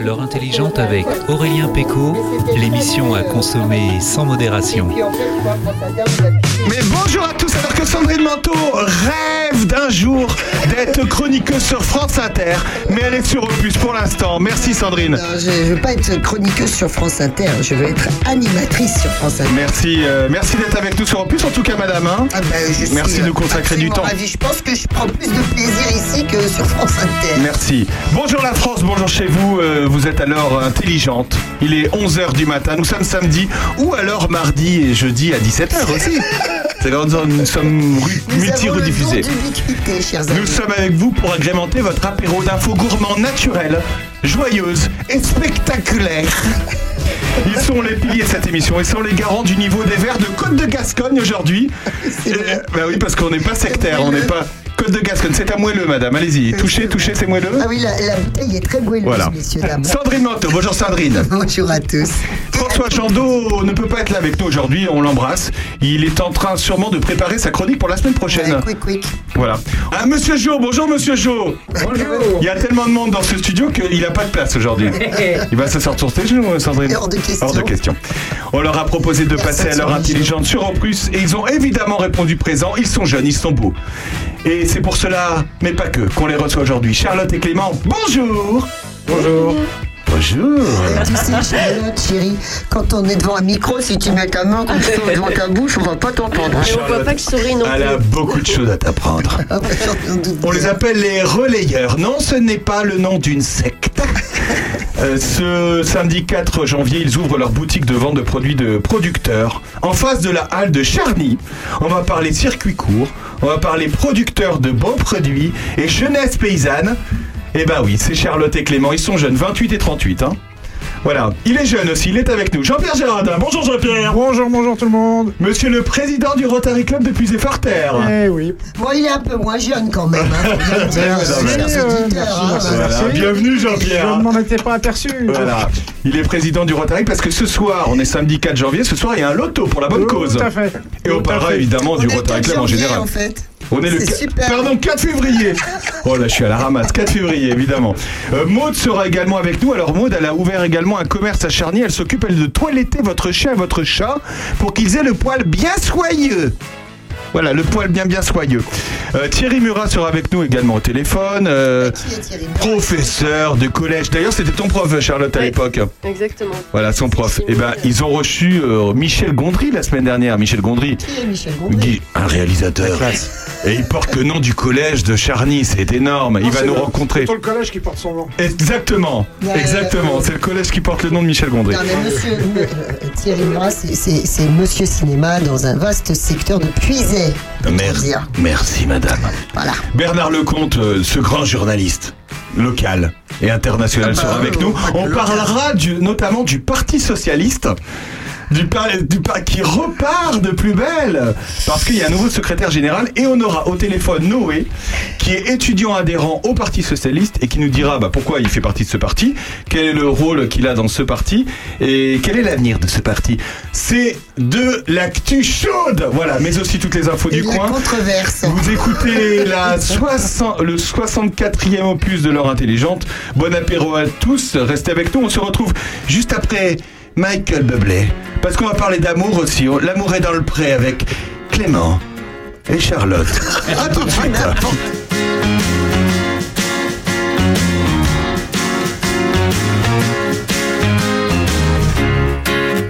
L'heure intelligente avec Aurélien Péco, l'émission à consommer sans modération. Mais bonjour à tous, alors que Sandrine Manteau rêve d'un jour d'être chroniqueuse sur France Inter, mais elle est sur Opus pour l'instant. Merci Sandrine. Non, je ne veux pas être chroniqueuse sur France Inter, je veux être animatrice sur France Inter. Merci, euh, merci d'être avec nous sur Opus, en tout cas madame. hein. Ah ben, je suis, Merci de euh, nous consacrer du temps. ravie. Je pense que je prends plus de plaisir ici que sur France Inter. Merci. Bonjour la France, bonjour chez vous. euh, vous êtes l'heure intelligente. Il est 11h du matin. Nous sommes samedi ou alors mardi et jeudi à 17h aussi. C'est quand nous sommes multi-rediffusés. Nous sommes avec vous pour agrémenter votre apéro d'infos gourmands naturelles, joyeuses et spectaculaires. Ils sont les piliers de cette émission et sont les garants du niveau des verres de Côte de Gascogne aujourd'hui. Euh, bah oui, parce qu'on n'est pas sectaire, on n'est pas. De Gascogne, c'est à moelleux, madame. Allez-y, touchez, touchez, c'est moelleux. Ah oui, la, la bouteille est très moelleuse, Voilà. messieurs, dames. Sandrine Manteau, bonjour Sandrine. Bonjour à tous. François Chandot ne peut pas être là avec nous aujourd'hui, on l'embrasse. Il est en train sûrement de préparer sa chronique pour la semaine prochaine. Ouais, quick, quick. Voilà. Ah, monsieur Jo, bonjour monsieur Jo. Bonjour. Il y a tellement de monde dans ce studio qu'il n'a pas de place aujourd'hui. Il va s'asseoir sur tes genoux, Sandrine. Hors de question. Hors de question. On leur a proposé de passer à les intelligente sur Opus et ils ont évidemment répondu présent. Ils sont jeunes, ils sont beaux. Et c'est pour cela, mais pas que, qu'on les reçoit aujourd'hui. Charlotte et Clément, bonjour. Bonjour. Euh, Tu sais, Charlotte, chérie, quand on est devant un micro, si tu mets ta main comme ça devant ta bouche, on va pas t'entendre. on voit pas que je souris non Elle a beaucoup de choses à t'apprendre. Ah bah, On les appelle les relayeurs. Non, ce n'est pas le nom d'une secte. Euh, ce samedi 4 janvier, ils ouvrent leur boutique de vente de produits de producteurs en face de la halle de Charny. On va parler circuit court, on va parler producteurs de beaux produits et jeunesse paysanne. Eh ben oui, c'est Charlotte et Clément, ils sont jeunes, 28 et 38. Hein. Voilà, il est jeune aussi, il est avec nous. Jean-Pierre Gérardin, bonjour Jean-Pierre. Bonjour, bonjour tout le monde. Monsieur le président du Rotary Club de Puisé-Farterre. Eh oui. Bon, il est un peu moins jeune quand même. Hein, Merci, euh, hein. Voilà, bienvenue Jean-Pierre. Je ne m'en étais pas aperçu. Voilà, il est président du Rotary parce que ce soir, on est samedi 4 janvier, ce soir il y a un loto pour la bonne cause. Tout à fait. Et parlera fait. évidemment On du Rotary 4 Club en général. en fait. On est le C'est qua- super. Pardon, 4 février. Oh là, je suis à la ramasse. 4 février, évidemment. Euh, Maud sera également avec nous. Alors Maud, elle a ouvert également un commerce à Charny. Elle s'occupe elle de toiletter votre chien et votre chat pour qu'ils aient le poil bien soyeux. Voilà, le poil bien bien soyeux. Euh, Thierry Murat sera avec nous également au téléphone. Euh, Qui est Thierry professeur de collège. D'ailleurs, c'était ton prof, Charlotte, à Oui. l'époque. Exactement. Voilà, son prof. Et ben, Michel. ils ont reçu euh, Michel Gondry la semaine dernière. Michel Gondry, Qui est Michel Gondry un réalisateur. Et il porte le nom du collège de Charny, c'est énorme. Il va nous le- rencontrer. C'est le collège qui porte son nom. Exactement, Ouais, exactement. C'est le collège qui porte le nom de Michel Gondry. Non, mais monsieur, euh, Thierry Murat, c'est- c'est c'est monsieur cinéma dans un vaste secteur de Puisay. Dire. Merci, madame. Voilà. Bernard Lecomte, euh, ce grand journaliste local et international Ah bah, sera avec euh, nous. que On parlera du- notamment du Parti socialiste. Du, par- du qui repart de plus belle parce qu'il y a un nouveau secrétaire général et on aura au téléphone Noé qui est étudiant adhérent au Parti socialiste et qui nous dira bah, pourquoi il fait partie de ce parti, quel est le rôle qu'il a dans ce parti et quel est l'avenir de ce parti. C'est de l'actu chaude, voilà, mais aussi toutes les infos Et du la coin. controverse. Vous écoutez la 60 le 64e opus de l'heure intelligente. Bon apéro à tous. Restez avec nous. On se retrouve juste après Michael Bublé. Parce qu'on va parler d'amour aussi. L'amour est dans le pré avec Clément et Charlotte. À tout de suite.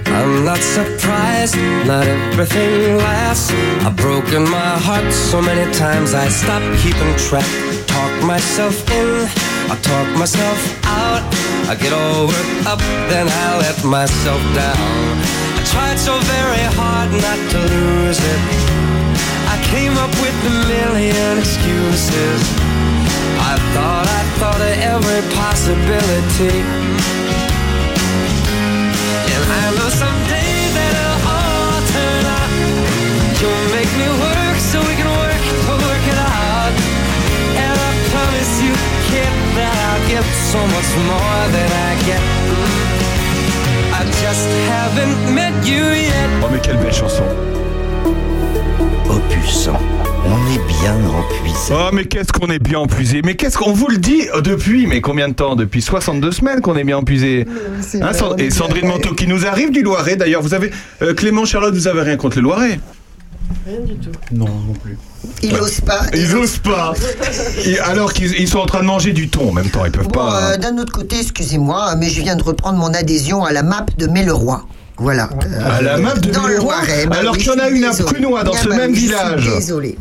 I'm not surprised, not everything lasts. I've broken my heart so many times I stop keeping track. Talk myself in, I talk myself out. I get all worked up, then I let myself down. I tried so very hard not to lose it. I came up with a million excuses. I thought I thought of every possibility. And I know someday that it'll all turn out. You'll make me work so we can work to work it out. And I promise you, kid, that I'll give so much more than I get. I just haven't met you yet. Oh mais quelle belle chanson. Opus. On est bien empuisé. Oh mais qu'est-ce qu'on est bien empuisé Mais qu'est-ce qu'on vous le dit euh, depuis Mais combien de temps? Depuis 62 semaines qu'on est bien empuisé. Hein, Sand- et Sandrine Manteau qui nous arrive du Loiret d'ailleurs. Vous avez euh, Clément Charlotte, vous avez rien contre le Loiret? Non, non plus. Il ose pas. Ils osent pas. Alors qu'ils ils sont en train de manger du thon en même temps, ils peuvent Bon, pas. euh, d'un autre côté, excusez-moi, mais je viens de reprendre mon adhésion à la map de Mélleroy. Voilà. Euh, À la map de Dans le Mélleroy Loiret. Bah Alors oui, qu'il y en a une à. Prunois, dans ce bah même oui, village. Désolé.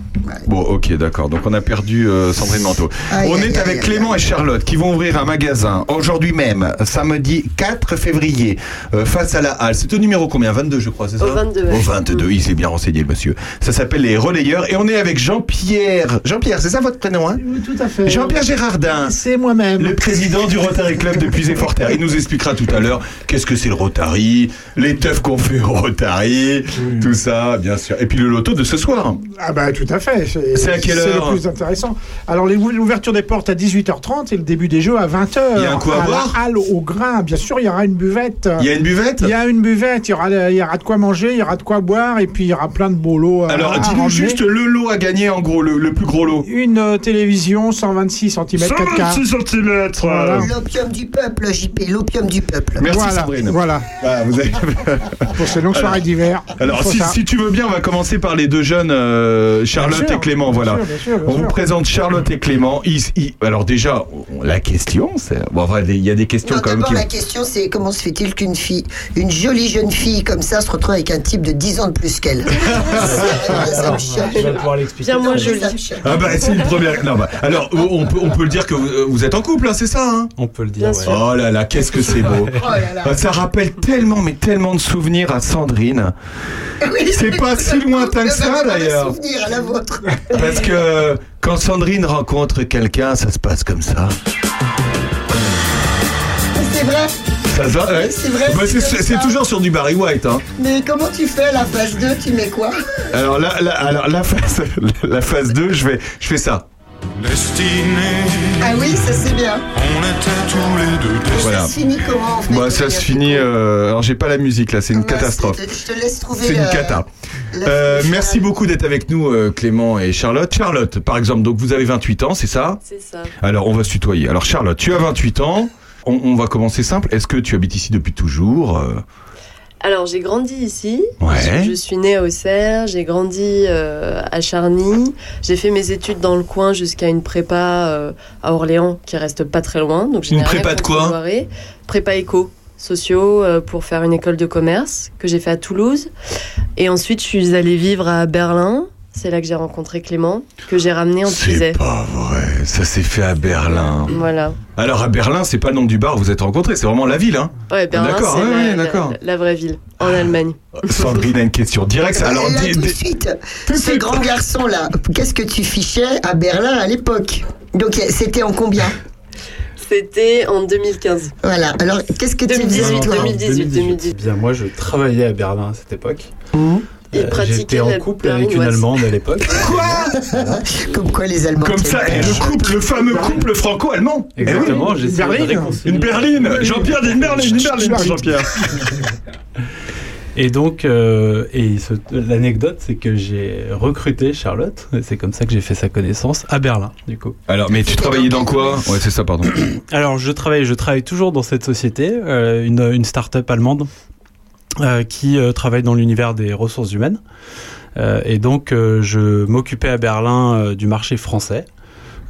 Bon, ok, d'accord. Donc on a perdu euh, Sandrine Manteau. Aïe, on aïe, est aïe, avec aïe, Clément et Charlotte qui vont ouvrir un magasin aujourd'hui même, samedi 4 février, euh, face à la halle. C'est au numéro combien? 22, je crois, c'est ça? Au 22, ouais. Au 22, il s'est bien renseigné, le monsieur. Ça s'appelle les relayeurs et on est avec Jean-Pierre. Jean-Pierre, c'est ça votre prénom, hein? Oui, tout à fait. Jean-Pierre Gérardin. C'est moi-même. Le président du Rotary Club de Puisé-Forterre. Il nous expliquera tout à l'heure qu'est-ce que c'est le Rotary, les teufs qu'on fait au Rotary, tout ça, bien sûr. Et puis le loto de ce soir. Ah bah tout à fait. C'est à quelle C'est heure le plus intéressant. Alors les- l'ouverture des portes à 18h30 et le début des jeux à 20h. Il y a un coup à boire la halle au grain. Bien sûr, il y aura une buvette. Il y a une buvette Il y a une buvette, il y, aura, il y aura de quoi manger, il y aura de quoi boire et puis il y aura plein de beaux lots. à- Alors, à dis-nous juste le lot à gagner, en gros, le, le plus gros lot. Une euh, télévision 126 cm 4K. cm Voilà. L'opium du peuple, JP, l'opium du peuple. Merci voilà, voilà. Ah, vous avez- Pour ces longues soirées d'hiver. Alors, si, tu veux bien, on va commencer par les deux jeunes, euh, Charlotte Bien sûr, et Clément. bien Voilà. sûr, bien sûr, bien on vous sûr. présente Charlotte et Clément. Ils- ils- alors déjà, la question, c'est bon, en vrai, il y a des questions Non, quand même. d'abord, Qui... la question, c'est comment se fait-il qu'une fille, une jolie jeune fille comme ça, se retrouve avec un type de 10 ans de plus qu'elle? Ça, ça me choque. Je vais pouvoir l'expliquer. Bien moins Non, jolie. Ah bah c'est une première. Non bah alors on peut on peut le dire que vous, euh, vous êtes en couple, hein, c'est ça. Hein? On peut le dire. Ouais. oh là là, qu'est-ce que c'est beau. Oh là là. Ah, Ça rappelle tellement mais tellement de souvenirs à Sandrine. Oui, C'est pas si lointain que ça, d'ailleurs. la. Parce que quand Sandrine rencontre quelqu'un, ça se passe comme ça. C'est vrai. Ça se va, ouais. C'est vrai, Bah, c'est toujours sur du Barry White. Hein. Mais comment tu fais la phase 2 Tu mets quoi? Alors là, là- alors la phase, la phase 2, je vais, je fais ça. Ah oui, ça c'est bien. Voilà. Ça se finit comment en fait Bah ça se finit. euh, alors j'ai pas la musique là, c'est une Ouais, catastrophe. c'est- Je te laisse trouver. C'est une euh, cata. la- Euh, merci beaucoup d'être avec nous, euh, Clément et Charlotte. Charlotte, par exemple, donc vous avez 28 ans, c'est ça C'est ça. Alors on va se tutoyer. Alors Charlotte, tu as 28 ans. On, on va commencer simple. Est-ce que tu habites ici depuis toujours euh, Alors, j'ai grandi ici. Ouais. Je, je suis née à Auxerre. J'ai grandi euh, à Charny. J'ai fait mes études dans le coin jusqu'à une prépa euh, à Orléans qui reste pas très loin. Donc, je Une prépa de quoi Loiret. Prépa éco sociaux euh, pour faire une école de commerce que j'ai fait à Toulouse. Et ensuite, je suis allée vivre à Berlin. C'est là que j'ai rencontré Clément, que j'ai ramené en Puisay. C'est pas vrai. Ça s'est fait à Berlin. Voilà. Alors à Berlin, c'est pas le nom du bar où vous êtes rencontrés, c'est vraiment la ville. Hein. Ouais, Berlin, D'accord, c'est ouais, ouais, la, la- d'accord. la vraie ville, en Allemagne. Sandrine a une question directe. Alors là, dis- tout de dis- suite, ce grand garçon-là, qu'est-ce que tu fichais à Berlin à l'époque? Donc c'était en combien? C'était en 2015. Voilà. Alors qu'est-ce que tu 2018, faisais toi 2018, 2018. Bien, moi, je travaillais à Berlin à cette époque. Il Euh, J'étais en couple avec une. Allemande à l'époque. Comme quoi les Allemands. Comme ça, et le couple, le fameux couple franco-allemand. Eh. Exactement, j'ai Berlin. Une berline. Jean-Pierre dit une berline, une berline, Jean-Pierre. Et donc, euh, et ce- l'anecdote, c'est que j'ai recruté Charlotte. et C'est comme ça que j'ai fait sa connaissance à Berlin, du coup. Alors, mais tu travaillais dans quoi? Ouais, c'est ça, pardon. Alors, je travaille, je travaille toujours dans cette société, euh, une, une start-up allemande euh, qui euh, travaille dans l'univers des ressources humaines. Euh, et donc, euh, je m'occupais à Berlin euh, du marché français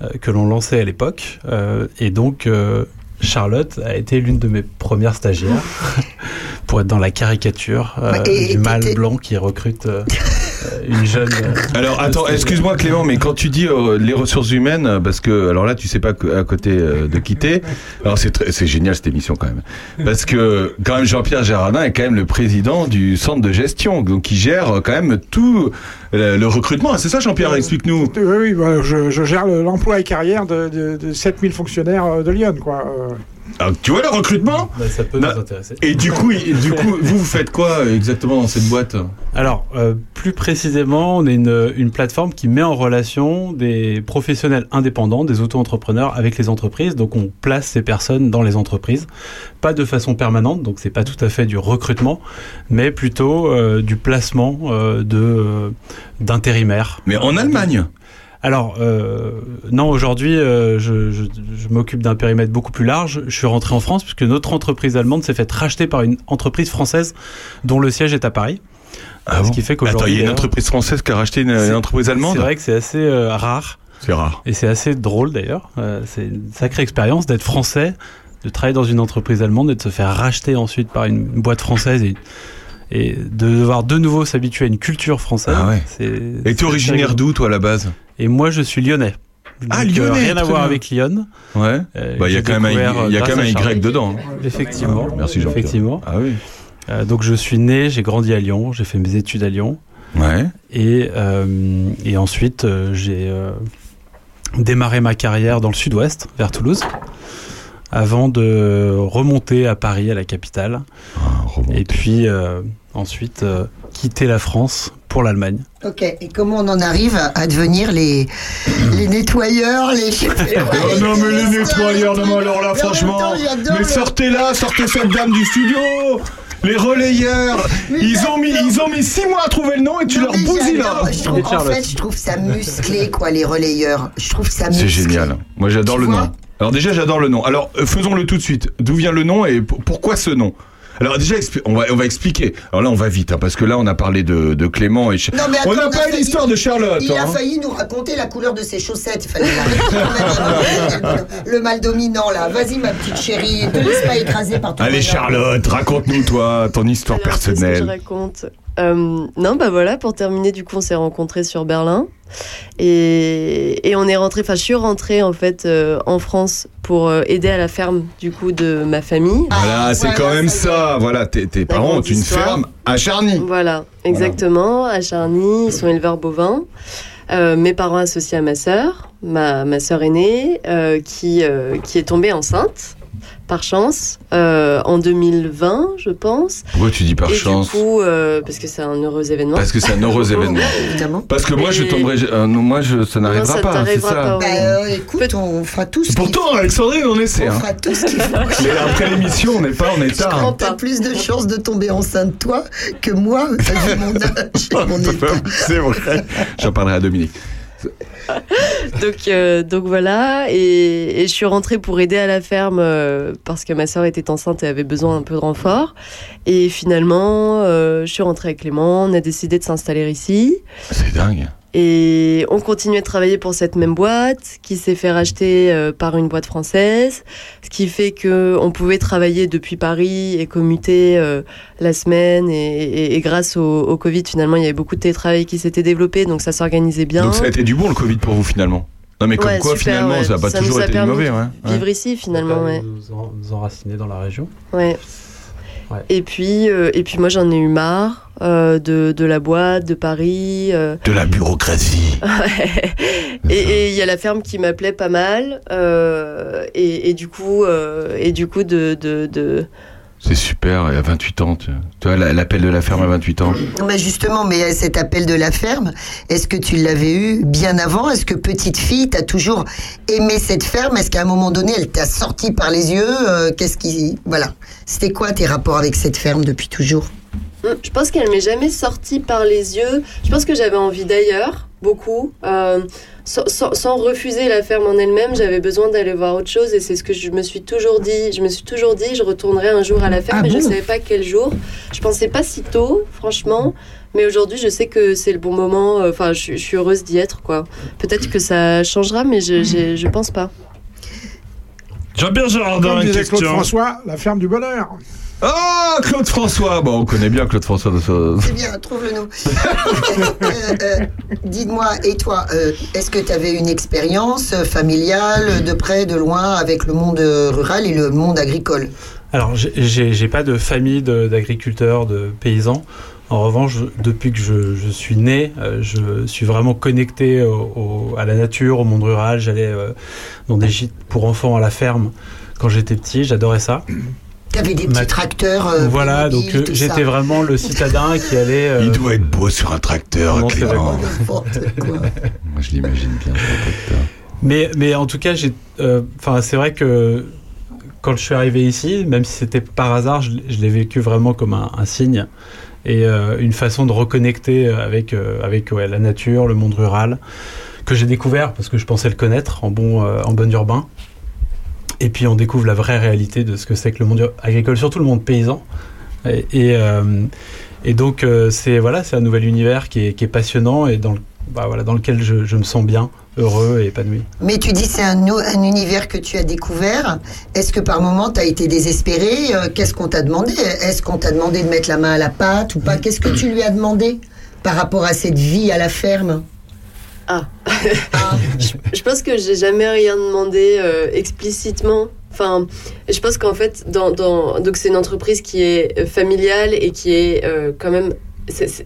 euh, que l'on lançait à l'époque. Euh, et donc, euh, Charlotte a été l'une de mes premières stagiaires pour être dans la caricature euh, et du mâle blanc qui recrute une jeune. euh, Alors attends, excuse-moi Clément, mais quand tu dis euh, les ressources humaines, euh, parce que alors là tu sais pas à côté euh, de quitter, alors c'est très- c'est génial cette émission quand même, parce que quand même Jean-Pierre Gérardin est quand même le président du centre de gestion, donc il gère euh, quand même tout euh, le recrutement. C'est ça Jean-Pierre, explique-nous. Oui, oui, bah, je, je gère le- l'emploi et carrière de, de, de 7000 fonctionnaires euh, de Lyon, quoi. Euh, Ah, tu vois le recrutement Bah, ça peut Bah, nous intéresser. Et du coup, il- du coup, vous, vous faites quoi euh, exactement dans cette boîte? Alors, euh, plus précisément, on est une, une plateforme qui met en relation des professionnels indépendants, des auto-entrepreneurs avec les entreprises. Donc, on place ces personnes dans les entreprises, pas de façon permanente, donc c'est pas tout à fait du recrutement, mais plutôt euh, du placement euh, de euh, d'intérimaires. Mais en Allemagne? Alors, euh, non, aujourd'hui, je, je- je m'occupe d'un périmètre beaucoup plus large. Je suis rentré en France puisque notre entreprise allemande s'est faite racheter par une entreprise française dont le siège est à Paris. Ah ce qui fait qu'aujourd'hui, il y a une entreprise française qui a racheté une, une entreprise allemande? c'est vrai que c'est assez rare C'est rare. et c'est assez drôle d'ailleurs. C'est une sacrée expérience d'être français, de travailler dans une entreprise allemande et de se faire racheter ensuite par une boîte française et, et de devoir de nouveau s'habituer à une culture française. Ah ouais. C'est- Et tu es originaire d'où, toi, à la base? Et moi, je suis lyonnais. Ah, Donc, euh, lyonnais, Rien à voir bien. avec Lyon. Ouais. Euh, Bah, il y a quand même un, y a euh, quand même un Y dedans. hein. Effectivement. Merci, Jean-Pierre. Effectivement. Ah oui. Euh, donc je suis né, j'ai grandi à Lyon, j'ai fait mes études à Lyon. Ouais. Et, euh, et ensuite, euh, j'ai euh, démarré ma carrière dans le sud-ouest, vers Toulouse, avant de remonter à Paris, à la capitale. Ah. Et puis euh, ensuite, euh, quitter la France pour l'Allemagne. Ok, et comment on en arrive à, devenir les, les nettoyeurs, les... Oh non mais les nettoyeurs, non mais alors là franchement, temps, mais sortez là, sortez cette dame du studio Les relayeurs Ils ont mis ils ont mis 6 mois à trouver le nom et tu Non, leur bousilles là je trouve, Et En fait, je trouve ça musclé, quoi, les relayeurs. Je trouve ça musclé. C'est génial. Moi j'adore le nom. Alors déjà j'adore le nom. Alors euh, faisons-le tout de suite. D'où vient le nom et pourquoi ce nom? Alors déjà, on va, on va expliquer. Alors là, on va vite, hein, parce que là, on a parlé de, de Clément et... Ch- Non, mais on attends, n'a on a pas l'histoire de Charlotte. Il a hein. failli nous raconter la couleur de ses chaussettes. Il fallait la- le mal dominant, là. Vas-y, ma petite chérie. Ne te laisse pas écraser par ton Allez regard. Charlotte, raconte-nous toi ton histoire Alors, que je personnelle. raconte? Euh, Non, bah voilà, pour terminer, du coup, on s'est rencontrés sur Berlin. Et, et on est rentré, enfin, je suis rentrée en fait euh, en France pour euh, aider à la ferme du coup de ma famille. Voilà, c'est voilà, quand même ça. Voilà, tes, tes parents ont une histoire. ferme à Charny. Voilà, exactement, à Charny, ils sont éleveurs bovins. Euh, mes parents associés à ma sœur, ma, ma sœur aînée, euh, qui, euh, qui est tombée enceinte, par chance, euh, en 2020, je pense. Pourquoi tu dis par et chance du coup, euh, parce que c'est un heureux événement. Parce que c'est un heureux événement. Évidemment. Parce que moi, je tomberai. euh, non, moi, je, ça n'arrivera pas. hein, C'est ça. pas, Bah, ouais. euh, écoute, on fera tout ce qu'il Pourtant, Alexandrine, on essaie. On Hein. fera tout ce qu'il faut. Mais après l'émission, on n'est pas en état. T'as pas. plus de chances de tomber enceinte, toi, que moi, vu mon âge et mon état. C'est vrai. J'en parlerai à Dominique. donc, euh, donc voilà, et, je suis rentrée pour aider à la ferme euh, parce que ma sœur était enceinte et avait besoin un peu de renfort. Et finalement, euh, je suis rentrée avec Clément, on a décidé de s'installer ici. C'est dingue. Et on continuait de travailler pour cette même boîte qui s'est fait racheter euh, par une boîte française, ce qui fait que on pouvait travailler depuis Paris et commuter euh, la semaine. Et, et- et grâce au, au Covid, finalement, il y avait beaucoup de télétravail qui s'était développé, donc ça s'organisait bien. Donc ça a été du bon le Covid pour vous finalement? Non mais comme Ouais, quoi super, finalement ouais. ça n'a pas Ça toujours nous a été mauvais. de Ouais. Ouais. Vivre ici, finalement, ouais. Nous, en- nous enraciner dans la région. Ouais. Ouais. Et puis, euh, et puis moi j'en ai eu marre euh, de, de la boîte, de Paris. euh, De la bureaucratie. et il y a la ferme qui m'appelait pas mal. euh, et, et du coup, euh, et du coup de, de, de- C'est super. Et à 28 ans, tu tu vois la- l'appel de la ferme à 28 ans. Mais justement, mais cet appel de la ferme, est-ce que tu l'avais eu bien avant? Est-ce que petite fille, t'as toujours aimé cette ferme? Est-ce qu'à un moment donné, elle t'a sorti par les yeux Euh, Qu'est-ce qui, voilà, c'était quoi tes rapports avec cette ferme depuis toujours? Hum, Je pense qu'elle m'est jamais sortie par les yeux. Je pense que j'avais envie d'ailleurs, beaucoup. Euh, sans, sans- sans refuser la ferme en elle-même, j'avais besoin d'aller voir autre chose et c'est ce que je me suis toujours dit. Je me suis toujours dit, je retournerai un jour à la ferme, Ah mais je bon savais pas quel jour. Je pensais pas si tôt, franchement. Mais aujourd'hui, je sais que c'est le bon moment. Enfin, je, je suis heureuse d'y être, quoi. Peut-être que ça changera, mais je, je, je pense pas. Jean-Pierre Jardin, Comme disait Claude. François, la ferme du bonheur. Ah, Claude François. Bon, on connaît bien Claude François. C'est bien, trouve-le nous. Euh, euh, Dis-moi, et toi, euh, est-ce que tu avais une expérience euh, familiale, de près, de loin, avec le monde euh, rural et le monde agricole? Alors, j'ai- pas de famille de- d'agriculteurs, de, paysans. En revanche, depuis que je, je suis né, euh, je suis vraiment connecté au- au- à la nature, au monde rural. J'allais euh, dans des gîtes pour enfants à la ferme quand j'étais petit. J'adorais ça. T'avais des petits Ma- tracteurs. euh, voilà, donc euh, j'étais vraiment le citadin qui allait. euh, Il doit être beau sur un tracteur, Non. Clément. N'importe quoi. Moi, je l'imagine bien sur le tracteur. Mais, mais en tout cas, j'ai, euh, enfin, c'est vrai que quand je suis arrivé ici, même si c'était par hasard, je, l'ai- je l'ai vécu vraiment comme un, un signe et euh, une façon de reconnecter avec, euh, avec ouais, la nature, le monde rural, que j'ai découvert parce que je pensais le connaître en bon, euh, en bon urbain. Et puis on découvre la vraie réalité de ce que c'est que le monde agricole, surtout le monde paysan. Et, et, euh, et donc euh, c'est voilà, c'est un nouvel univers qui est, qui est passionnant et dans, le- bah, voilà, dans lequel je, je me sens bien, heureux et épanoui. Mais tu dis c'est un univers que tu as découvert. Est-ce que par moment tu as été désespéré? Euh, Qu'est-ce qu'on t'a demandé? Est-ce qu'on t'a demandé de mettre la main à la pâte ou pas? Qu'est-ce que tu lui as demandé par rapport à cette vie à la ferme? Ah. Je pense que j'ai jamais rien demandé euh, explicitement. Enfin, je pense qu'en fait, donc c'est une entreprise qui est euh, familiale et qui est euh, quand même.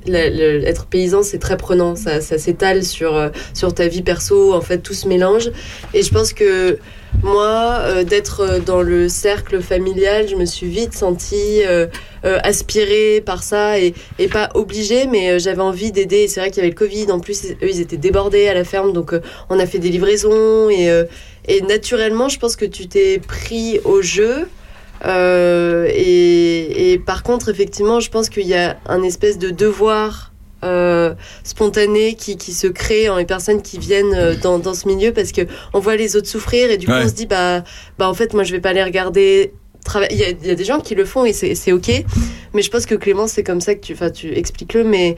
le- être paysan, c'est très prenant. Ça, ça s'étale sur, sur ta vie perso. En fait, tout se mélange. Et je pense que moi, euh, d'être euh, dans le cercle familial, je me suis vite sentie euh, aspirée par ça et, pas obligée, mais j'avais envie d'aider. C'est vrai qu'il y avait le Covid. En plus, eux, ils étaient débordés à la ferme, donc on a fait des livraisons et, naturellement, je pense que tu t'es pris au jeu. Et par contre, effectivement, je pense qu'il y a un espèce de devoir euh, spontané qui, qui se crée en les personnes qui viennent euh, dans, dans ce milieu parce que on voit les autres souffrir et du coup Ouais. on se dit bah bah en fait moi je vais pas les regarder. Il y, a- il y a des gens qui le font et c'est c'est ok, mais je pense que Clément c'est comme ça que tu, enfin tu expliques le, mais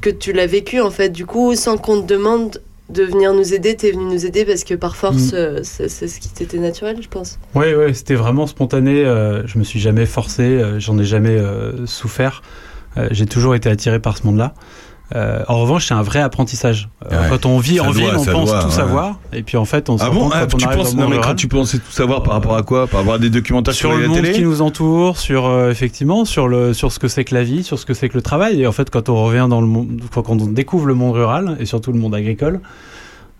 que tu l'as vécu en fait. Du coup, sans qu'on te demande de venir nous aider, t'es venu nous aider parce que par force, Mm. euh, c'est c'est ce qui t'était naturel, je pense. Oui, ouais, c'était vraiment spontané. euh, je me suis jamais forcé, euh, j'en ai jamais euh, souffert. Euh, J'ai toujours été attiré par ce monde-là. Euh, en revanche, c'est un vrai apprentissage. Euh, Ouais. Quand on vit Ça en doit, ville, on pense doit, tout ouais. savoir, et puis en fait, on se Ah rend bon compte Ah, quand on Tu arrive penses dans le non monde mais quand rural, tu pensais tout savoir par rapport à quoi Par avoir des documentaires sur sur, le la monde télé qui nous entoure, sur euh, effectivement sur le sur ce que c'est que la vie, sur ce que c'est que le travail. Et en fait, quand on revient dans le monde, quand on découvre le monde rural et surtout le monde agricole,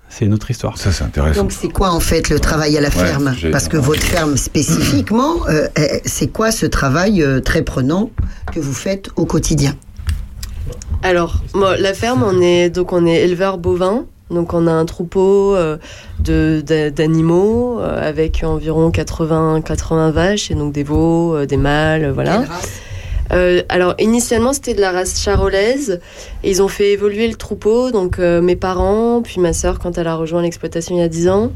c'est une autre histoire. Ça c'est intéressant. Donc c'est quoi en fait le travail à la Ouais, ferme Parce que votre ferme spécifiquement, euh, c'est quoi ce travail euh, très prenant que vous faites au quotidien Alors, moi, la ferme, on est donc on est éleveur bovin. Donc on a un troupeau euh, d'animaux euh, avec environ 80 80 vaches et donc des veaux, euh, des mâles, voilà. Quelle race Euh, alors initialement c'était de la race charolaise. Et ils ont fait évoluer le troupeau. Donc euh, mes parents puis ma sœur quand elle a rejoint l'exploitation il y a 10 ans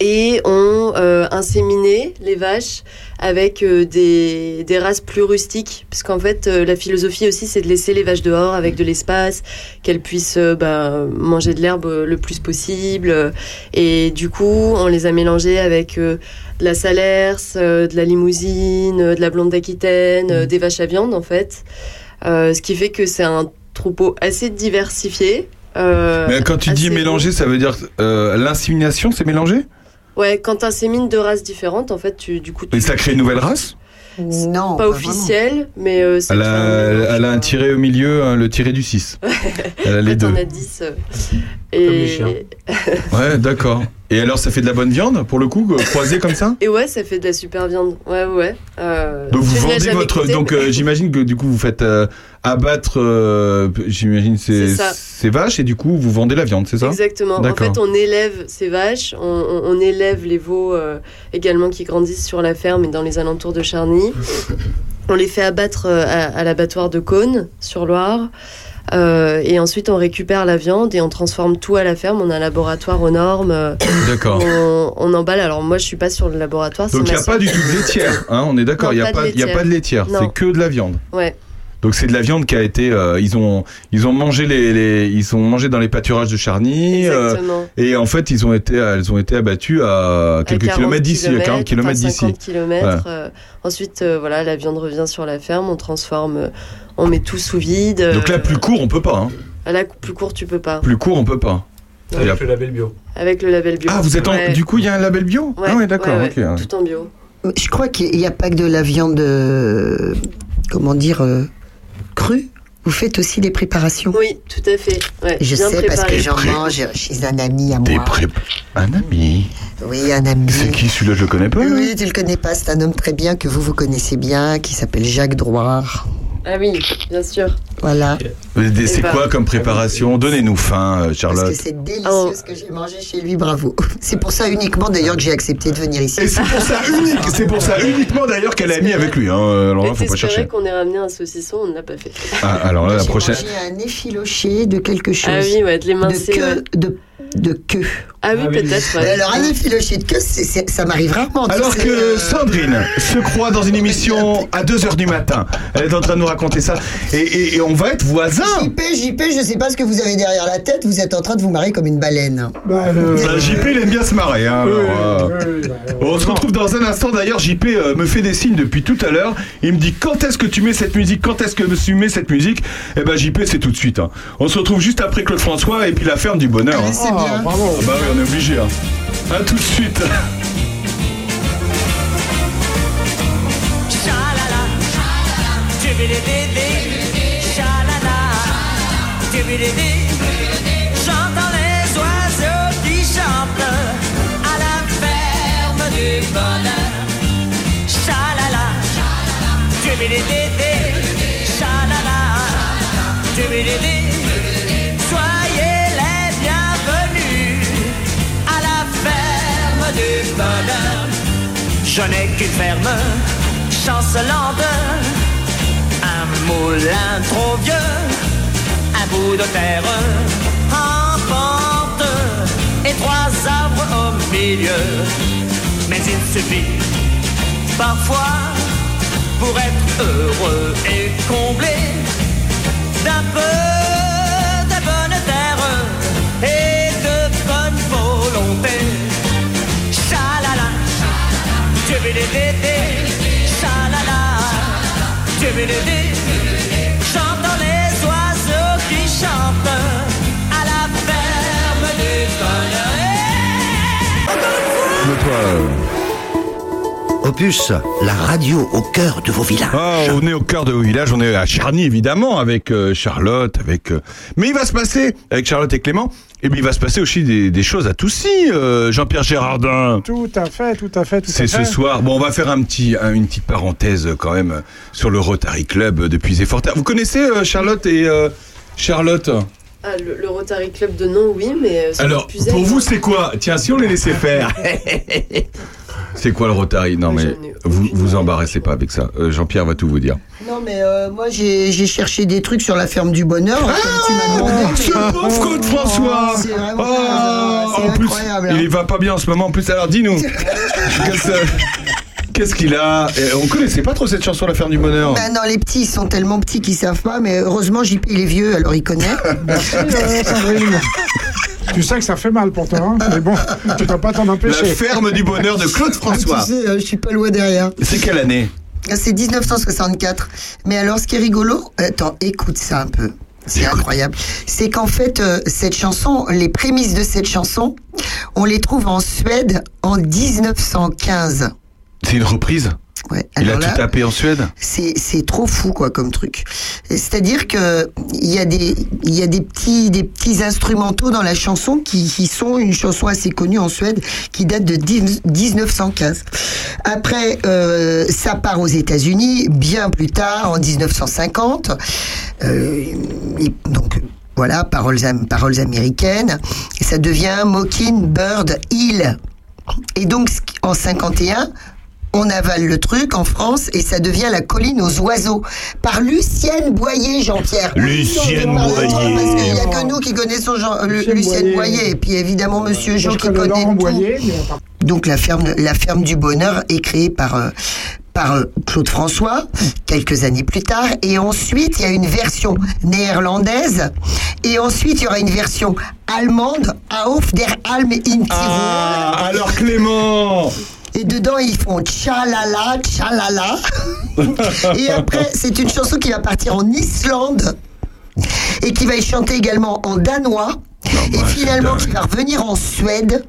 et ont euh, inséminé les vaches avec euh, des, des races plus rustiques parce qu'en fait euh, la philosophie aussi c'est de laisser les vaches dehors avec de l'espace qu'elles puissent euh, bah, manger de l'herbe euh, le plus possible et du coup on les a mélangées avec euh, de la salers, euh, de la limousine, de la blonde d'Aquitaine, euh, des vaches à viande en fait. Euh, ce qui fait que c'est un troupeau assez diversifié. euh, Mais quand tu dis mélanger, ça veut dire euh, l'insémination, c'est mélangé? Ouais, quand t'insémines deux races différentes, en fait, tu, du coup, tu, Et ça crée une nouvelle race Non. pas vraiment. officiel, mais euh, elle a, elle a un tiré au milieu, hein, le tiré du 6. Elle a les deux. on a 10. euh, Comme les et... chiens. Ouais, d'accord. Et alors, ça fait de la bonne viande, pour le coup, euh, croisé comme ça et ouais, ça fait de la super viande. Ouais, ouais. Euh, Donc vous vendez votre... goûté, Donc mais- j'imagine que du coup, vous faites euh, abattre, euh, j'imagine, ces, vaches, et du coup, vous vendez la viande, c'est ça? Exactement. En fait, on élève ces vaches, on, on- on élève les veaux euh, également qui grandissent sur la ferme et dans les alentours de Charny. On les fait abattre euh, à, à l'abattoir de Cône, sur Loire. Euh, et ensuite, on récupère la viande et on transforme tout à la ferme. On a un laboratoire aux normes. D'accord. on, on emballe. Alors, moi, je suis pas sur le laboratoire. Donc il n'y a pas du tout de laitière, hein, on est d'accord, il n'y a, pas de laitière, c'est que de la viande. Ouais, Donc c'est de la viande qui a été, euh, ils ont, ils ont mangé les, les- ils ont mangé dans les pâturages de Charny, euh, exactement. et en fait ils ont été, elles ont été abattues à quelques À 40 kilomètres d'ici, à 40 kilomètres enfin, d'ici. 50 kilomètres, euh, ensuite, euh, voilà, la viande revient sur la ferme, on transforme, on met tout sous vide. Donc là plus court on peut pas, hein. Là, plus court, tu peux pas. plus court on peut pas. Avec Avec le label bio. Avec le label bio. Ah vous êtes en, Ouais. du coup il y a un label bio? Ouais, Ah ouais d'accord, ouais, ok. ouais, ouais. Tout en bio. Je crois qu'il n'y a pas que de la viande, euh, comment dire, cru, vous faites aussi des préparations. Oui, tout à fait. Ouais, Je sais parce que j'en mange chez un ami à Des moi. pré- Un ami. Oui, un ami. C'est qui celui-là Je le connais pas. Oui, tu le connais pas, c'est un homme très bien que vous vous connaissez bien, qui s'appelle Jacques Drouard. Ah oui, bien sûr. Voilà. Euh, C'est Eh ben. quoi comme préparation Donnez-nous faim, euh, Parce Charlotte. que c'est délicieux Oh. ce que j'ai mangé chez lui, bravo. C'est pour ça uniquement d'ailleurs que j'ai accepté de venir ici. Et c'est pour ça unique, c'est pour ça uniquement d'ailleurs qu'elle a mis avec lui. Hein. Alors là, faut pas chercher. qu'on ait ramené un saucisson, on ne l'a pas fait. Ah, alors là, la J'ai prochaine. mangé un effiloché de quelque chose. Ah oui, ouais, de de l'émincer. ouais. queue, de, de queue. Ah oui, peut-être. ouais. Alors un effiloché de queue, ça m'arrive rarement. Alors que euh, Sandrine se croit dans une émission à 2h du matin. Elle est en train de nous raconter ça. Et, et- et on va être voisins. JP, JP, je sais pas ce que vous avez derrière la tête, vous êtes en train de vous marrer comme une baleine. Bah, le- Bah, JP, il aime bien se marrer. hein, Oui, alors, euh, oui, bah, On se retrouve dans un instant. D'ailleurs, JP euh, me fait des signes depuis tout à l'heure. Il me dit quand est-ce que tu mets cette musique? Quand est-ce que tu mets cette musique? Eh ben, JP, c'est tout de suite. hein. On se retrouve juste après Claude François et puis la ferme du bonheur. hein. C'est Ah, bien. bravo. Ah bah oui, on est obligé. Hein. À tout de suite. J'entends les oiseaux qui chantent à la ferme du bonheur. Sha-la-la, tibidi-di-di, sha-la-la, tibidi-di. Soyez les bienvenus à la ferme du bonheur. Je n'ai qu'une ferme chancelante, un moulin trop vieux, bout de terre en pente et trois arbres au milieu. Mais il suffit parfois pour être heureux et comblé d'un peu de bonne terre et de bonne volonté. Sha-la-la, tibidi-di-di, sha-la-la, tibidi-di. J'entends Opus, la radio au cœur de vos villages. Ah, on est au cœur de vos villages, on est à Charny évidemment avec euh, Charlotte, avec. euh, Mais il va se passer avec Charlotte et Clément. Et puis il va se passer aussi des, des choses à Toussy, euh, Jean-Pierre Gérardin. Tout à fait, tout à fait, tout à C'est fait. ce soir. Bon, on va faire un petit, un- une petite parenthèse euh, quand même euh, sur le Rotary Club de Puisé-Forterre. Vous connaissez euh, Charlotte et euh, Charlotte? Ah, le, le Rotary Club de nom, oui, mais. euh, Alors, pour vous, c'est quoi? Tiens, si on les laissait faire. c'est quoi le Rotary? Non, mais vous vous embarrassez pas avec ça. Euh, Jean-Pierre va tout vous dire. Non, mais euh, moi j'ai j'ai cherché des trucs sur la ferme du bonheur, comme tu m'as demandé. Ce pauvre Claude François C'est vraiment Oh, c'est En plus, incroyable. hein. il va pas bien en ce moment. En plus, alors dis-nous, qu'est-ce qu'il a Eh, On connaissait pas trop cette chanson, La ferme du bonheur. Ben non, les petits ils sont tellement petits qu'ils savent pas, mais heureusement JP il est vieux, alors il connaît. Merci, euh, Sandrine. Tu sais que ça fait mal pour toi, hein mais bon, tu peux pas t'en La empêcher. ferme du bonheur de Claude François. Tu sais, euh, je suis pas loin derrière. C'est quelle année Ah, C'est 1964. Mais alors, ce qui est rigolo, attends, écoute ça un peu. C'est incroyable. C'est qu'en fait, euh, cette chanson, les prémices de cette chanson, on les trouve en Suède en 1915. C'est une reprise Ouais. Il a là, tout tapé en Suède c'est c'est trop fou quoi comme truc. C'est-à-dire que il y a des y a des petits des petits instrumentaux dans la chanson qui, qui sont une chanson assez connue en Suède qui date de 10 1915. Après euh, ça part aux États-Unis bien plus tard en 1950. Euh, et donc voilà paroles paroles américaines et ça devient Mockingbird Hill. Et donc en 51 on avale le truc en France et ça devient la colline aux oiseaux par Lucienne Boyer, Jean-Pierre. Lucienne Boyer. Parce qu'il n'y a que nous qui connaissons Jean- le- Lucienne Lucienne Boyer. Boyer. et puis évidemment Monsieur Jo Je qui connaît Laurent tout. Boyer, mais on Donc la ferme, la ferme du bonheur est créée par euh, par euh, Claude François quelques années plus tard et ensuite il y a une version néerlandaise et ensuite il y aura une version allemande Auf der Alm in Tirol. Ah, alors Clément Et dedans, ils font tchalala, tchalala. et après, c'est une chanson qui va partir en Islande et qui va être chantée également en danois. et finalement, qui va revenir en Suède.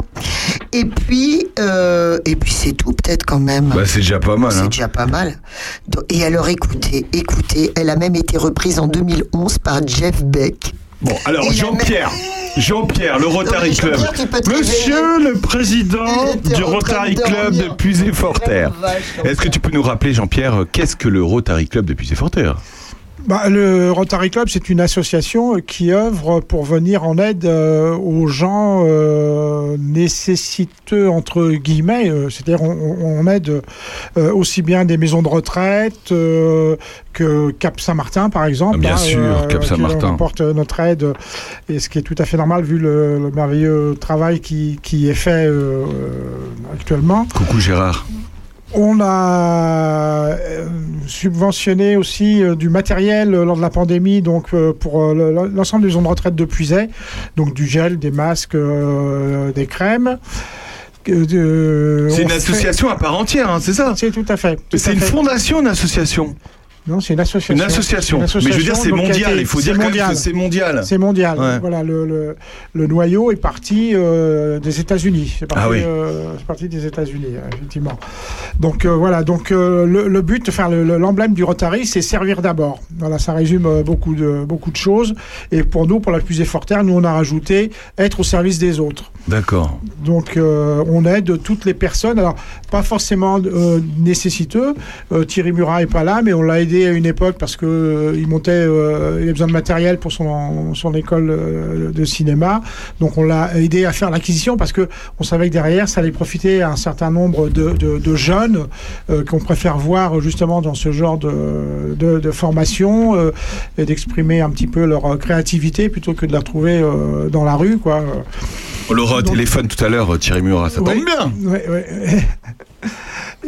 Et puis, euh, et puis c'est tout peut-être quand même. Bah, c'est déjà pas mal. C'est hein. déjà pas mal. Et alors écoutez, écoutez, elle a même été reprise en 2011 par Jeff Beck. Bon, alors Jean-Pierre, Jean-Pierre, le Rotary Club. Monsieur le président du Rotary Club de Puisé-Fort-Terre. Vache, Est-ce que tu peux nous rappeler, Jean-Pierre, qu'est-ce que le Rotary Club de Puisé-Fort-Terre Bah, le Rotary Club, c'est une association euh, qui œuvre pour venir en aide euh, aux gens euh, nécessiteux, entre guillemets. euh, C'est-à-dire, on, aide aussi bien des maisons de retraite que Cap Saint-Martin, par exemple. Ah, bien hein, sûr, Cap Saint-Martin. On apporte notre aide, et ce qui est tout à fait normal vu le, le merveilleux travail qui, qui est fait actuellement. Coucou Gérard. On a euh, subventionné aussi euh, du matériel euh, lors de la pandémie, donc pour le- l'ensemble des zones de retraite de Puiset, donc du gel, des masques, des crèmes. Euh, C'est une fait- association à part entière, hein, c'est ça? C'est tout à fait. C'est une fait. fondation, une association Non, c'est une association. Une association. Mais je veux dire, c'est mondial. été- Il faut dire quand même que c'est mondial. C'est mondial. Ouais. Voilà, le, le, le noyau est parti euh, des États-Unis. C'est parti, Ah oui. euh, c'est parti des États-Unis, euh, effectivement. Donc euh, voilà, donc le, le but, enfin le- le- l'emblème du Rotary, c'est servir d'abord. Voilà, ça résume beaucoup de beaucoup de choses. Et pour nous, pour la plus effortaire, nous on a rajouté être au service des autres. D'accord. Donc on aide toutes les personnes. Alors pas forcément nécessiteux. Thierry Murat est pas là, mais on l'a aidé à une époque parce que euh, il montait, euh, il avait besoin de matériel pour son son école euh, de cinéma. Donc on l'a aidé à faire l'acquisition parce que on savait que derrière ça allait profiter à un certain nombre de, de, de jeunes euh, qu'on préfère voir justement dans ce genre de, de, formation et d'exprimer un petit peu leur créativité plutôt que de la retrouver dans la rue, quoi. On l'aura au téléphone tout à l'heure, Thierry Murat. Ça tombe bien. Ouais, ouais.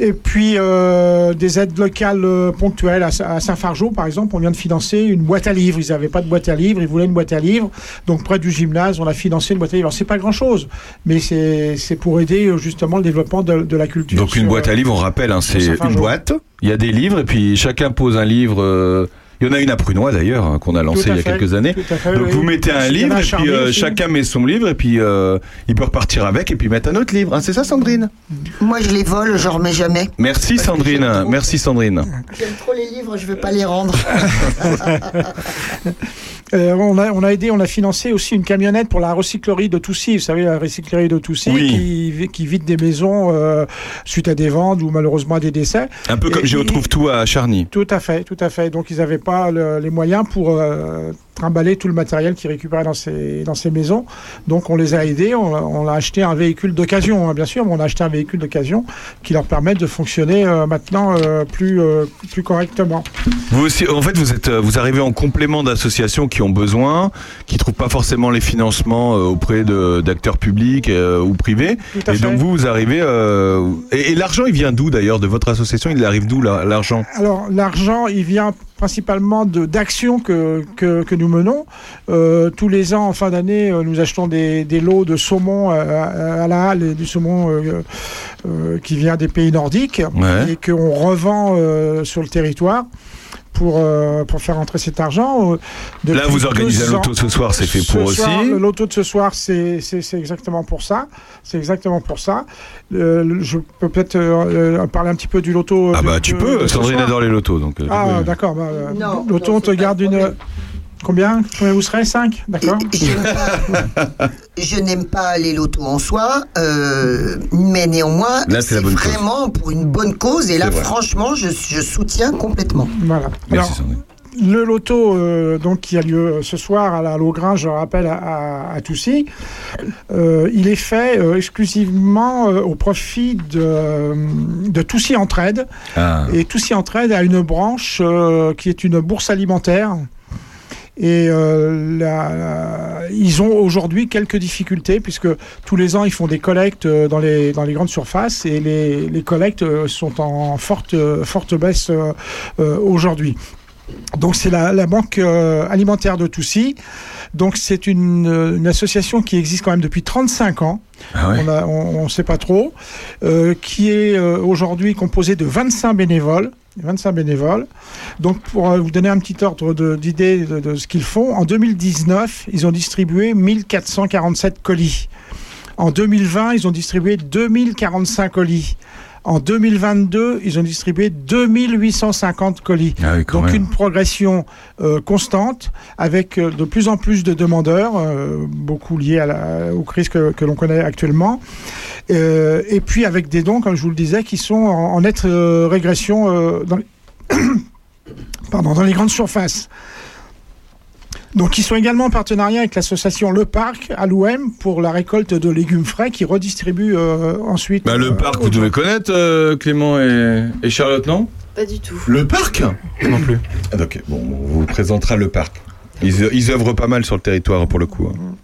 Et puis euh, des aides locales euh, ponctuelles à, à Saint-Fargeau, par exemple, on vient de financer une boîte à livres. Ils n'avaient pas de boîte à livres, ils voulaient une boîte à livres. Donc près du gymnase, on a financé une boîte à livres. Alors c'est pas grand-chose, mais c'est c'est pour aider euh, justement le développement de, de la culture. Donc une sur, boîte à euh, livres, on rappelle, hein, c'est une boîte. Il y a des livres et puis chacun pose un livre. Il y en a une à Prunois d'ailleurs hein, qu'on a lancé Tout à il y a fait, quelques années. tout à fait, Donc oui. vous mettez un livre et puis euh, chacun met son livre et puis euh, il peut repartir avec et puis mettre un autre livre. hein. c'est ça Sandrine? Moi, je les vole, je remets jamais. Merci Sandrine. Merci Sandrine. J'aime trop les livres, je veux pas les rendre. Euh, on, a, on a aidé, on a financé aussi une camionnette pour la recyclerie de Toussy. Vous savez, la recyclerie de Toussy Oui. qui, vi- qui vide des maisons euh, suite à des ventes ou malheureusement à des décès. Un peu comme Et- je retrouve tout à Charny. Tout à fait, tout à fait. Donc ils n'avaient pas le- les moyens pour euh, trimballer tout le matériel qu'ils récupéraient dans ces, dans ces maisons. Donc on les a aidés, on, a- on a acheté un véhicule d'occasion, hein, bien sûr, mais on a acheté un véhicule d'occasion qui leur permet de fonctionner euh, maintenant euh, plus, euh, plus correctement. Vous aussi, en fait, vous êtes, vous arrivez en complément d'associations qui ont besoin, qui trouvent pas forcément les financements auprès d'acteurs publics ou privés. Tout à Et donc vous, vous arrivez. et et l'argent, il vient d'où d'ailleurs de votre association? Il arrive d'où la- l'argent? Alors l'argent, il vient principalement d'actions que, que, que nous menons. Euh, tous les ans, en fin d'année, euh, nous achetons des, des lots de saumon euh, à, à la halle, et du saumon euh, euh, qui vient des pays nordiques Ouais. et qu'on revend euh, sur le territoire. Pour, euh, pour faire entrer cet argent. Euh, Là, vous organisez un loto ce soir, c'est fait ce pour soir, aussi. Le loto de ce soir, c'est exactement pour ça. C'est exactement pour ça. Euh, je peux peut-être parler un petit peu du loto. Ah de- bah tu de- peux. Sandrine adore les lotos, donc. Ah, d'accord. Bah, loto, on te garde une. Combien Combien vous serez 5 D'accord Je n'aime pas- je n'aime pas les lotos en soi, euh, mais néanmoins, Là, c'est la bonne cause. vraiment pour une bonne cause. Et là, vrai. franchement, je, je soutiens complètement. Voilà. Merci Alors, le loto euh, donc, qui a lieu ce soir à la Logrin, je rappelle, à, à, à Toussy, euh, il est fait euh, exclusivement euh, au profit de, de Toussy Entraide. Ah. Et Toussy Entraide a une branche euh, qui est une bourse alimentaire. Et euh, la- la- ils ont aujourd'hui quelques difficultés puisque tous les ans ils font des collectes euh, dans les, dans les grandes surfaces et les, les collectes euh, sont en forte, forte baisse euh, aujourd'hui. Donc c'est la, la banque euh, alimentaire de Toussy. Donc c'est une, une association qui existe quand même depuis 35 ans. Ah ouais. On ne sait pas trop, euh, qui est euh, aujourd'hui composée de 25 bénévoles. 25 bénévoles. Donc, pour euh, vous donner un petit ordre d'idée de, de ce qu'ils font, en 2019, ils ont distribué 1447 colis. En 2020, ils ont distribué 2045 colis. En 2022, ils ont distribué 2850 colis. Ah oui, Donc même. une progression euh, constante avec euh, de plus en plus de demandeurs, euh, beaucoup liés à la, aux crises que, que l'on connaît actuellement. Euh, et puis avec des dons, comme je vous le disais, qui sont en, en nette régression dans, les Pardon, dans les grandes surfaces. Donc, ils sont également en partenariat avec l'association Le Parc à l'OM pour la récolte de légumes frais qui redistribue euh, ensuite. Bah, le euh, parc, vous devez connaître euh, Clément et, et Charlotte, non? Pas du tout. Le parc? Non plus. Ah, Ok, bon, on vous présentera le parc. Ils, ils œuvrent pas mal sur le territoire pour le coup. hein.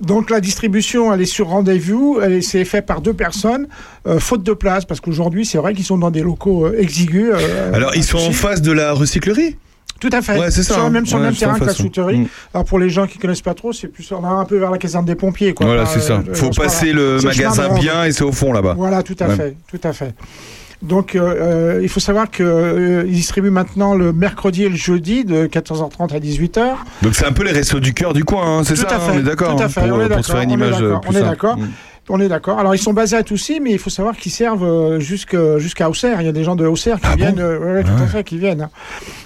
Donc la distribution, elle est sur rendez-vous, elle est- c'est fait par deux personnes, euh, faute de place, parce qu'aujourd'hui c'est vrai qu'ils sont dans des locaux euh, exigus. euh, Alors, ils sont en face de la recyclerie? Tout à fait. Ouais, c'est ça, Sur- hein. même sur Ouais, le même terrain que la face, ouais. souterie. Mm. Alors pour les gens qui connaissent pas trop, c'est plus on a un peu vers la caserne des pompiers. Quoi, Voilà, c'est ça. euh, Faut passer le magasin bien et c'est au fond là-bas. Voilà, tout à fait, tout à fait. Donc, euh, euh, il faut savoir qu'ils distribuent maintenant le mercredi et le jeudi de 14h30 à 18h. Donc c'est un peu les restos du cœur du coin, hein, c'est ça hein, fait, On est d'accord tout à hein, fait, pour, on est pour d'accord, on est image euh, d'accord, plus on est simple. d'accord. Mm. On est d'accord. Alors, ils sont basés à Toussy, mais il faut savoir qu'ils servent euh, jusqu'à Auxerre. Il y a des gens de Auxerre qui Ah bon? viennent, euh, ouais, ouais, tout Ah à ouais. fait, qui viennent. hein.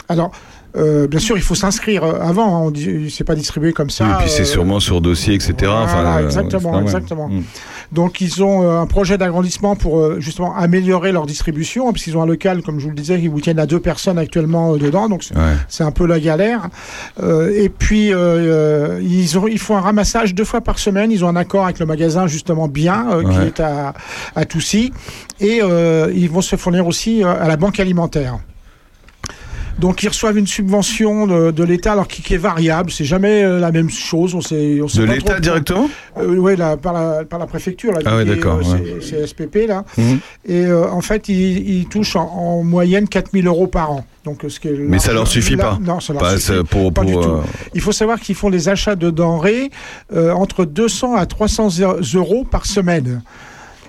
Alors, euh, bien sûr, il faut s'inscrire euh, avant. hein. C'est pas distribué comme ça. Et puis c'est euh, sûrement sur dossier, etc. voilà, enfin, euh, exactement, exactement. Mm. Donc ils ont euh, un projet d'agrandissement pour euh, justement améliorer leur distribution, hein, puisqu'ils ont un local, comme je vous le disais, qui vous tiennent à deux personnes actuellement euh, dedans, donc c'est Ouais. un peu la galère. Euh, et puis ils, ont, ils font un ramassage deux fois par semaine. Ils ont un accord avec le magasin justement bien euh, qui Ouais. est à, à Toussy, et euh, ils vont se fournir aussi euh, à la banque alimentaire. Donc ils reçoivent une subvention de, de l'État, alors qui, qui est variable. C'est jamais euh, la même chose. On sait, on sait De l'État directement euh, oui, par, la, par la préfecture. Là, Ah est, d'accord, euh, ouais. c'est- C'est SPP, là. Mhm. Et euh, en fait, ils, ils touchent en, en moyenne 4000 euros par an. Donc, ce qui est Mais ça leur suffit pas. Non, ça leur suffit pour, pas pour, du tout. Il faut savoir qu'ils font des achats de denrées entre 200 à 300 euros par semaine.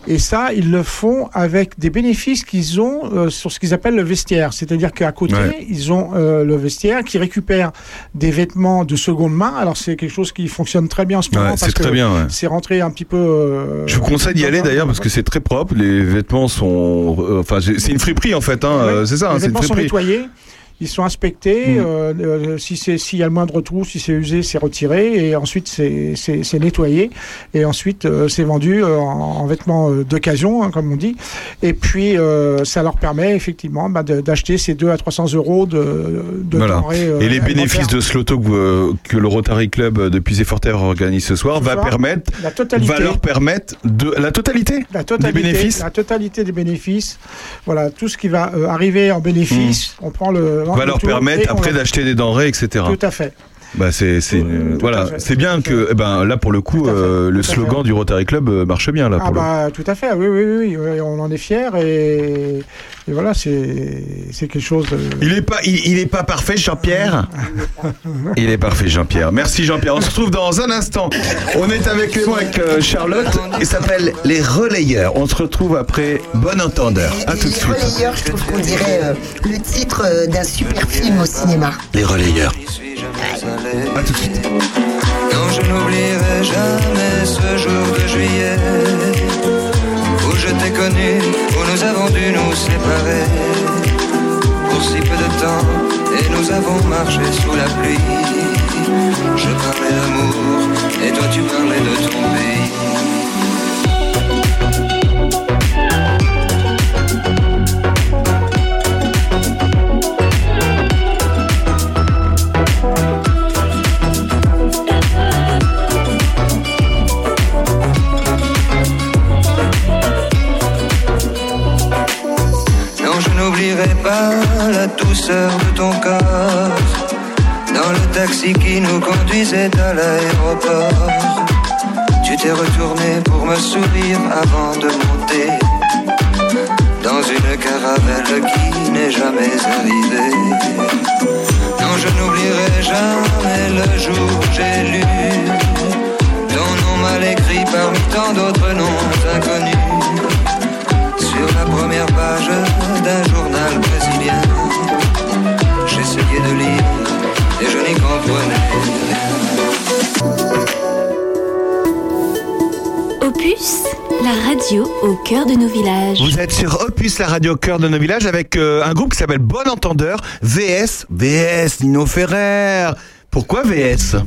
Et ça, ils le font avec des bénéfices qu'ils ont euh, sur ce qu'ils appellent le vestiaire. C'est-à-dire qu'à côté, Ouais. ils ont euh, le vestiaire qui récupère des vêtements de seconde main. Alors, c'est quelque chose qui fonctionne très bien en ce moment. ouais, c'est très bien. ouais. C'est rentré un petit peu. euh, Je vous conseille d'y aller d'ailleurs parce que c'est très propre. Les vêtements sont, euh, enfin, c'est une friperie en fait. Hein, euh, c'est ça, hein, Les une vêtements sont nettoyés. Ils sont inspectés. Mm. euh, euh, si c'est s'il y a le moindre trou, si c'est usé, c'est retiré et ensuite c'est nettoyé et ensuite euh, c'est vendu en, en vêtements d'occasion, hein, comme on dit. Et puis ça leur permet effectivement bah, de- d'acheter ces 2 à 300 euros de, de Voilà. denrées, Et les bénéfices de ce loto que, que le Rotary Club depuis Zeforter organise ce soir Ce va soir, permettre, la totalité. va leur permettre de la totalité. la totalité, des bénéfices la totalité des bénéfices, voilà, tout ce qui va arriver en bénéfice, on prend le. Va le leur permettre après d'acheter des denrées, etc. Tout à fait. Bah c'est voilà, c'est bien que eh ben là pour le coup euh, le slogan du Rotary Club euh, marche bien là Ah pour le bah tout à fait, oui, oui, oui, oui, on en est fiers et, et voilà, c'est c'est quelque chose. de- Il est pas, il, il est pas parfait, Jean-Pierre. il est parfait, Jean-Pierre. Merci, Jean-Pierre. On se retrouve dans un instant. On est avec Clément, avec euh, Charlotte. Il s'appelle Les Relayeurs. On se retrouve après Bon Entendeur. À tout de Les suite. relayeurs, je trouve qu'on dirait euh, le titre euh, d'un super film au cinéma. Les relayeurs. À tout de suite. Non, je n'oublierai jamais ce jour de juillet où nous avons dû nous séparer pour si peu de temps et nous avons marché sous la pluie. Je parlais d'amour et toi tu parlais de ton pays. N'oublierai pas la douceur de ton corps dans le taxi qui nous conduisait à l'aéroport. Tu t'es retourné pour me sourire avant de monter dans une caravelle qui n'est jamais arrivée. Non, je n'oublierai jamais le jour j'ai lu ton nom mal écrit parmi tant d'autres noms inconnus sur la première page d'un journal brésilien. J'essayais de lire et je n'y comprenais rien. radio au cœur de nos villages. Vous êtes sur Opus, la radio cœur de nos villages, avec euh, un groupe qui s'appelle Bon Entendeur, VS, VS, Nino Ferrer. Pourquoi VS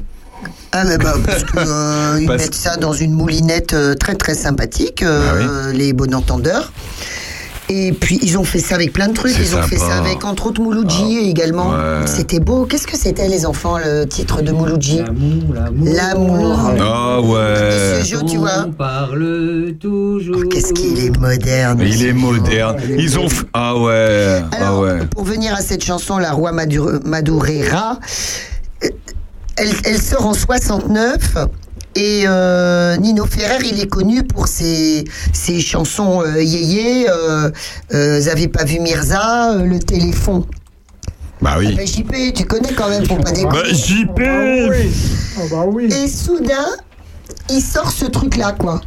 Ah mais bah, parce que, euh, Parce- mettent ça dans une moulinette euh, très très sympathique, euh, les bons entendeurs. Et puis ils ont fait ça avec plein de trucs. Ils ont fait ça avec entre autres Mouloudji également. ouais. C'était beau. Qu'est-ce que c'était les enfants le titre de Mouloudji? L'amour. Ah ouais. Ce jeu, tu vois? parle toujours. Oh, Qu'est-ce qu'il est moderne. Il est moderne. Ils ont. Ah ouais. Ah Alors, ouais. pour venir à cette chanson, La Roi Madureira, euh, elle, elle sort en 69. Et euh, Nino Ferrer, il est connu pour ses, ses chansons euh, yéyé. Euh, euh, vous avez pas vu Mirza, euh, le téléphone. Bah oui. Ah ben, JP, tu connais quand même pour pas déconner. Bah, JP Ah bah oui. Et soudain, il sort ce truc-là, quoi.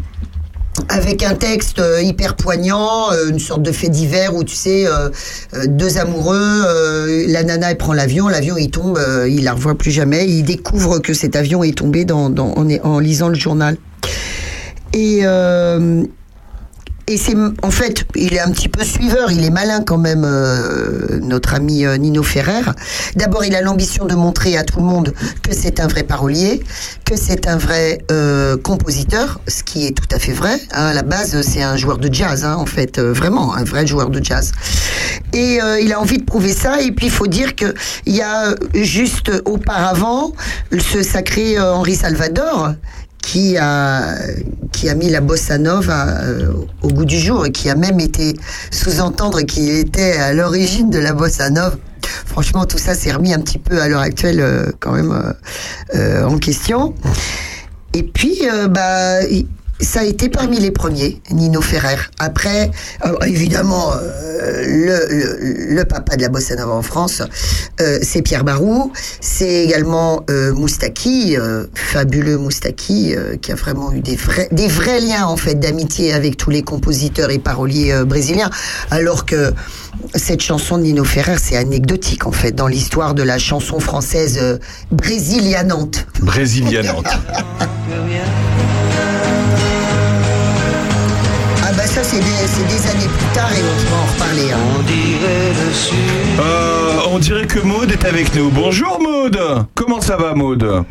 Avec un texte euh, hyper poignant, euh, une sorte de fait divers où tu sais, euh, deux amoureux, la nana elle prend l'avion, l'avion il tombe, il la revoit plus jamais, il découvre que cet avion est tombé en, en lisant le journal. Et, euh, et c'est en fait, il est un petit peu suiveur, il est malin quand même, euh, notre ami euh, Nino Ferrer. D'abord, il a l'ambition de montrer à tout le monde que c'est un vrai parolier, que c'est un vrai euh, compositeur, ce qui est tout à fait vrai. hein. à la base, c'est un joueur de jazz, hein, en fait, vraiment un vrai joueur de jazz. Et il a envie de prouver ça. Et puis, il faut dire que il y a juste auparavant ce sacré Henri Salvador qui a, qui a mis la bossa nova euh, au goût du jour et qui a même été sous-entendre qu'il était à l'origine de la bossa nova. Franchement, tout ça s'est remis un petit peu à l'heure actuelle euh, quand même euh, euh, en question. Et puis, euh, bah, ça a été parmi les premiers, Nino Ferrer. Après, euh, évidemment, euh, le, le, le papa de la bossa nova en France, euh, c'est Pierre Barou. C'est également euh, Moustaki, euh, fabuleux Moustaki, euh, qui a vraiment eu des vrais, des vrais liens en fait d'amitié avec tous les compositeurs et paroliers euh, brésiliens. Alors que cette chanson de Nino Ferrer, c'est anecdotique en fait dans l'histoire de la chanson française euh, brésilianante. Brésilianante. Ah bah ça c'est des, années plus tard et on va en reparler. hein. Euh, on dirait que Maude est avec nous. Bonjour Maude. Comment ça va Maude?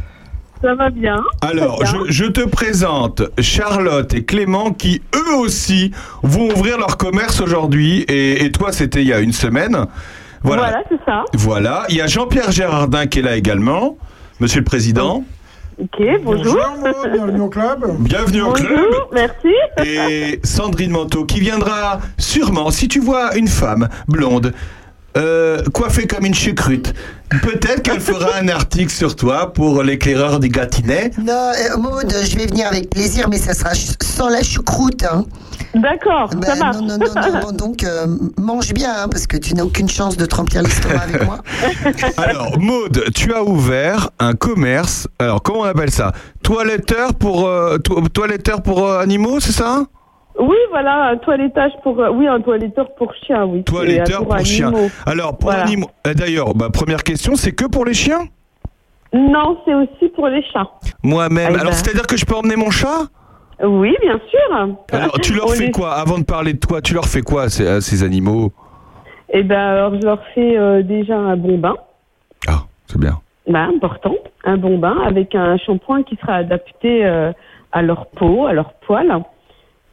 Ça va bien. Alors, bien. je, je te présente Charlotte et Clément qui, eux aussi, vont ouvrir leur commerce aujourd'hui. Et, et toi, c'était il y a une semaine. Voilà. Voilà, c'est ça. Voilà. Il y a Jean-Pierre Gérardin qui est là également. Monsieur le Président. Ok, bonjour. Maud, bienvenue au club. Bienvenue au club. Bonjour, merci. Et Sandrine Manteau qui viendra sûrement, si tu vois une femme blonde, euh, coiffée comme une choucrute, peut-être qu'elle fera un article sur toi pour l'éclaireur du Gâtinais. Non, euh, Maud, je vais venir avec plaisir, mais ça sera sans la choucroute. Hein. D'accord, Ben, ça marche. Non, non, non, non, donc euh, mange bien, hein, parce que tu n'as aucune chance de te remplir l'estomac avec moi. Alors, Maude, tu as ouvert un commerce. Alors, comment on appelle ça? Toiletteur pour euh, to- toiletteur pour euh, animaux, c'est ça? Oui, voilà, un toilettage pour. euh, oui, un toiletteur pour chien, oui. Toiletteur Et, euh, pour, chien. Alors, pour Voilà. animaux. D'ailleurs, ma première question, c'est que pour les chiens? Non, c'est aussi pour les chats. Moi-même. Ah, Alors, ben. c'est-à-dire que je peux emmener mon chat? Oui, bien sûr. Alors, tu leur On fais les- quoi Avant de parler de toi, tu leur fais quoi à ces, à ces animaux Eh ben, alors, je leur fais euh, déjà un bon bain. Ah, c'est bien. Bah, important. Un bon bain avec un shampoing qui sera adapté euh, à leur peau, à leur poil.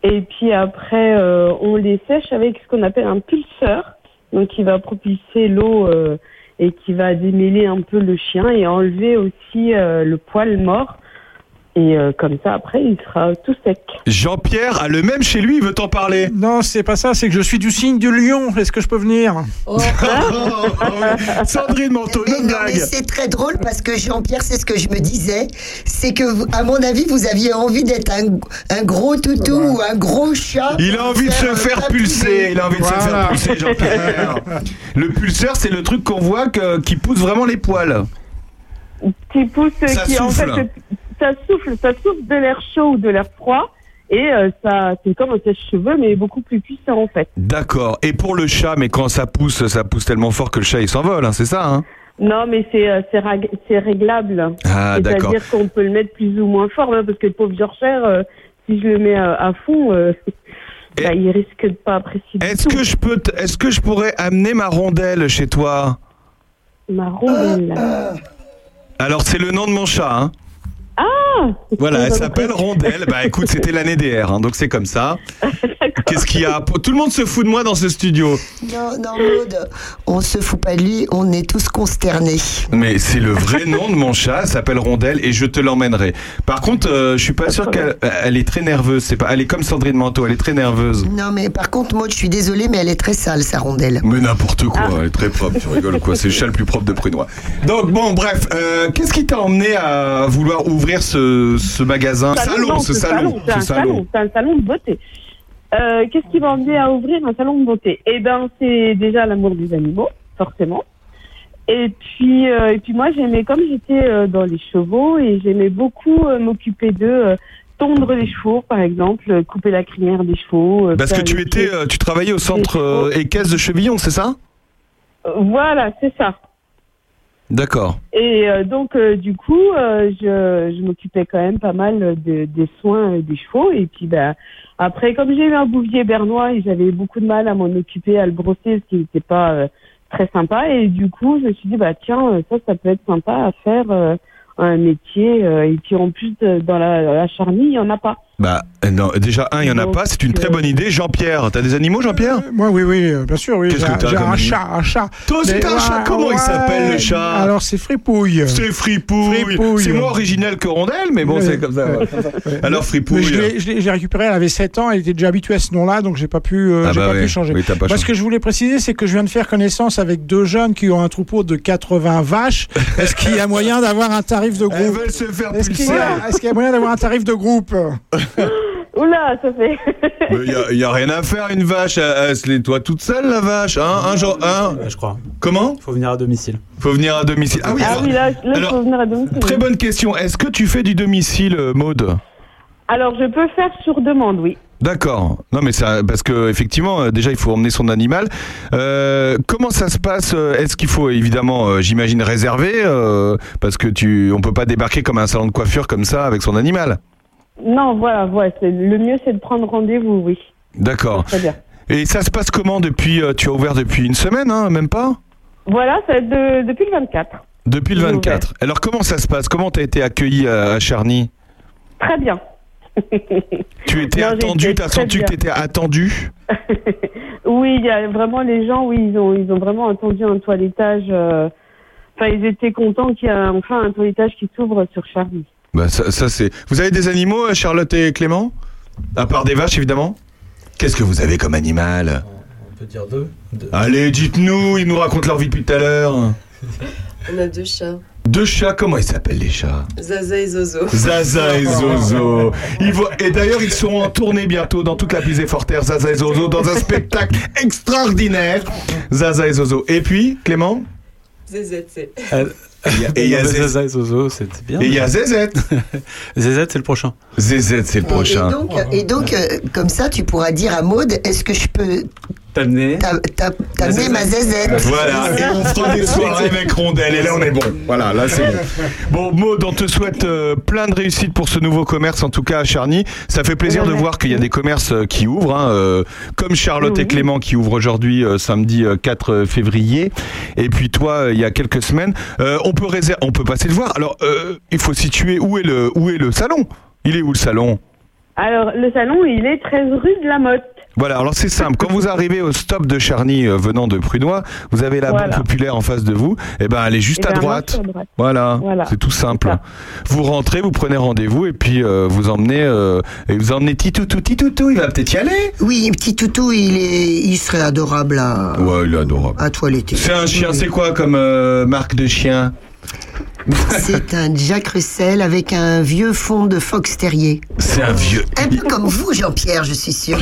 Et puis après, euh, on les sèche avec ce qu'on appelle un pulseur. Donc, qui va propulser l'eau euh, et qui va démêler un peu le chien et enlever aussi euh, le poil mort. Et euh, comme ça, après, il sera tout sec. Jean-Pierre a le même chez lui, il veut t'en parler. Non, c'est pas ça, c'est que je suis du signe du lion. Est-ce que je peux venir? Sandrine Manteau, Mais une non, mais blague. c'est très drôle parce que Jean-Pierre, c'est ce que je me disais, c'est que, vous- à mon avis, vous aviez envie d'être un, un gros toutou ou un gros chat. Il a envie de se faire pulser, il a envie de se faire pulser, Jean-Pierre. Le pulseur, c'est le truc qu'on voit que- qui pousse vraiment les poils. Qui pousse, Ça qui en fait, souffle. Ça souffle, ça souffle de l'air chaud ou de l'air froid. Et euh, ça, c'est comme un sèche-cheveux, mais beaucoup plus puissant en fait. D'accord. Et pour le chat, mais quand ça pousse, ça pousse tellement fort que le chat il s'envole, hein, c'est ça hein? Non, mais c'est euh, c'est réglable. Ah, d'accord. C'est-à-dire qu'on peut le mettre plus ou moins fort, hein, parce que le pauvre Georgère, euh, si je le mets à, à fond, euh, bah, il risque de pas apprécier Est-ce que je peux, est-ce que je pourrais amener ma rondelle chez toi? Ma rondelle. Alors c'est le nom de mon chat. Hein. Ah Voilà, elle s'appelle Rondelle. Bah écoute, c'était l'année DR, hein, donc c'est comme ça. Qu'est-ce qu'il y a Tout le monde se fout de moi dans ce studio. Non, non, Maud, on se fout pas de lui, on est tous consternés. Mais c'est le vrai nom de mon chat, elle s'appelle Rondelle et je te l'emmènerai. Par contre, euh, je suis pas sûr qu'elle elle est très nerveuse. C'est pas, elle est comme Sandrine Manteau, elle est très nerveuse. Non, mais par contre, Maud, je suis désolée, mais elle est très sale, sa rondelle. Mais n'importe quoi, elle est très propre, tu rigoles quoi, c'est le chat le plus propre de Prunois. Donc bon, bref, euh, qu'est-ce qui t'a emmené à vouloir ouvrir ce, ce magasin Salon, non, ce salon, C'est un ce salon, c'est un salon de beauté. Euh, Qu'est-ce qui m'a emmené à ouvrir un salon de beauté? Eh ben, c'est déjà l'amour des animaux, forcément. Et puis, euh, et puis moi, j'aimais, comme j'étais euh, dans les chevaux, et j'aimais beaucoup m'occuper d'eux, tondre les chevaux, par exemple, couper la crinière des chevaux. Parce que tu étais, tu travaillais au centre équestre de Chevillon, c'est ça? Voilà, c'est ça. D'accord. Et euh, donc, euh, du coup, euh, je, je m'occupais quand même pas mal de, des soins des chevaux. Et puis, ben, après, comme j'ai eu un bouvier bernois et j'avais beaucoup de mal à m'en occuper, à le brosser, ce qui n'était pas très sympa. Et du coup, je me suis dit, bah tiens, ça, ça peut être sympa à faire un métier. et puis, en plus, dans la, la charnie, il n'y en a pas. Bah euh, non, déjà un, il y en a pas, c'est une très bonne idée. Jean-Pierre, t'as des animaux, Jean-Pierre Moi, oui, oui, euh, bien sûr, oui. Qu'est-ce J'ai que t'as j'ai un chat, un chat. Toi aussi, t'as un chat ouais, Comment il s'appelle, le chat Alors, c'est Fripouille. C'est Fripouille. Fripouille. C'est moins original que Rondelle, mais bon, c'est comme ça. ouais. Ouais. Alors Fripouille. l'ai récupéré, elle avait 7 ans, elle était déjà habituée à ce nom-là, donc j'ai pas pu, euh, Ah j'ai bah pas pu changer. Oui, t'as pas Moi, ce que je voulais préciser, c'est que je viens de faire connaissance avec deux jeunes qui ont un troupeau de 80 vaches. Est-ce qu'il y a moyen d'avoir un tarif de Elles groupe veulent se faire est-ce qu'il y a moyen d'avoir un tarif de groupe? Oula, ça fait. Mais y a, y a rien à faire, une vache. Elle, elle se nettoie toute seule, la vache. Hein, un genre, un. je crois. Comment? Faut venir à domicile. Faut venir à domicile. Ah oui, Ah alors- oui, là, là il alors, faut venir à domicile. Très bonne question. Est-ce que tu fais du domicile, euh, Maude? Alors, je peux faire sur demande, oui. D'accord. Non, mais ça, parce que effectivement, euh, déjà, il faut emmener son animal. Euh, comment ça se passe euh, Est-ce qu'il faut évidemment, euh, j'imagine, réserver euh, parce que tu, on peut pas débarquer comme un salon de coiffure comme ça avec son animal? Non, voilà, voilà. c'est- Le mieux, c'est de prendre rendez-vous, oui. D'accord. Très bien. Et ça se passe comment depuis euh, Tu as ouvert depuis une semaine, hein, même pas? Voilà, c'est de- depuis le 24. Depuis le J'ai 24. Alors comment ça se passe? Comment t'as été accueilli à, à Charny? Très bien. Tu étais Non, attendu T'as senti que t'étais attendu Oui, il y a vraiment les gens, oui, ils ont, ils ont vraiment entendu un toilettage. euh, Enfin, ils étaient contents qu'il y ait enfin un toilettage qui s'ouvre sur Charlie. Bah ça, ça, c'est. Vous avez des animaux, euh, Charlotte et Clément? À part des vaches, évidemment? Qu'est-ce que vous avez comme animal? On peut dire deux. Allez, dites-nous. Ils nous racontent leur vie depuis tout à l'heure. On a deux chats, Deux chats. Comment ils s'appellent les chats? Zaza et Zozo. Zaza et Zozo. Ils vont- Et d'ailleurs, ils seront en tournée bientôt dans toute la Pisée Forterre, Zaza et Zozo, dans un spectacle extraordinaire. Zaza et Zozo. Et puis, Clément? ZZC. Et il y a- Zozo, c'est bien. Et il y a. Zezette, c'est le prochain. Zezette, c'est le prochain. Et donc, et donc euh, comme ça, tu pourras dire à Maud, est-ce que je peux T'amener t'a- t'a- t'amener ma zézette Voilà, et on fera des soirées avec Rondelle, et là on est bon. Voilà, là c'est bon. Bon, Maud, on te souhaite euh, plein de réussite pour ce nouveau commerce, en tout cas à Charny. Ça fait plaisir de voir qu'il y a des commerces euh, qui ouvrent, hein, euh, comme Charlotte et Clément qui ouvrent aujourd'hui, euh, samedi euh, 4 février. Et puis toi, euh, il y a quelques semaines. Euh, on peut réserver, on peut passer le voir. Alors, euh, il faut situer où est le, où est le salon? Il est où le salon? Alors, le salon, il est 13 rue de la Motte. Voilà, alors c'est simple. Quand vous arrivez au stop de Charny euh, venant de Prunois, vous avez la Voilà. Banque populaire en face de vous. Et ben, elle est juste Eh à ben, droite. Voilà, Voilà. c'est tout simple. Vous rentrez, vous prenez rendez-vous et puis euh, vous emmenez euh, et vous emmenez Titoutou. Titoutou, il va peut-être y aller. Oui, petit toutou, il, est, il serait adorable à, Ouais, il est adorable. à toiletter. C'est un chien, c'est quoi comme euh, marque de chien? C'est un Jack Russell avec un vieux fond de fox terrier. C'est un vieux. Un peu comme vous, Jean-Pierre, je suis sûr.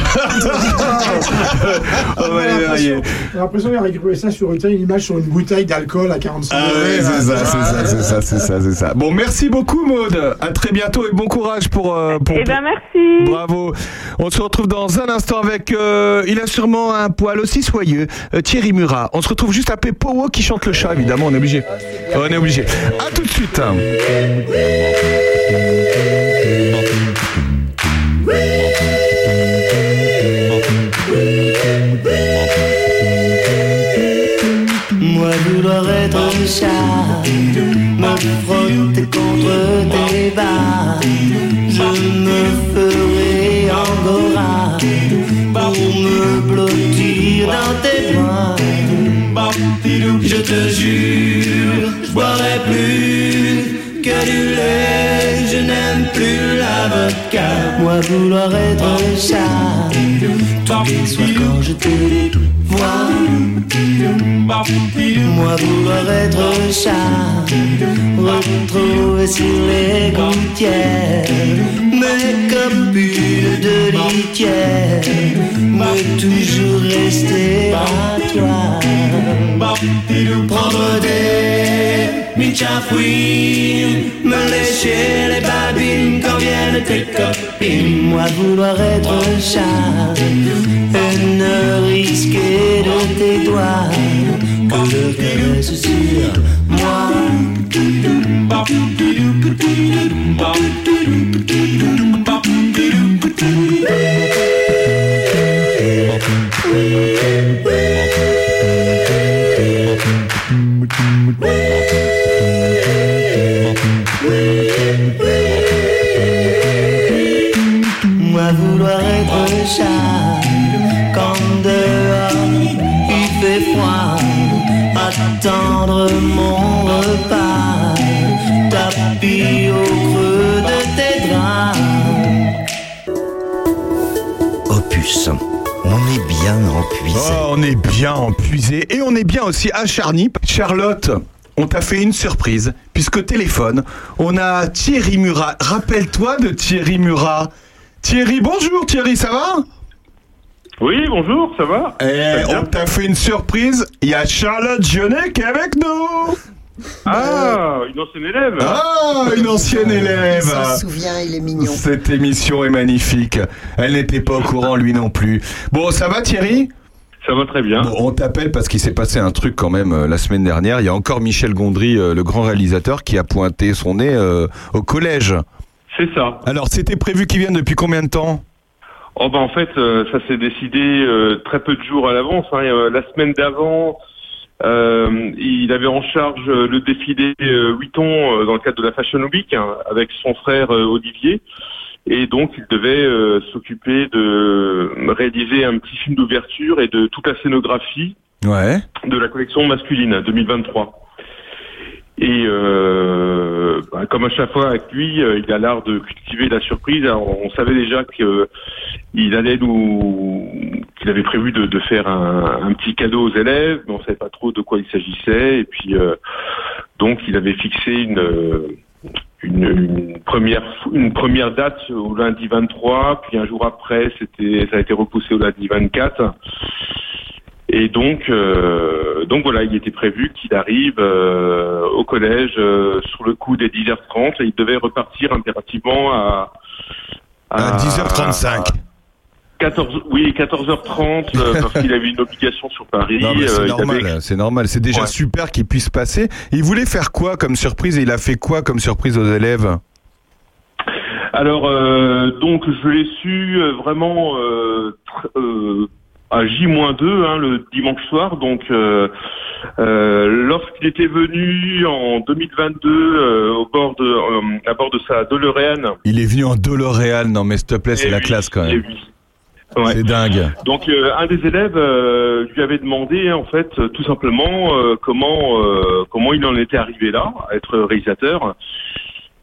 Oh, Valérie Verrier. J'ai l'impression qu'il a récupéré ça sur une, image sur une bouteille d'alcool à 45 Ah ouais, c'est ça, c'est ça, c'est ça, c'est ça, c'est ça. Bon, merci beaucoup, Maude. À très bientôt et bon courage pour. euh, pour Eh ben, merci. Bravo. On se retrouve dans un instant avec. euh, il a sûrement un poil aussi soyeux, euh, Thierry Murat. On se retrouve juste après Powo qui chante le chat, évidemment, on est obligé. On est obligé. À tout de suite. Moi vouloir être chat, me frotter contre tes bas, je me ferai angora pour me blottir dans tes bras. Je te jure, je boirai plus que du lait, je n'aime plus la vodka. Moi vouloir être chat, tous les soirs quand je te vois. Moi vouloir être chat, retrouver sur les gouttières mes copules de litière, mais toujours rester à toi. Prendre des michafouines, me lécher les babines quand viennent tes copines. Moi vouloir être chat et ne risquer de tes doigts que le caresse sur. Moi on est bien empuisé et on est bien aussi acharni. Charlotte, on t'a fait une surprise puisqu'au téléphone, on a Thierry Murat. Rappelle-toi de Thierry Murat. Thierry, bonjour Thierry, ça va? Oui, bonjour, ça va? Eh, on t'a fait une surprise. Il y a Charlotte Jeunet qui est avec nous. Ah, une ancienne élève Ah, une ancienne élève. Il s'en souvient, il est mignon. Cette émission est magnifique. Elle n'était pas au courant, lui non plus. Bon, ça va Thierry? Ça va très bien. Bon, on t'appelle parce qu'il s'est passé un truc quand même euh, la semaine dernière. Il y a encore Michel Gondry, euh, le grand réalisateur, qui a pointé son nez euh, au collège. C'est ça. Alors, c'était prévu qu'il vienne depuis combien de temps? Oh bah en fait, euh, ça s'est décidé euh, très peu de jours à l'avance. hein. Euh, la semaine d'avant, euh, il avait en charge le défilé euh, Vuitton euh, dans le cadre de la Fashion Week hein, avec son frère euh, Olivier. Et donc, il devait euh, s'occuper de réaliser un petit film d'ouverture et de toute la scénographie Ouais. de la collection masculine 2023. Et euh, bah, comme à chaque fois avec lui, euh, il a l'art de cultiver la surprise. Alors, on savait déjà que il allait nous, qu'il avait prévu de, de faire un, un petit cadeau aux élèves, mais on savait pas trop de quoi il s'agissait. Et puis euh, donc il avait fixé une, euh, une, première une première date au lundi 23, puis un jour après, c'était ça a été repoussé au lundi 24. Et donc, euh, donc voilà, il était prévu qu'il arrive euh, au collège euh, sur le coup des 10h30 et il devait repartir impérativement à, À 10h35. 14, oui, 14h30 euh, parce qu'il avait une obligation sur Paris. Euh, c'est normal, avait- c'est normal. C'est déjà Ouais. super qu'il puisse passer. Il voulait faire quoi comme surprise et il a fait quoi comme surprise aux élèves? Alors, euh, donc, je l'ai su vraiment à J-2, hein, le dimanche soir. Donc, lorsqu'il était venu en 2022 euh, au bord de, à bord de sa DeLorean, Il est venu en DeLorean. Non, mais s'il te plaît, c'est Et la oui, classe quand et même. Ouais. C'est dingue. Donc euh, un des élèves euh, lui avait demandé en fait euh, tout simplement euh, comment euh, comment il en était arrivé là à être réalisateur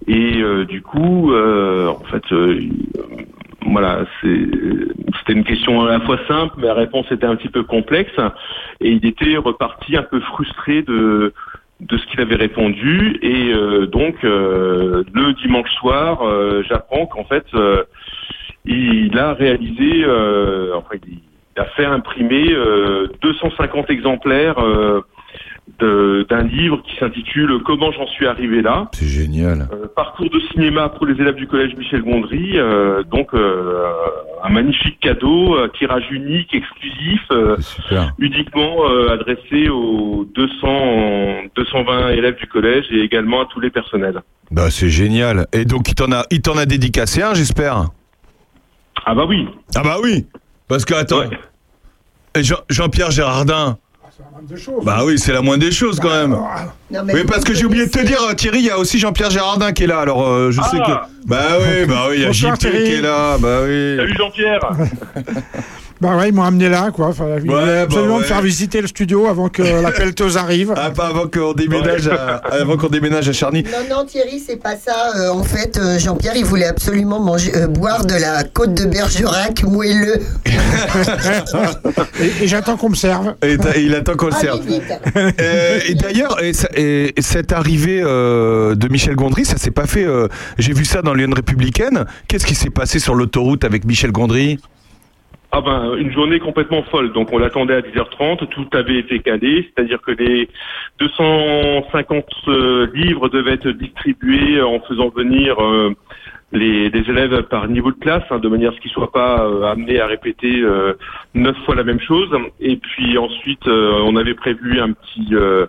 et euh, du coup euh, en fait il- voilà c'est c'était une question à la fois simple mais la réponse était un petit peu complexe et il était reparti un peu frustré de de ce qu'il avait répondu et euh, donc euh, le dimanche soir euh, j'apprends qu'en fait euh, il a réalisé, euh, enfin, il a fait imprimer euh, 250 exemplaires euh, d'un livre qui s'intitule Comment j'en suis arrivé là. C'est génial. Euh, parcours de cinéma pour les élèves du collège Michel Gondry. euh, donc euh, un magnifique cadeau, tirage unique, exclusif, euh, uniquement euh, adressé aux 200, 220 élèves du collège et également à tous les personnels. Bah, c'est génial. Et donc, il t'en a, il t'en a dédicacé un, j'espère? Ah bah oui. Ah bah oui. Parce que attends. Et Jean- Jean-Pierre Gérardin. Bah oui, c'est la moindre des choses quand même. Non, mais Oui, vous parce que j'ai oublié de te dire, Thierry, il y a aussi Jean-Pierre Gérardin qui est là. Alors, euh, je sais que. Ah. Bah oui, bah oui, il y a JP Thierry. qui est là. Bah oui. Salut Jean-Pierre Bah ouais, ils m'ont amené là, quoi. Enfin, il voulait Ouais, bah absolument me faire visiter le studio avant que la pelleteuse arrive. Ah, pas avant qu'on déménage, à, avant qu'on déménage à Charny. Non, non, Thierry, c'est pas ça. Euh, en fait, euh, Jean-Pierre, il voulait absolument manger, euh, boire de la côte de Bergerac moelleux. Et, et j'attends qu'on me serve. Et, il attend qu'on le serve. Euh, et d'ailleurs, et, ça- et cette arrivée euh, de Michel Gondry, ça s'est pas fait. euh, J'ai vu ça dans l'Union républicaine. Qu'est-ce qui s'est passé sur l'autoroute avec Michel Gondry? Ah ben, une journée complètement folle. Donc on l'attendait à 10h30, tout avait été calé, c'est-à-dire que les 250 euh, livres devaient être distribués en faisant venir euh, les, les élèves par niveau de classe, hein, de manière à ce qu'ils soient pas euh, amenés à répéter euh, neuf fois la même chose. Et puis ensuite, euh, on avait prévu un petit euh,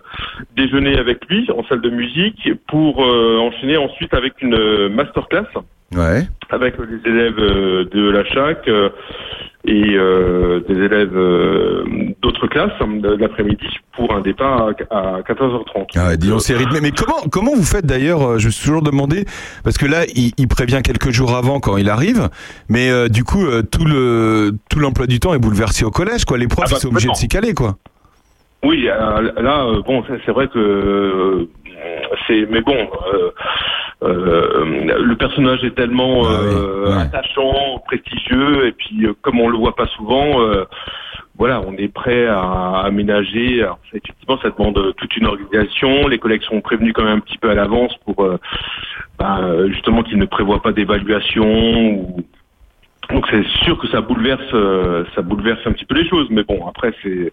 déjeuner avec lui en salle de musique pour euh, enchaîner ensuite avec une euh, masterclass Ouais. avec les élèves euh, de la chac euh, et euh, des élèves euh, d'autres classes hein, de l'après-midi pour un départ à, à 14h30. Ah disons, c'est rythmé. Mais comment, comment vous faites d'ailleurs euh, Je me suis toujours demandé, parce que là, il, il prévient quelques jours avant quand il arrive, mais euh, du coup, euh, tout le tout l'emploi du temps est bouleversé au collège, quoi. Les profs Ah bah, ils sont obligés de s'y caler, quoi. Oui, euh, là, bon, c'est c'est vrai que euh, c'est, mais bon, euh, euh, le personnage est tellement Ah oui, euh, ouais. attachant, prestigieux, et puis euh, comme on le voit pas souvent, euh, voilà, on est prêt à aménager. Alors, effectivement, ça demande euh, toute une organisation. Les collègues sont prévenus quand même un petit peu à l'avance pour euh, bah, euh, justement qu'ils ne prévoient pas d'évaluation ou donc c'est sûr que ça bouleverse, euh, ça bouleverse un petit peu les choses, mais bon après c'est.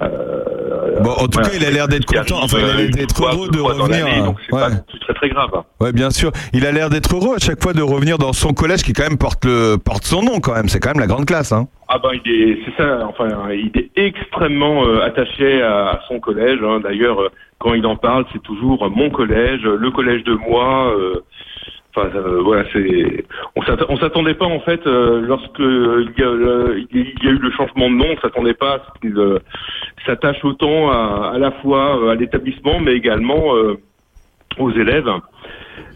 Euh, Bon, en tout cas, il a l'air d'être content. Enfin, il a l'air d'être heureux de revenir. Donc c'est ouais. pas très très grave. Ouais, bien sûr. Il a l'air d'être heureux à chaque fois de revenir dans son collège qui quand même porte le porte son nom quand même. C'est quand même la grande classe, hein. Ah ben il est, c'est ça. Enfin, il est extrêmement euh, attaché à, son collège. hein. D'ailleurs, euh, quand il en parle, c'est toujours mon collège, le collège de moi. euh, Enfin, euh, voilà, c'est. On s'att- on s'attendait pas en fait euh, lorsque il y, a, euh, il y a eu le changement de nom, on s'attendait pas à ce qu'il euh, s'attache autant à, à la fois à l'établissement, mais également aux élèves.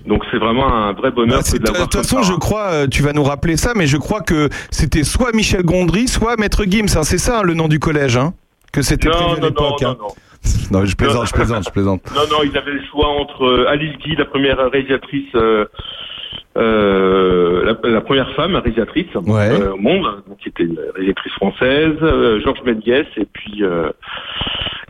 Donc c'est vraiment un vrai bonheur Bah, de l'avoir toute façon, ça. je crois, euh, tu vas nous rappeler ça, mais je crois que c'était soit Michel Gondry, soit Maître Gims. hein. C'est ça hein, le nom du collège, hein Que c'était prévu à l'époque. non, hein. non. Non, je plaisante, je plaisante, je plaisante. Non, non, ils avaient le choix entre euh, Alice Guy, la première réalisatrice, euh, euh, la, la première femme réalisatrice Ouais. euh, au monde, donc qui était une réalisatrice française, euh, Georges Méliès et puis euh,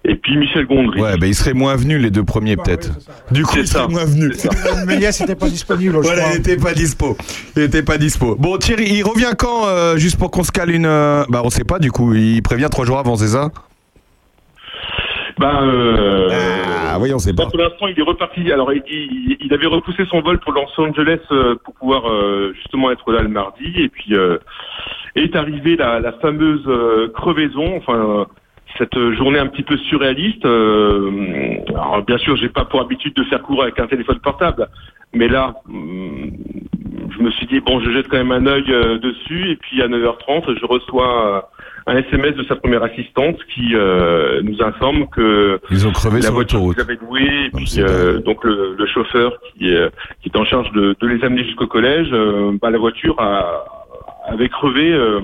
et puis Michel Gondry. Ouais, bah, il serait moins venu les deux premiers peut-être. du coup, C'est il serait ça. moins venu. C'est ça. Méliès n'était pas disponible, Voilà, crois. il était pas dispo. Il était pas dispo. Bon, Thierry, il revient quand euh, Juste pour qu'on se cale une. Bah, on sait pas du coup. Il prévient trois jours avant, c'est ça? Ben, euh, Ah, on sait Là, pas. pour l'instant, il est reparti. Alors, il, il- il avait repoussé son vol pour Los Angeles euh, pour pouvoir euh, justement être là le mardi. Et puis euh, est arrivée la, la fameuse euh, crevaison. Enfin, cette journée un petit peu surréaliste. euh, alors, bien sûr, j'ai pas pour habitude de faire court avec un téléphone portable, mais là, hum, je me suis dit bon, je jette quand même un œil euh, dessus. Et puis à 9h30, je reçois euh, un SMS de sa première assistante qui euh, nous informe que Ils ont crevé la voiture qu'ils avaient louée, et puis euh, donc le, le chauffeur qui est, qui est en charge de, de les amener jusqu'au collège, euh, bah, la voiture a, avait crevé euh,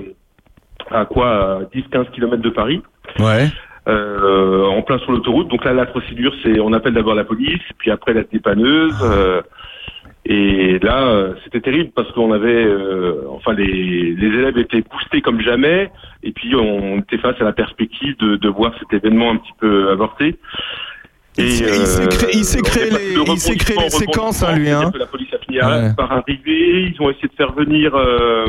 à quoi 10-15 km de Paris. Ouais. Euh, en plein sur l'autoroute. Donc là, la procédure, c'est on appelle d'abord la police, puis après la dépanneuse. euh, et là, euh, c'était terrible parce qu'on avait, euh, enfin, les, les élèves étaient boostés comme jamais, et puis on était face à la perspective de, de voir cet événement un petit peu avorté. Il s'est- il s'est créé- les- il s'est créé les séquences, hein, lui, hein. La police a fini Ouais. par arriver. Ils ont essayé de faire venir euh,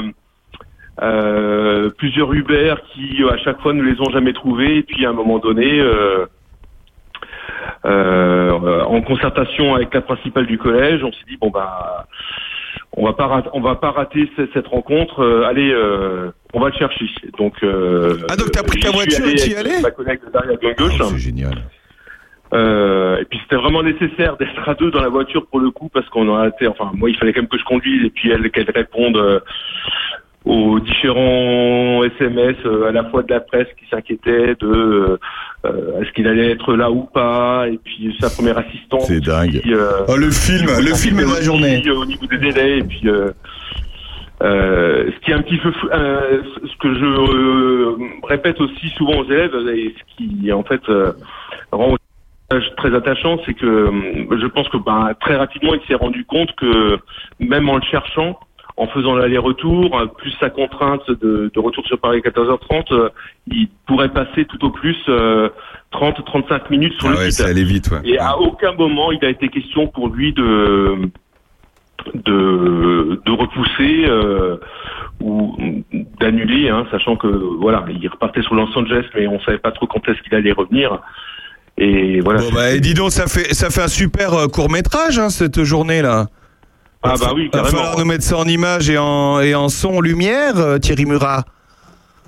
euh, plusieurs Uber qui, à chaque fois, ne les ont jamais trouvés. Et puis, à un moment donné, euh, en concertation avec la principale du collège, on s'est dit bon bah, on va pas, rat- on va pas rater cette, cette rencontre. euh, allez, euh, on va le chercher. Donc, euh, Ah, donc t'as pris ta voiture et t'y allais Ma collègue derrière à gauche. Oh, c'est génial. Euh, et puis c'était vraiment nécessaire d'être à deux dans la voiture pour le coup parce qu'on en a été, enfin moi il fallait quand même que je conduise et puis elle qu'elle réponde euh, aux différents SMS euh, à la fois de la presse qui s'inquiétait de euh, euh, est-ce qu'il allait être là ou pas et puis sa première assistante C'est dingue. qui, euh, Oh, le film, le film de la aussi, journée. euh, au niveau des délais et puis euh, euh, ce qui est un petit peu euh, ce que je euh, répète aussi souvent aux élèves et ce qui en fait euh, rend très attachant, c'est que je pense que bah, très rapidement il s'est rendu compte que même en le cherchant, en faisant l'aller-retour, euh, plus sa contrainte de, de retour sur Paris 14h30, euh, il pourrait passer tout au plus 30-35 minutes sur Ah le ouais, site. ça allait vite, ouais. Et à aucun moment il a été question pour lui de de, de repousser euh, ou d'annuler, hein, sachant que voilà, il repartait sur Los Angeles, mais on savait pas trop quand est-ce qu'il allait revenir. Et voilà. Bon, bah, et dis donc, ça fait, ça fait un super court métrage, cette journée-là. Ah bah oui, Il va carrément. falloir nous mettre ça en image et en, et en son lumière, euh, Thierry Murat.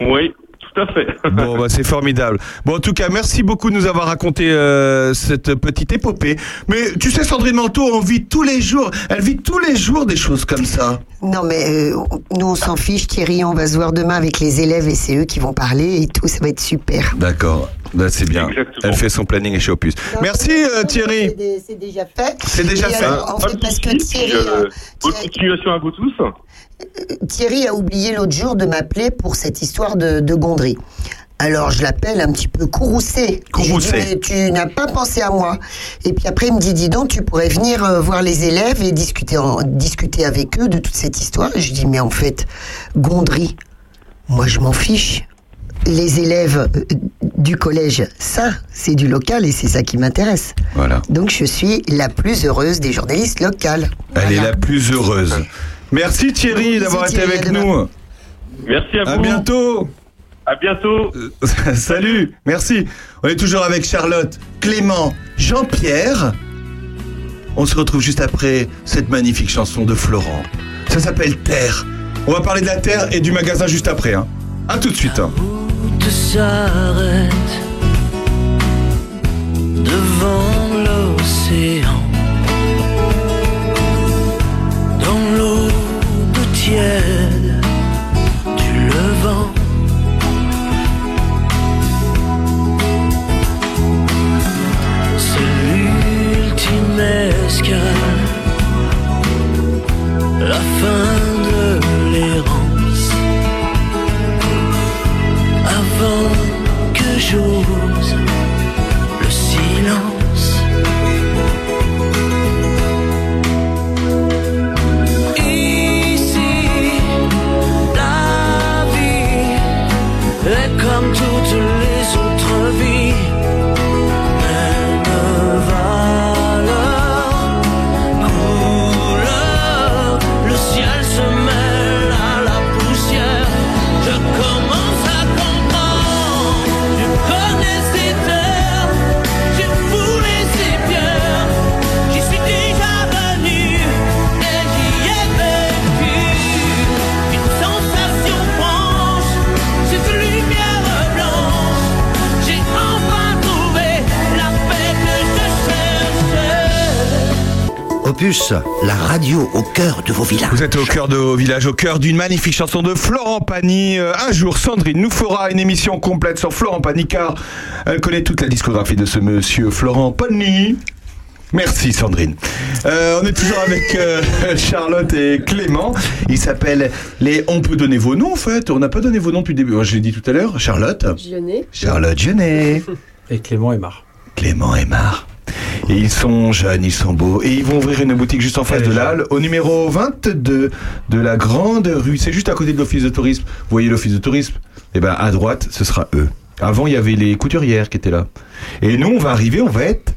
Oui, tout à fait. Bon, bah, c'est formidable. Bon, en tout cas, merci beaucoup de nous avoir raconté euh, cette petite épopée. Mais tu sais, Sandrine Manteau, on vit tous les jours, elle vit tous les jours des choses comme ça. Non, mais euh, nous, on s'en fiche, Thierry. On va se voir demain avec les élèves et c'est eux qui vont parler et tout. Ça va être super. D'accord, bah, c'est bien. Elle fait son planning chez Opus. Merci euh, Thierry. C'est déjà fait. C'est déjà Et fait. alors, en fait, parce que Thierry, Euh, bonne continuation à vous tous. Thierry a oublié l'autre jour de m'appeler pour cette histoire de, de Gondry. Alors je l'appelle un petit peu courroucé. Courroucé. Je dis, tu n'as pas pensé à moi. Et puis après il me dit dis donc tu pourrais venir euh, voir les élèves et discuter en- discuter avec eux de toute cette histoire. Et je dis mais en fait Gondry, moi je m'en fiche. Les élèves euh, du collège, ça c'est du local et c'est ça qui m'intéresse. Voilà. Donc je suis la plus heureuse des journalistes locales. Elle est la plus heureuse. Merci Thierry d'avoir été avec nous. Merci à vous. À bientôt. À bientôt. Salut, merci. On est toujours avec Charlotte, Clément, Jean-Pierre. On se retrouve juste après cette magnifique chanson de Florent. Ça s'appelle Terre. On va parler de la Terre et du magasin juste après. Hein. À tout de suite. hein. route devant la radio au cœur de vos villages. Vous êtes au cœur de vos villages, au cœur d'une magnifique chanson de Florent Pagny. Euh, Un jour, Sandrine nous fera une émission complète sur Florent Pagny, car elle connaît toute la discographie de ce monsieur Florent Pagny. Merci Sandrine. Euh, on est toujours avec euh, Charlotte et Clément. Il s'appelle les. On peut donner vos noms en fait. On n'a pas donné vos noms depuis le début. Je l'ai dit tout à l'heure. Charlotte. Lyonnais. Charlotte Genet. Et Clément Aymar. Clément Aymar. Et ils sont jeunes, ils sont beaux. Et ils vont ouvrir une boutique juste en face de l'Halle, au numéro 22 de la grande rue. C'est juste à côté de l'office de tourisme. Vous voyez l'office de tourisme? Eh ben, à droite, ce sera eux. Avant, il y avait les couturières qui étaient là. Et nous, on va arriver, on va être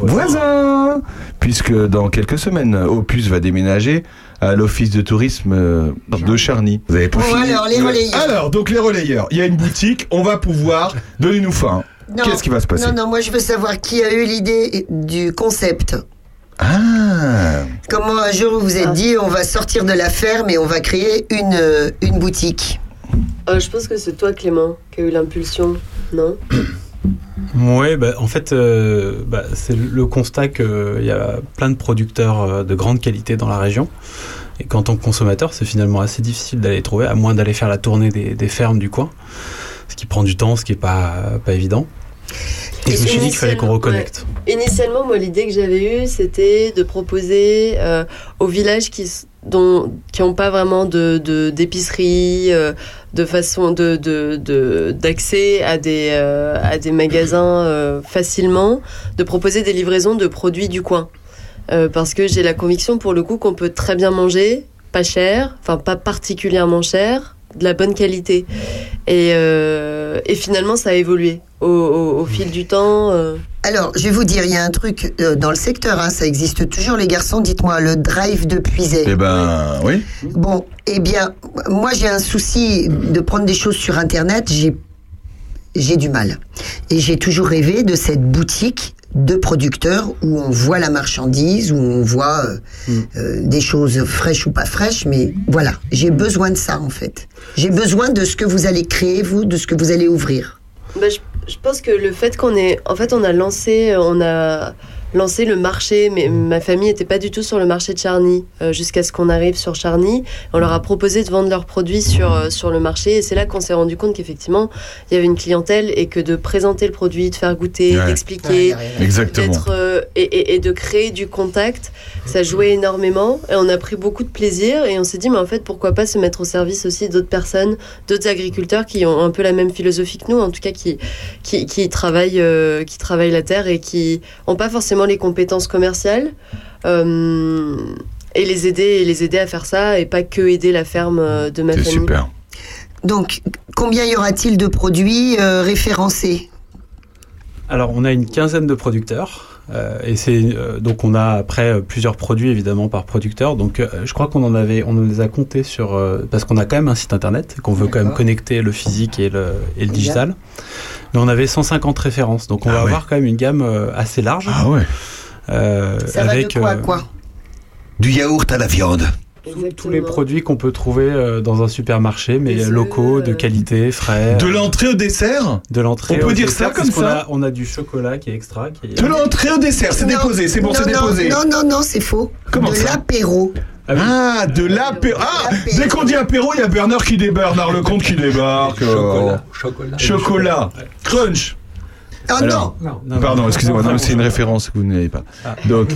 voisins. Puisque dans quelques semaines, Opus va déménager à l'office de tourisme euh, de Charny. Vous avez pas Bon, fini alors, les relayeurs. Alors, donc les relayeurs. Il y a une boutique, on va pouvoir. Donnez-nous faim. Non, Qu'est-ce qui va se passer Non, non, moi je veux savoir qui a eu l'idée du concept. Ah Comment un jour vous vous êtes dit on va sortir de la ferme et on va créer une, euh, une boutique Euh, je pense que c'est toi, Clément, qui a eu l'impulsion, non? Ouais, bah, en fait, euh, bah, c'est le constat qu'il y a plein de producteurs de grande qualité dans la région. Et qu'en tant que consommateur, c'est finalement assez difficile d'aller trouver, à moins d'aller faire la tournée des, des fermes du coin. Ce qui prend du temps, ce qui n'est pas, pas évident. Et je me suis dit qu'il fallait qu'on reconnecte. Ouais. Initialement, moi, l'idée que j'avais eue, c'était de proposer euh, aux villages qui dont, qui n'ont pas vraiment de de- d'épicerie, euh, de, façon de de- de- d'accès à des euh, à des magasins facilement, de proposer des livraisons de produits du coin. Parce que j'ai la conviction, pour le coup, qu'on peut très bien manger, pas cher, enfin pas particulièrement cher, de la bonne qualité. Et, euh, et finalement, ça a évolué au, au- au fil du temps. euh. Alors, je vais vous dire, il y a un truc euh, dans le secteur, hein, ça existe toujours, les garçons, dites-moi, le drive de Puiset. Eh ben, oui. Bon, eh bien, moi j'ai un souci de prendre des choses sur Internet, j'ai j'ai du mal. Et j'ai toujours rêvé de cette boutique de producteurs où on voit la marchandise, où on voit euh, euh, des choses fraîches ou pas fraîches, mais voilà, j'ai besoin de ça en fait. J'ai besoin de ce que vous allez créer, vous, de ce que vous allez ouvrir. Bah, je, je pense que le fait qu'on ait, en fait, on a lancé, on a lancé le marché, mais ma famille n'était pas du tout sur le marché de Charny euh, jusqu'à ce qu'on arrive sur Charny. On leur a proposé de vendre leurs produits sur euh, sur le marché, et c'est là qu'on s'est rendu compte qu'effectivement, il y avait une clientèle et que de présenter le produit, de faire goûter, Ouais. d'expliquer, Exactement. d'être euh, et, et- et de créer du contact, ça jouait énormément et on a pris beaucoup de plaisir et on s'est dit mais en fait pourquoi pas se mettre au service aussi d'autres personnes, d'autres agriculteurs qui ont un peu la même philosophie que nous, en tout cas qui qui, qui travaillent euh, qui travaillent la terre et qui ont pas forcément les compétences commerciales. euh, et les aider et les aider à faire ça et pas que aider la ferme euh, de ma C'est famille. super. Donc, combien y aura-t-il de produits euh, référencés? Alors, on a une quinzaine de producteurs. euh, et c'est euh, donc on a après euh, plusieurs produits évidemment par producteur. Donc euh, je crois qu'on en avait, on les a comptés sur euh, parce qu'on a quand même un site internet qu'on veut quand même connecter le physique et le, et le Bien. digital. Mais on avait 150 références, donc on Ah va ouais. avoir quand même une gamme euh, assez large. Ah ouais. euh, Ça va avec de quoi à euh, quoi Du yaourt à la viande. tous- tous les produits qu'on peut trouver dans un supermarché, mais Des locaux, de qualité, frais. De l'entrée au dessert de l'entrée. On peut au dire dessert, ça comme ça a- On a du chocolat qui est extra. Qui est... De l'entrée au dessert, c'est déposé, c'est bon, c'est non, déposé. Non, non, non, c'est faux. Comment de ça? l'apéro. Ah oui. Ah, de l'apéro. Ah, dès qu'on dit apéro, il y a Bernard qui débarque, Bernard Lecomte qui débarque. euh, Chocolat. Chocolat. Crunch. Ah Alors, non Non, Pardon, non. excusez-moi, non, c'est une référence que vous n'avez pas. Ah. Donc,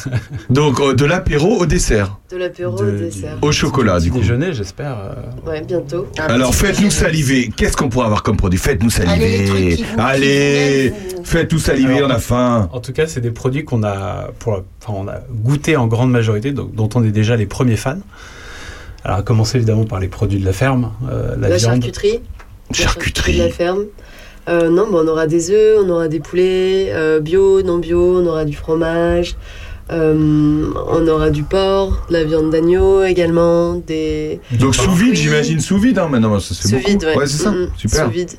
donc euh, de l'apéro au dessert, De l'apéro De- au dessert. au chocolat du coup. déjeuner, j'espère. euh, Ouais, bientôt. Un Alors faites-nous saliver. Qu'est-ce qu'on pourrait avoir comme produit? Faites-nous saliver. Allez, faites-nous saliver, Alors, on a faim. En tout cas, c'est des produits qu'on a, pour, enfin, on a goûté en grande majorité, donc, dont on est déjà les premiers fans. Alors, à commencer évidemment par les produits de la ferme, euh, la, La, viande. charcuterie. La Charcuterie. de la ferme. Euh, non, bah, on aura des œufs, on aura des poulets, euh, bio, non bio, on aura du fromage, euh, on aura du porc, de la viande d'agneau également, des Donc sous vide, j'imagine sous vide. Hein, maintenant, ça c'est sous beaucoup. vide, ouais. c'est ça. Mm, mm, Super. sous vide.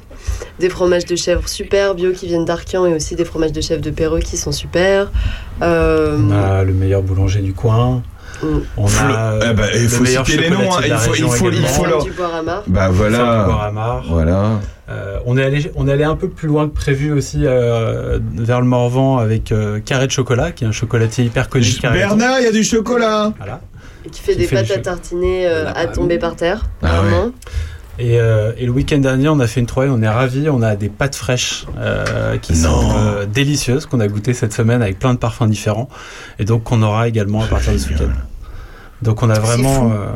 Des fromages de chèvre super bio qui viennent d'Arquian et aussi des fromages de chèvre de Péreux qui sont super. Euh, On a le meilleur boulanger du coin. Mm. On Flo- a eh ben, il faut citer les noms, hein, il faut- il faut- il également. faut leur-. Bah voilà. Voilà. Euh, on, est allé, on est allé un peu plus loin que prévu aussi euh, vers le Morvan avec euh, Carré de Chocolat, qui est un chocolatier hyper connu. Bernard, il y a du chocolat. Voilà. Et qui fait Qui des fait pâtes à tartiner euh, à tomber par terre. Ah ouais. Et, euh, et le week-end dernier, on a fait une trouvaille, on est ravis, on a des pâtes fraîches euh, qui Non. sont euh, délicieuses, qu'on a goûté cette semaine avec plein de parfums différents, et donc qu'on aura également à partir de ce week-end. Donc on a vraiment... euh,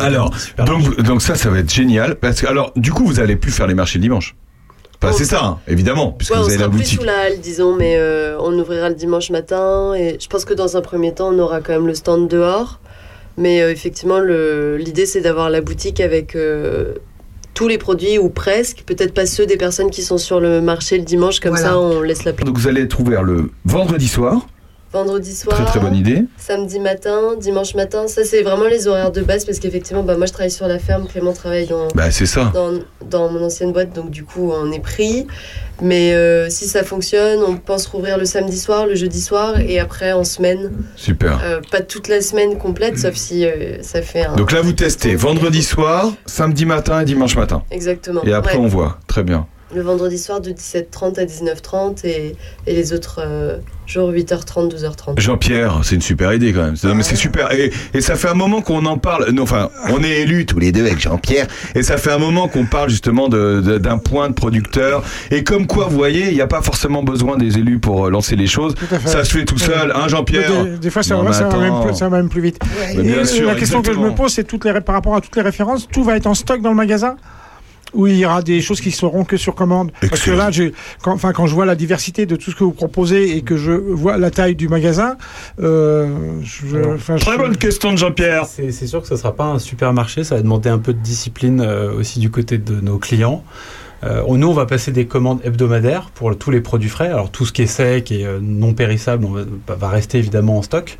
Alors, donc, donc ça, ça va être génial. Parce que, alors, du coup, vous allez plus faire les marchés le dimanche. Enfin, On c'est ça, hein, évidemment, puisque Ouais, vous on avez la sera plus boutique. sous la halle, disons, mais euh, on ouvrira le dimanche matin. Et je pense que dans un premier temps, on aura quand même le stand dehors. Mais euh, effectivement, l'idée, c'est d'avoir la boutique avec euh, tous les produits, ou presque. Peut-être pas ceux des personnes qui sont sur le marché le dimanche, comme Voilà. ça, on laisse la place. Donc vous allez être ouvert le vendredi soir. Vendredi soir. Très très bonne idée. Samedi matin, dimanche matin, ça c'est vraiment les horaires de base parce qu'effectivement, bah, moi je travaille sur la ferme, Clément travaille dans, Bah ça. dans, dans mon ancienne boîte, donc du coup on est pris. Mais euh, si ça fonctionne, on pense rouvrir le samedi soir, le jeudi soir et après en semaine. Super. Euh, pas toute la semaine complète, sauf si euh, ça fait un. Donc là vous testez vendredi soir, samedi matin et dimanche matin. Exactement. Et après Ouais. on voit. Très bien. Le vendredi soir de 17h30 à 19h30 et, et les autres euh, jours 8h30, 12h30. Jean-Pierre, c'est une super idée quand même. Non, mais c'est super. Et, et ça fait un moment qu'on en parle. Non, enfin, on est élus tous les deux avec Jean-Pierre. Et ça fait un moment qu'on parle justement de- de- d'un point de producteur. Et comme quoi, vous voyez, il n'y a pas forcément besoin des élus pour euh, lancer les choses. Ça se fait tout seul, hein, Jean-Pierre Des, des fois, ça, Non, va, mais ça, va même, plus- ça va même plus vite. Mais Et bien sûr, la question que je me pose, c'est toutes les, ré- par rapport à toutes les références, tout va être en stock dans le magasin? Ou il y aura des choses qui seront que sur commande Parce que là, j'ai- quand, enfin, quand je vois la diversité de tout ce que vous proposez et que je vois la taille du magasin, euh, je, enfin, je- Très bonne question de Jean-Pierre. C'est c'est sûr que ce ne sera pas un supermarché, ça va demander un peu de discipline euh, aussi du côté de nos clients. Euh, nous, on va passer des commandes hebdomadaires pour tous les produits frais. Alors, tout ce qui est sec et euh, non périssable on va, va rester évidemment en stock.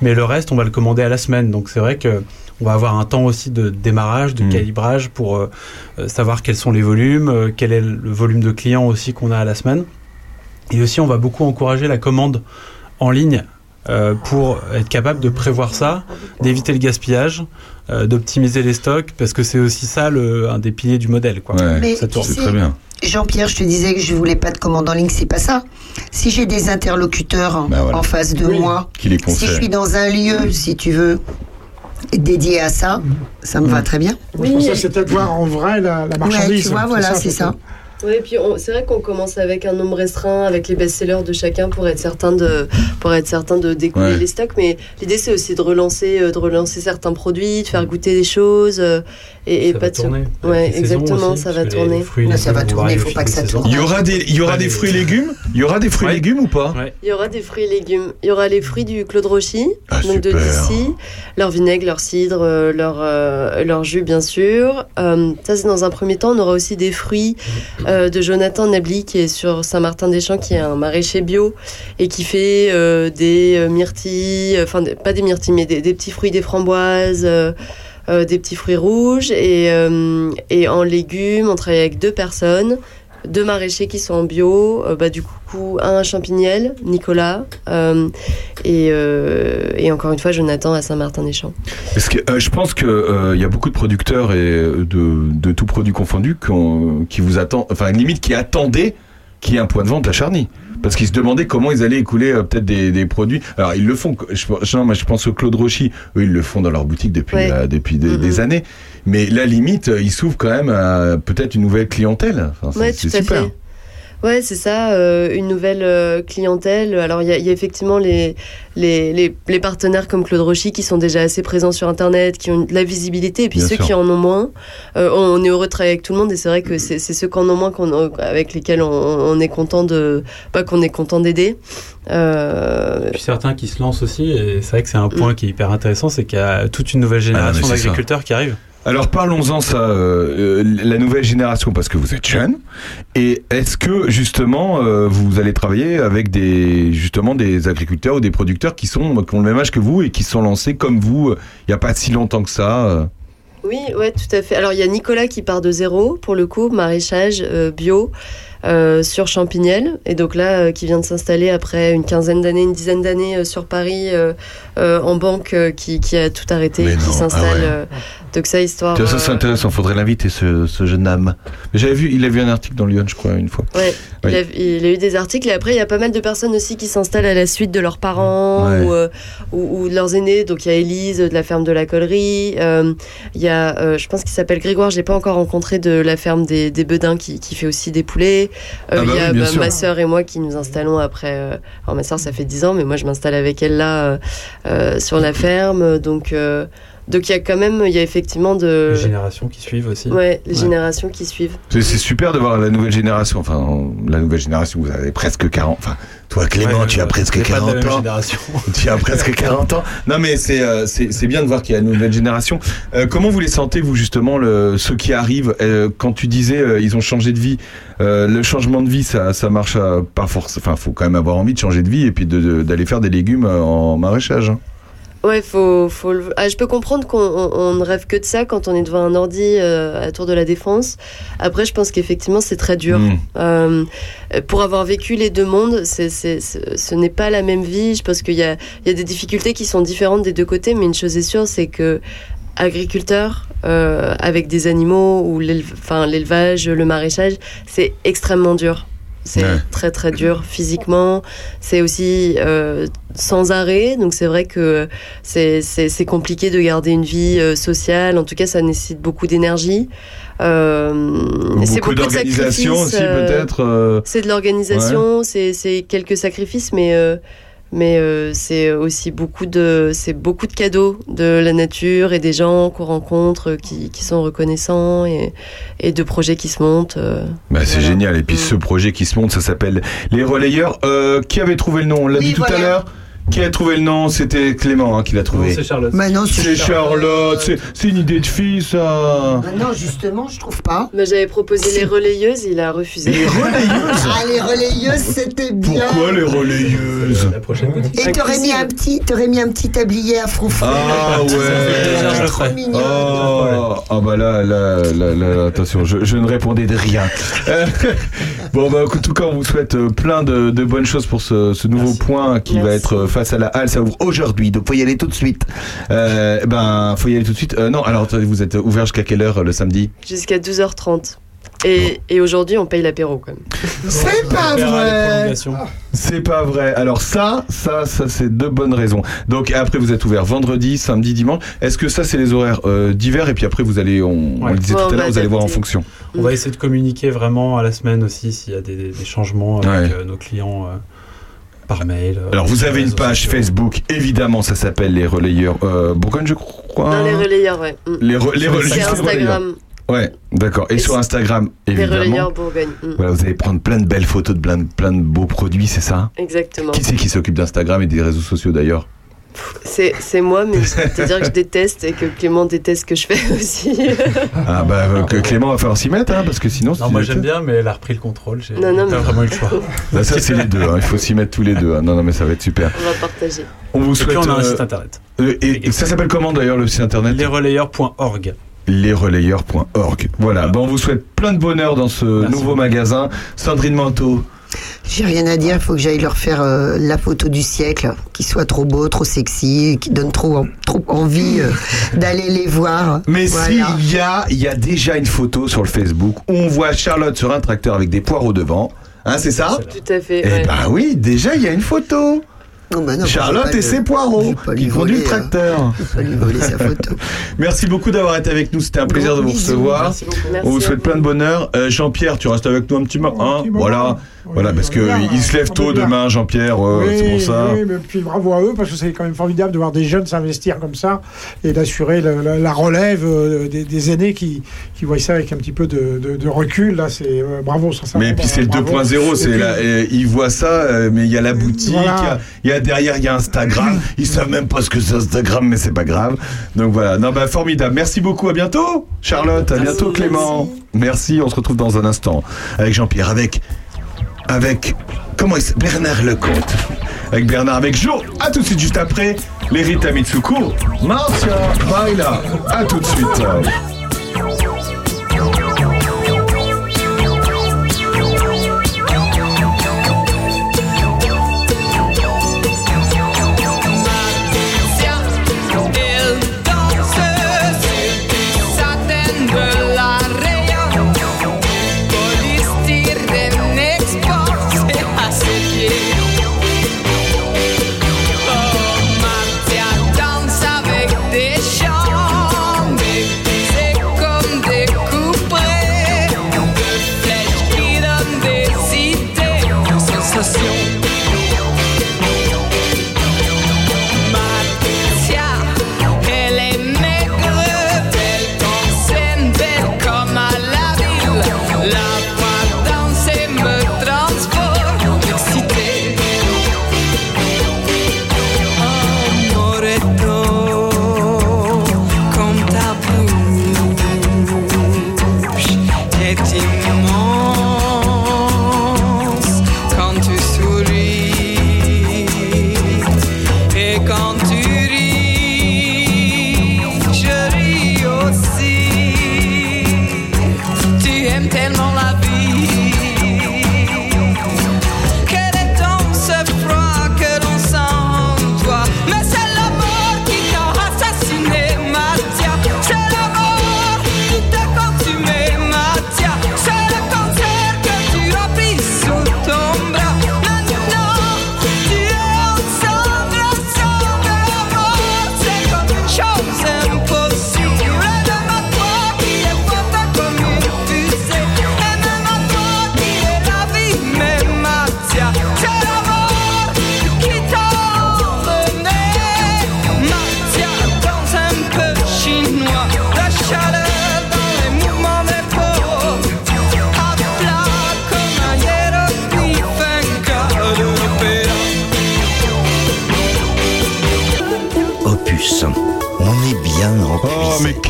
Mais le reste, on va le commander à la semaine. Donc, c'est vrai que on va avoir un temps aussi de démarrage, de calibrage pour euh, euh, savoir quels sont les volumes, euh, quel est le volume de clients aussi qu'on a à la semaine. Et aussi, on va beaucoup encourager la commande en ligne euh, pour être capable de prévoir ça, d'éviter le gaspillage, euh, d'optimiser les stocks, parce que c'est aussi ça le, un des piliers du modèle. Quoi. Mais Ça tourne. sais, Jean-Pierre, je te disais que je voulais pas de commande en ligne, c'est pas ça. Si j'ai des interlocuteurs Bah voilà. en face de Oui. moi, Qui les si je suis dans un lieu, si tu veux, dédié à ça, ça me va très bien. C'est pour ça, c'est peut-être voir en vrai la, la marchandise. Ouais, tu vois, voilà, c'est ça. Oui, et puis on- c'est vrai qu'on commence avec un nombre restreint, avec les best-sellers de chacun pour être certain de, pour être certain de découler Ouais. les stocks. Mais l'idée c'est aussi de relancer, euh, de relancer certains produits, de faire goûter des choses euh, et, et Ça pas va de tourner. Ouais, les exactement, aussi, ça va tourner. fruits, les Non, ça va tourner, varient faut au pas que ça tourne. Il y aura des, il y aura des fruits et légumes? Il y aura des fruits et légumes ou pas? Il y aura des fruits et légumes. Il y aura les fruits du Claude Rochy, Ah, donc de d'ici, leur vinaigre, leur cidre, euh, leur, euh, leur jus bien sûr. Euh, ça c'est dans un premier temps. On aura aussi des fruits euh, de Jonathan Nabli qui est sur Saint-Martin-des-Champs, qui est un maraîcher bio et qui fait euh, des euh, myrtilles, enfin pas des myrtilles mais des, petits fruits, des framboises. des petits fruits rouges et, et en légumes, on travaille avec deux personnes, deux maraîchers qui sont en bio, euh, bah, du coup un à Champignelles, Nicolas, euh, et, euh, et encore une fois Jonathan à Saint-Martin-des-Champs. Je pense que il y a beaucoup de producteurs et de, de tout produit confondu qui vous attendent, enfin limite qui attendaient qu'il y ait un point de vente à Charny. Parce qu'ils se demandaient comment ils allaient écouler euh, peut-être des, des produits. Alors ils le font. Je, je- non, mais je pense au Claude Rochy. Eux, ils le font dans leur boutique depuis Ouais. euh, depuis des, des années. Mais la limite, euh, ils s'ouvrent quand même à peut-être une nouvelle clientèle. Enfin, Ouais, c'est super. fait. Ouais, c'est ça, euh, une nouvelle euh, clientèle. Alors, il y, a- il y a effectivement les, les, les, les partenaires comme Claude Rochy qui sont déjà assez présents sur Internet, qui ont de la visibilité, et puis Bien ceux sûr. qui en ont moins. Euh, on est heureux de travailler avec tout le monde, et c'est vrai que c'est c'est ceux qui en ont moins qu'on- avec lesquels on, on est content de. Pas qu'on est content d'aider. Euh, Et puis certains qui se lancent aussi, et c'est vrai que c'est un point qui est hyper intéressant, c'est qu'il y a toute une nouvelle génération Ah, ça. d'agriculteurs qui arrive. Alors parlons-en ça, euh, euh, la nouvelle génération, parce que vous êtes jeune. Et est-ce que justement euh, vous allez travailler avec des justement des agriculteurs ou des producteurs qui sont qui ont le même âge que vous et qui sont lancés comme vous il n'y a pas si longtemps que ça. Oui, ouais, tout à fait. Alors il y a Nicolas qui part de zéro pour le coup, maraîchage bio euh, sur Champignelles, et donc là euh, qui vient de s'installer après une quinzaine d'années, une dizaine d'années euh, sur Paris en banque, qui, qui a tout arrêté, Mais qui s'installe. ah ouais. euh, donc ça histoire. Ça c'est intéressant, faudrait l'inviter ce, ce jeune homme. Mais j'avais vu, il a vu un article dans Lyon, je crois, une fois. Ouais, Oui. il, a, il a eu des articles et après il y a pas mal de personnes aussi qui s'installent à la suite de leurs parents Ouais. ou, ou, ou de leurs aînés. Donc il y a Élise de la ferme de la Collerie, il y a, je pense qu'il s'appelle Grégoire, je l'ai pas encore rencontré de la ferme des, des Bedins qui, qui fait aussi des poulets. Euh, Ah bah il y a oui, bah, ma sœur et moi qui nous installons après. euh, alors ma sœur ça fait 10 ans, mais moi je m'installe avec elle là euh, euh, sur la ferme. Donc euh, donc il y a quand même, il y a effectivement de Les générations qui suivent aussi. ouais les générations qui suivent. C'est super de voir la nouvelle génération. Enfin, la nouvelle génération, vous avez presque 40. Enfin, toi, Clément, Ouais, tu as presque on est pas de la 40 même ans. génération. tu as presque 40 ans. Non, mais c'est euh, c'est bien de voir qu'il y a une nouvelle génération. Euh, comment vous les sentez, vous, justement, le, ceux qui arrivent euh, Quand tu disais, euh, ils ont changé de vie, euh, le changement de vie, ça, ça marche pas forcément. Enfin, faut quand même avoir envie de changer de vie et puis de- de- d'aller faire des légumes en maraîchage. hein. Ouais, faut, faut le- ah, je peux comprendre qu'on on- on ne rêve que de ça quand on est devant un ordi euh, à Tour de la Défense. Après, je pense qu'effectivement, c'est très dur. Mm. Euh, pour avoir vécu les deux mondes, c'est, c'est, c'est- ce n'est pas la même vie. Je pense qu'il y a, il y a des difficultés qui sont différentes des deux côtés, mais une chose est sûre, c'est que agriculteur euh, avec des animaux ou l'élevage, le maraîchage, c'est extrêmement dur. C'est Ouais. très très dur physiquement. C'est aussi euh, sans arrêt, donc c'est vrai que c'est compliqué de garder une vie euh, sociale. En tout cas, ça nécessite beaucoup d'énergie. Euh, c'est Beaucoup de d'organisation aussi, peut-être. c'est de l'organisation, c'est c'est quelques sacrifices, mais mais euh, c'est aussi beaucoup de c'est beaucoup de cadeaux de la nature et des gens qu'on rencontre euh, qui, qui sont reconnaissants et, et de projets qui se montent. euh. Bah, c'est génial. Et Mm. puis ce projet qui se monte, ça s'appelle Les Relayeurs. Euh, qui avait trouvé le nom? On l'a dit tout à l'heure? Qui a trouvé le nom? C'était Clément hein, qui l'a trouvé. c'est Charlotte. Bah non, C'est Charlotte. C'est- C'est une idée de fille, ça. Bah non, justement, je trouve pas. Mais j'avais proposé les relayeuses, il a refusé. Les relayeuses Ah, les relayeuses, c'était bien. Pourquoi les relayeuses? La prochaine boutique. Et t'aurais mis un petit, t'aurais mis un petit tablier à frou Ah ouais. le trop mignon. Oh, ah bah là, là, là, là, attention, je, je ne répondais de rien. Bon, bah, en tout cas, on vous souhaite euh, plein de, de bonnes choses pour ce, ce nouveau point qui va être euh, face à la halle. Ça ouvre aujourd'hui, donc faut y aller tout de suite. Euh, ben, faut y aller tout de suite. Euh, non, alors vous êtes ouvert jusqu'à quelle heure euh, le samedi? Jusqu'à 12h30. Et, et aujourd'hui, on paye l'apéro quand même. C'est pas vrai. C'est pas vrai. Alors ça, ça, ça, c'est deux bonnes raisons. Donc après, vous êtes ouvert vendredi, samedi, dimanche. Est-ce que ça, c'est les horaires euh, d'hiver? Et puis après, vous allez, on, le disait Ouais, tout à l'heure, vous allez voir en fonction. On va essayer de communiquer vraiment à la semaine aussi s'il y a des, des changements avec Ouais. euh, nos clients euh, par mail. euh, Alors vous avez les une page sociaux. Facebook, évidemment, ça s'appelle les relayeurs euh, Bourgogne, je crois. Dans les relayeurs, ouais. Mm. Les, re- les Sur re- les relayeurs. Instagram, Ouais, d'accord. Et, Et sur Instagram, les évidemment. relayeurs Bourgogne. Mm. Voilà, vous allez prendre plein de belles photos de plein de, plein de beaux produits, c'est ça? Exactement. Qui c'est qui s'occupe d'Instagram et des réseaux sociaux d'ailleurs? C'est c'est moi, mais c'est-à-dire que je déteste et que Clément déteste ce que je fais aussi. Ah bah euh, que Clément va falloir s'y mettre, hein, parce que sinon... Non, moi j'aime bien, mais elle a repris le contrôle. J'ai Non, non, pas mais- vraiment eu le choix. Bah, ça c'est les deux, hein, il faut s'y mettre tous les deux. hein. Non, non, mais ça va être super. on va partager. On vous Et souhaite... puis on a un euh, site internet. euh, et, et ça s'appelle comment d'ailleurs le site internet? Lesrelayeurs.org. lesrelayeurs.org. Voilà, bon, on vous souhaite plein de bonheur dans ce Merci nouveau magasin. Sandrine Manteau, J'ai rien à dire, il faut que j'aille leur faire euh, la photo du siècle, qui soit trop beau, trop sexy, qui donne trop, trop envie euh, d'aller les voir. Mais Voilà. s'il y a, il y a déjà une photo sur le Facebook où on voit Charlotte sur un tracteur avec des poireaux devant. Hein, c'est ça? Tout à fait. Eh ouais. ben oui, déjà il y a une photo. Non, bah non, Charlotte et le- ses poireaux qui conduit le hein. tracteur. Voler sa photo. Merci beaucoup d'avoir été avec nous, c'était un plaisir de vous bisous. recevoir. Merci beaucoup. Merci On vous souhaite plein de bonheur. Euh, Jean-Pierre, tu restes avec nous un petit moment. Hein moment. voilà, Oui, voilà, parce on que est bien, il se lève tôt demain, Jean-Pierre. euh, oui, c'est pour ça. oui, mais puis bravo à eux parce que c'est quand même formidable de voir des jeunes s'investir comme ça et d'assurer la, la relève euh, des, des aînés qui, qui voient ça avec un petit peu de, de- de recul. Là, c'est euh, bravo sur ça. Mais puis c'est le 2.0, c'est là, et ils voient ça, mais il y a la boutique, il Voilà. y a- il y, a derrière, il y a Instagram. Ils savent même pas ce que c'est Instagram, mais c'est pas grave. Donc voilà, non bah formidable. Merci beaucoup, à bientôt, Charlotte, à bientôt, Clément. Merci, on se retrouve dans un instant avec Jean-Pierre, avec avec comment il Bernard Lecomte, avec Bernard, avec Jo. À tout de suite, juste après les Rita Mitsuko, Marcia, Baila. À tout de suite.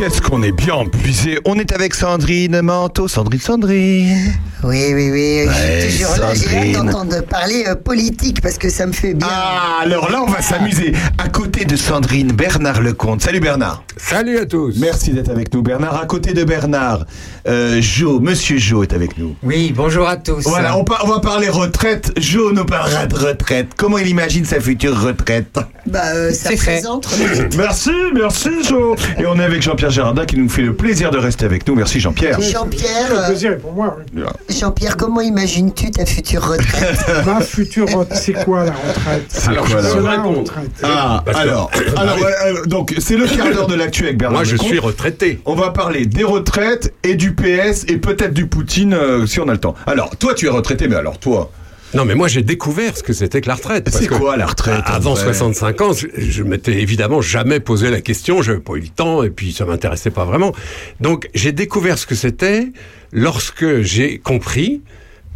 Qu'est-ce qu'on est bien puisé? On est avec Sandrine Manteau. Sandrine, Sandrine. Oui, oui, oui. je Ouais, suis toujours là. J'ai hâte d'entendre parler euh, politique parce que ça me fait bien. Ah, alors là, on va s'amuser. À côté de Sandrine, Bernard Lecomte. Salut Bernard. Salut à tous. Merci d'être avec nous, Bernard. À côté de Bernard, euh, Jo, Monsieur Jo est avec nous. Oui, bonjour à tous. Voilà, on, par- on va parler retraite. Jo nous parlera de retraite. Comment il imagine sa future retraite? Bah, euh, ça fait. présente. Merci, merci Jo. Et on est avec Jean-Pierre Qui nous fait le plaisir de rester avec nous. Merci Jean-Pierre. Jean-Pierre, Le euh, plaisir est pour moi. oui. Jean-Pierre, comment imagines-tu ta future retraite Ma future, re- c'est quoi la retraite C'est Alors, quoi, je peux répondre. retraite. Ah, Parce que- alors, euh, donc c'est le quart d'heure de l'actu avec Bernard. Moi, je Lecomte. suis retraité. On va parler des retraites et du PS et peut-être du Poutine euh, si on a le temps. Alors, toi, tu es retraité, mais alors toi, Non, mais moi, j'ai découvert ce que c'était que la retraite. parce c'est que quoi la retraite Avant vrai 65 ans, je, je m'étais évidemment jamais posé la question, j'avais pas eu le temps, et puis ça m'intéressait pas vraiment. Donc, j'ai découvert ce que c'était lorsque j'ai compris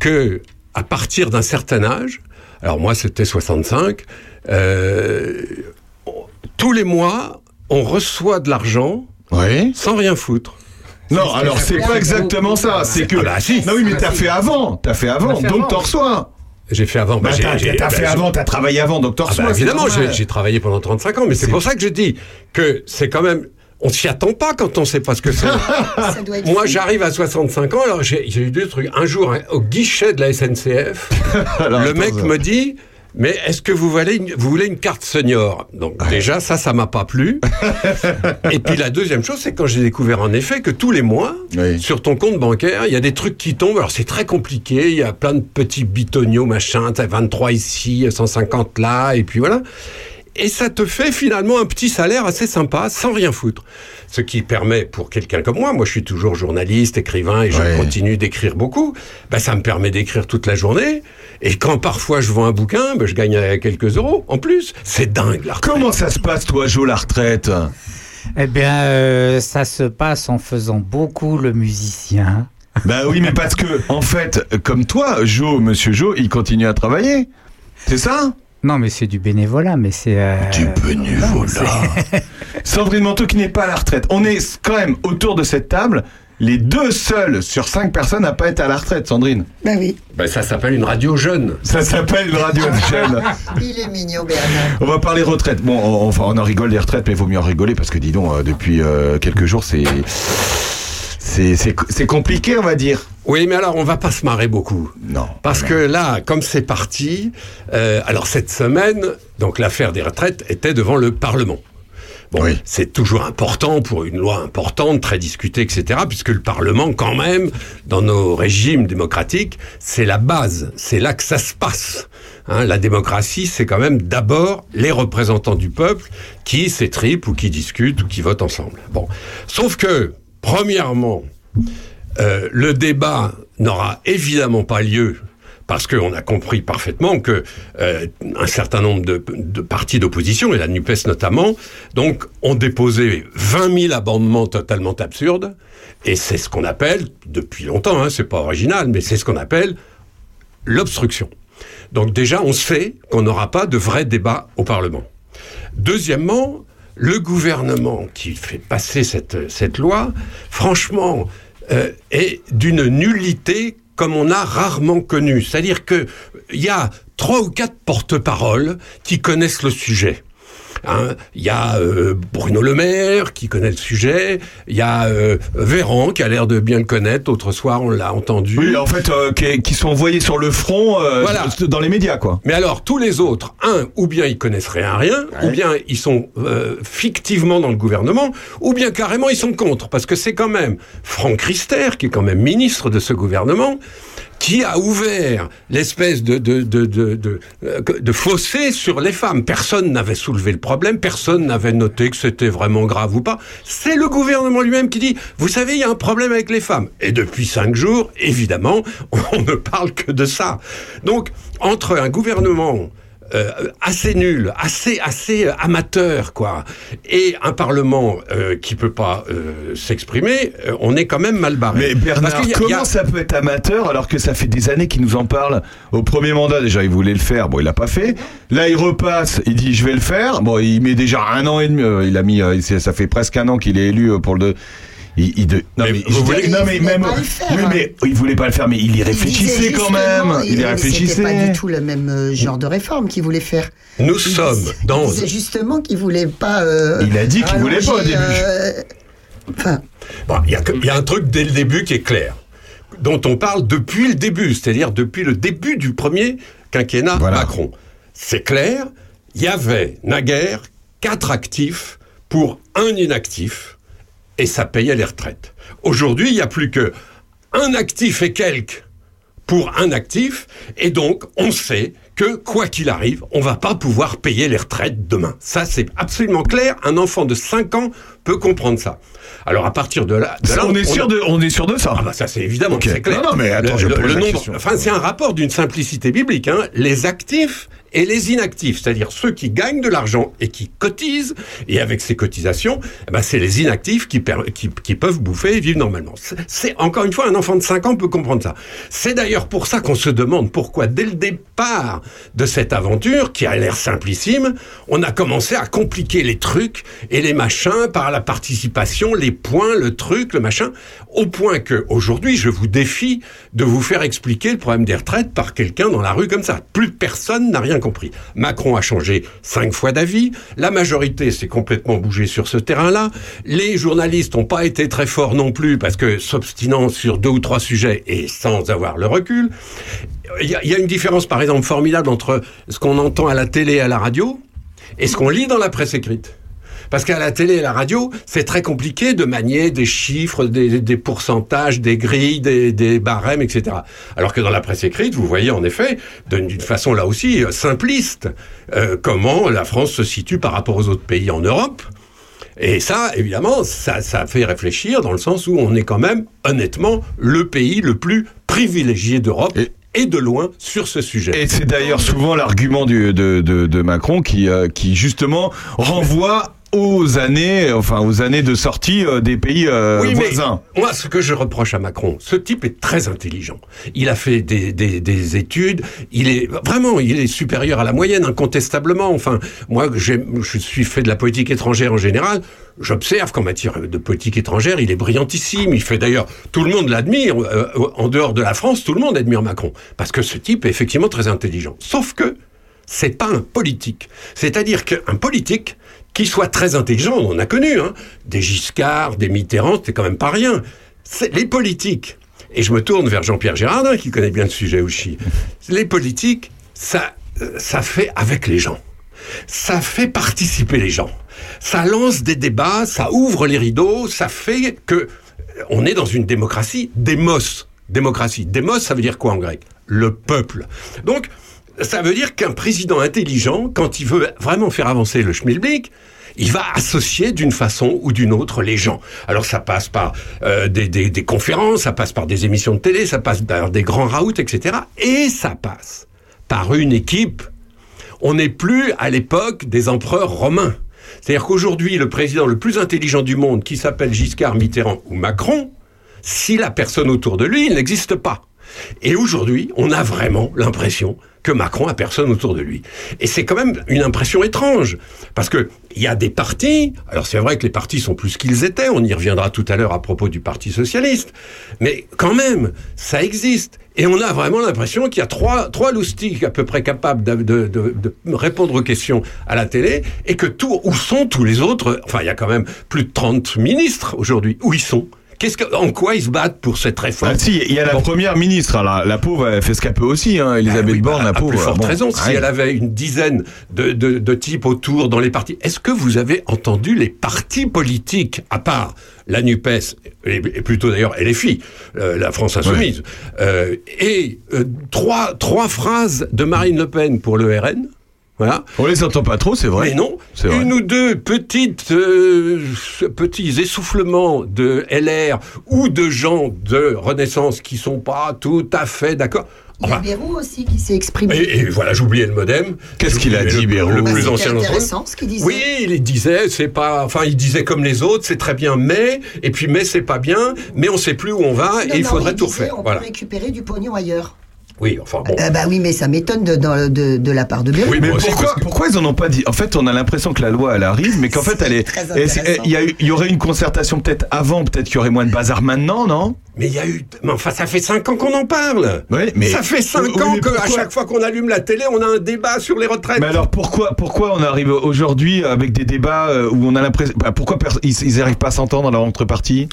que, à partir d'un certain âge, alors moi, c'était 65, euh, tous les mois, on reçoit de l'argent Oui. sans rien foutre. Non, alors c'est pas exactement ça. C'est que. Ah bah, si. Non, oui, mais t'as fait avant. T'as fait avant, fait donc t'en reçois. J'ai fait avant. Bah, j'ai- t'as bah, fait avant, t'as travaillé avant, donc t'en Ah bah, évidemment, j'ai travaillé pendant 35 ans, mais c'est pour ça que je dis que c'est quand même. On s'y attend pas quand on sait pas ce que c'est. Moi, j'arrive à 65 ans, alors j'ai eu deux trucs. Un jour, hein, au guichet de la SNCF, Alors, le mec me dit Mais est-ce que vous voulez, une, vous voulez une carte senior? Donc, déjà, ça, ça m'a pas plu. Et puis, la deuxième chose, c'est quand j'ai découvert en effet que tous les mois, Oui. sur ton compte bancaire, il y a des trucs qui tombent. Alors, c'est très compliqué. Il y a plein de petits bitoniaux, machin. T'as 23 ici, 150 là, et puis voilà. Et ça te fait finalement un petit salaire assez sympa, sans rien foutre. Ce qui permet pour quelqu'un comme moi, moi je suis toujours journaliste, écrivain, et je Ouais. continue d'écrire beaucoup, ben, ça me permet d'écrire toute la journée. Et quand parfois je vends un bouquin, ben, je gagne euh, quelques euros en plus. C'est dingue la retraite. Comment ça se passe, toi, Jo, la retraite? Eh bien, euh, ça se passe en faisant beaucoup le musicien. Bah oui, mais parce que, en fait, comme toi, Jo, monsieur Jo, il continue à travailler. C'est ça? Non, mais c'est du bénévolat, mais c'est... euh, Du bénévolat. Sandrine Manteau qui n'est pas à la retraite. On est quand même autour de cette table les deux seuls sur cinq personnes à pas être à la retraite, Sandrine. Bah oui, Ben, ça s'appelle une radio jeune. Ça s'appelle une radio jeune. il est mignon, Bernard. On va parler retraite. Bon, on, enfin, on en rigole des retraites, mais il vaut mieux en rigoler parce que, dis donc, euh, depuis euh, quelques jours, c'est- c'est compliqué, on va dire. Oui, mais alors on va pas se marrer beaucoup. Non. Parce que là, comme c'est parti, euh, alors cette semaine, donc l'affaire des retraites était devant le Parlement. Bon, Oui. c'est toujours important pour une loi importante, très discutée, etc., puisque le Parlement, quand même, dans nos régimes démocratiques, c'est la base, c'est là que ça se passe. Hein, la démocratie, c'est quand même d'abord les représentants du peuple qui s'étripent ou qui discutent ou qui votent ensemble. Bon, sauf que, premièrement, euh, le débat n'aura évidemment pas lieu parce qu'on a compris parfaitement que euh, un certain nombre de, partis d'opposition, et la NUPES notamment, donc ont déposé 20 000 amendements totalement absurdes, et c'est ce qu'on appelle, depuis longtemps, hein, c'est pas original, mais c'est ce qu'on appelle l'obstruction. Donc déjà, on sait qu'on n'aura pas de vrai débat au Parlement. Deuxièmement, le gouvernement qui fait passer cette, cette loi, franchement, euh, est d'une nullité comme on a rarement connu. C'est-à-dire que il y a trois ou quatre porte-paroles qui connaissent le sujet. Hein, Il y a euh, Bruno Le Maire qui connaît le sujet, il y a euh, Véran qui a l'air de bien le connaître. Autre soir, on l'a entendu. Oui, en fait, euh, qui, qui sont envoyés sur le front euh, Voilà. dans les médias, quoi. Mais alors, tous les autres, un, ou bien ils connaissent rien à rien, ou bien ils sont euh, fictivement dans le gouvernement, ou bien carrément ils sont contre. Parce que c'est quand même Franck Rister, qui est quand même ministre de ce gouvernement, qui a ouvert l'espèce de, de, de, de, euh, de fossé sur les femmes. Personne n'avait soulevé le problème, personne n'avait noté que c'était vraiment grave ou pas. C'est le gouvernement lui-même qui dit, vous savez, il y a un problème avec les femmes. Et depuis cinq jours, évidemment, on ne parle que de ça. Donc, entre un gouvernement euh, assez nul, assez assez euh, amateur quoi, et un parlement euh, qui peut pas euh, s'exprimer, euh, on est quand même mal barré. Mais Bernard, Parce qu'il y a- comment il y a- ça peut être amateur alors que ça fait des années qu'il nous en parle Au premier mandat, déjà, il voulait le faire. Bon, il l'a pas fait. Là, il repasse. Il dit, je vais le faire. Bon, il met déjà un an et demi. euh, il a mis. euh, ça fait presque un an qu'il est élu pour le. Il, il de- non, mais, vous voulez- non, Il même. faire, oui, hein. mais il voulait pas le faire, mais il y Il réfléchissait quand même. Il y C'était pas réfléchissait. du tout le même euh, genre de réforme qu'il voulait faire. Nous Il sommes disait- dans Il disait justement qu'il voulait pas. euh, Il a dit qu'il voulait pas au début. euh, Enfin, Bon, il y, a que- il y a un truc dès le début qui est clair, dont on parle depuis le début, c'est-à-dire depuis le début du premier quinquennat Macron. C'est clair, il y avait naguère quatre actifs pour un inactif, et ça payait les retraites. Aujourd'hui, il n'y a plus que un actif et quelques pour un actif, et donc on sait que quoi qu'il arrive, on va pas pouvoir payer les retraites demain. Ça, c'est absolument clair. Un enfant de 5 ans peut comprendre ça. Alors à partir de là, de Ça, là, on est sûr de- on est sûr de ça. Ah bah ça, c'est évidemment Ok. c'est clair. Non, non, mais attends, Le- je le- le nombre-. Enfin, c'est un rapport d'une simplicité biblique. Hein. Les actifs et les inactifs, c'est-à-dire ceux qui gagnent de l'argent et qui cotisent, et avec ces cotisations, eh ben, c'est les inactifs qui, per- qui, qui peuvent bouffer et vivre normalement. C'est encore une fois un enfant de 5 ans peut comprendre ça. C'est d'ailleurs pour ça qu'on se demande pourquoi dès le départ de cette aventure, qui a l'air simplissime, on a commencé à compliquer les trucs et les machins par la participation, les points, le truc, le machin, au point que aujourd'hui, je vous défie de vous faire expliquer le problème des retraites par quelqu'un dans la rue comme ça. Plus personne n'a rien compris. Macron a changé cinq fois d'avis, la majorité s'est complètement bougée sur ce terrain-là, les journalistes n'ont pas été très forts non plus parce que s'obstinant sur deux ou trois sujets et sans avoir le recul, il y, y a une différence par exemple formidable entre ce qu'on entend à la télé et à la radio et ce qu'on lit dans la presse écrite. Parce qu'à la télé et la radio, c'est très compliqué de manier des chiffres, des, des pourcentages, des grilles, des, des barèmes, etc. Alors que dans la presse écrite, vous voyez en effet, d'une façon là aussi euh, simpliste, euh, comment la France se situe par rapport aux autres pays en Europe. Et ça, évidemment, ça, ça fait réfléchir dans le sens où on est quand même, honnêtement, le pays le plus privilégié d'Europe. Et de loin sur ce sujet. Et c'est d'ailleurs souvent l'argument de, de, de Macron qui, euh, qui justement renvoie aux années, enfin aux années de sortie euh, des pays euh, oui, voisins. mais moi, ce que je reproche à Macron, ce type est très intelligent. Il a fait des, des, des études. Il est vraiment, il est supérieur à la moyenne, incontestablement. Enfin, moi, je suis fait de la politique étrangère en général. J'observe qu'en matière de politique étrangère, il est brillantissime. Il fait d'ailleurs, tout le monde l'admire. Euh, en dehors de la France, tout le monde admire Macron parce que ce type est effectivement très intelligent. Sauf que c'est pas un politique. C'est-à-dire qu'un politique qui soit très intelligent, on en a connu, hein, des Giscard, des Mitterrand, c'était quand même pas rien. C'est les politiques. Et je me tourne vers Jean-Pierre Girardin, qui connaît bien le sujet aussi. Les politiques, ça, euh, ça fait avec les gens. Ça fait participer les gens. Ça lance des débats, ça ouvre les rideaux, ça fait que euh, on est dans une démocratie démos. Démocratie. Démos, ça veut dire quoi en grec? Le peuple. Donc, ça veut dire qu'un président intelligent, quand il veut vraiment faire avancer le schmilblick, il va associer d'une façon ou d'une autre les gens. Alors ça passe par euh, des, conférences, ça passe par des émissions de télé, ça passe par des grands raouts, etc. Et ça passe par une équipe. On n'est plus à l'époque des empereurs romains. C'est-à-dire qu'aujourd'hui, le président le plus intelligent du monde, qui s'appelle Giscard, Mitterrand ou Macron, si la personne autour de lui, n'existe pas. Et aujourd'hui, on a vraiment l'impression que Macron a personne autour de lui. Et c'est quand même une impression étrange, parce que il y a des partis. Alors c'est vrai que les partis sont plus qu'ils étaient. On y reviendra tout à l'heure à propos du Parti socialiste, mais quand même, ça existe. Et on a vraiment l'impression qu'il y a trois, trois loustiques à peu près capables de, de- répondre aux questions à la télé, et que tout, où sont tous les autres Enfin, il y a quand même plus de 30 ministres aujourd'hui. Où ils sont? Qu'est-ce que, en quoi ils se battent pour cette réforme Ah, si, il y a la première ministre, la, la pauvre, elle fait ce qu'elle peut aussi, hein, Elisabeth Borne, la à pauvre. plus forte bon, raison, si ouais. elle avait une dizaine de, de, de types autour dans les partis. Est-ce que vous avez entendu les partis politiques, à part la NUPES, et, et plutôt d'ailleurs LFI, euh, la France Insoumise, euh, et euh, trois, trois phrases de Marine Le Pen pour le RN voilà. On les entend pas trop, c'est vrai. Mais non, C'est vrai. une ou deux petites euh, petits essoufflements de LR ou de gens de Renaissance qui sont pas tout à fait d'accord. Il y a Bérou aussi qui s'est exprimé. Et, et voilà, j'oubliais le modem. Qu'est-ce qu'il a dit, le- Bérou Le Bah, plus c'était ancien intéressant ce qu'il disait. Oui, il disait, c'est pas, enfin, il disait comme les autres, c'est très bien, mais, et puis mais c'est pas bien, mais on sait plus où on va, Non, et il faudrait tout disait, refaire. On Voilà. peut récupérer du pognon ailleurs. Oui, enfin bon. Euh, bah oui, mais ça m'étonne de, de, de la part de Bérou. mais pourquoi, pourquoi ils en ont pas dit? En fait, on a l'impression que la loi elle arrive, mais qu'en fait elle est. Il y, a eu- il y aurait une concertation peut-être avant, peut-être qu'il y aurait moins de bazar maintenant, non? Mais il y a eu, mais enfin, ça fait cinq ans qu'on en parle. Mais ça fait cinq Oui, ans mais que à pourquoi chaque fois qu'on allume la télé, on a un débat sur les retraites. Mais alors pourquoi pourquoi on arrive aujourd'hui avec des débats euh, où on a l'impression bah, pourquoi ils, ils arrivent pas à s'entendre dans leur entrepartie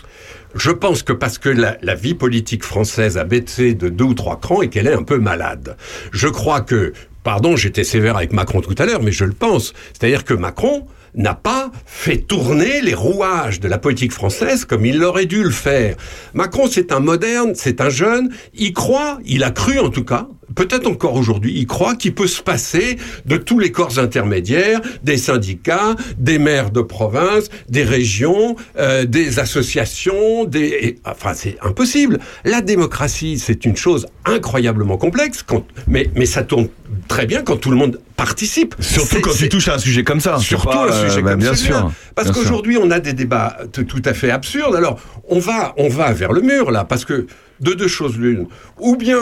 Je pense que parce que la, la vie politique française a baissé de deux ou trois crans et qu'elle est un peu malade. Je crois que, pardon, j'étais sévère avec Macron tout à l'heure, mais je le pense. C'est-à-dire que Macron n'a pas fait tourner les rouages de la politique française comme il aurait dû le faire. Macron, c'est un moderne, c'est un jeune, il croit, il a cru en tout cas, peut-être encore aujourd'hui, il croit qu'il peut se passer de tous les corps intermédiaires, des syndicats, des maires de province, des régions, euh, des associations, des... et- enfin, c'est impossible. La démocratie, c'est une chose incroyablement complexe, quand... mais, mais ça tourne très bien quand tout le monde participe. Surtout quand tu touches à un sujet comme ça. Surtout pas, un sujet euh, bah, comme bien celui-là. sûr. Parce qu'aujourd'hui, on a des débats tout à fait absurdes. Alors, on va, on va vers le mur, là, parce que de deux choses l'une. Ou bien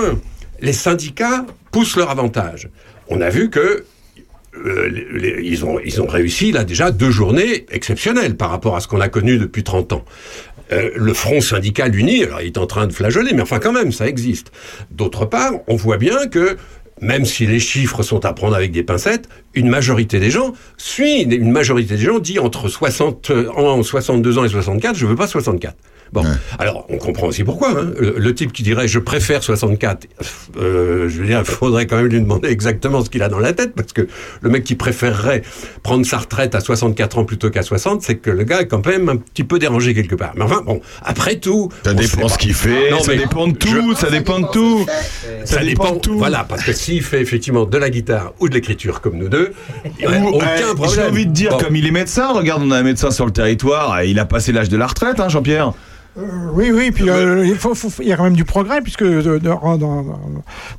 les syndicats poussent leur avantage. On a vu que euh, les- les- ils, ont, ils ont réussi, là, déjà, deux journées exceptionnelles par rapport à ce qu'on a connu depuis 30 ans. Euh, le front syndical uni, alors il est en train de flageoler, mais enfin quand même, ça existe. D'autre part, on voit bien que même si les chiffres sont à prendre avec des pincettes, une majorité des gens suit, une majorité des gens dit entre 60 ans, 62 ans et 64, je veux pas 64. Bon, alors on comprend aussi pourquoi. hein. Le, le type qui dirait je préfère 64, euh, je veux dire, il faudrait quand même lui demander exactement ce qu'il a dans la tête, parce que le mec qui préférerait prendre sa retraite à 64 ans plutôt qu'à 60, c'est que le gars est quand même un petit peu dérangé quelque part. Mais enfin, bon, après tout... Ça dépend ce qu'il fait, Non, ça mais dépend de tout, ça dépend de tout. ça, dépend, de tout. Voilà, parce que s'il fait effectivement de la guitare ou de l'écriture comme nous deux, il n'y a Ou, aucun euh, problème. J'ai envie de dire, Bon. comme il est médecin, regarde, on a un médecin sur le territoire, il a passé l'âge de la retraite, hein, Jean-Pierre. Euh, oui, oui, puis euh, il, faut, faut- il y a quand même du progrès, puisque de- de- dans, dans-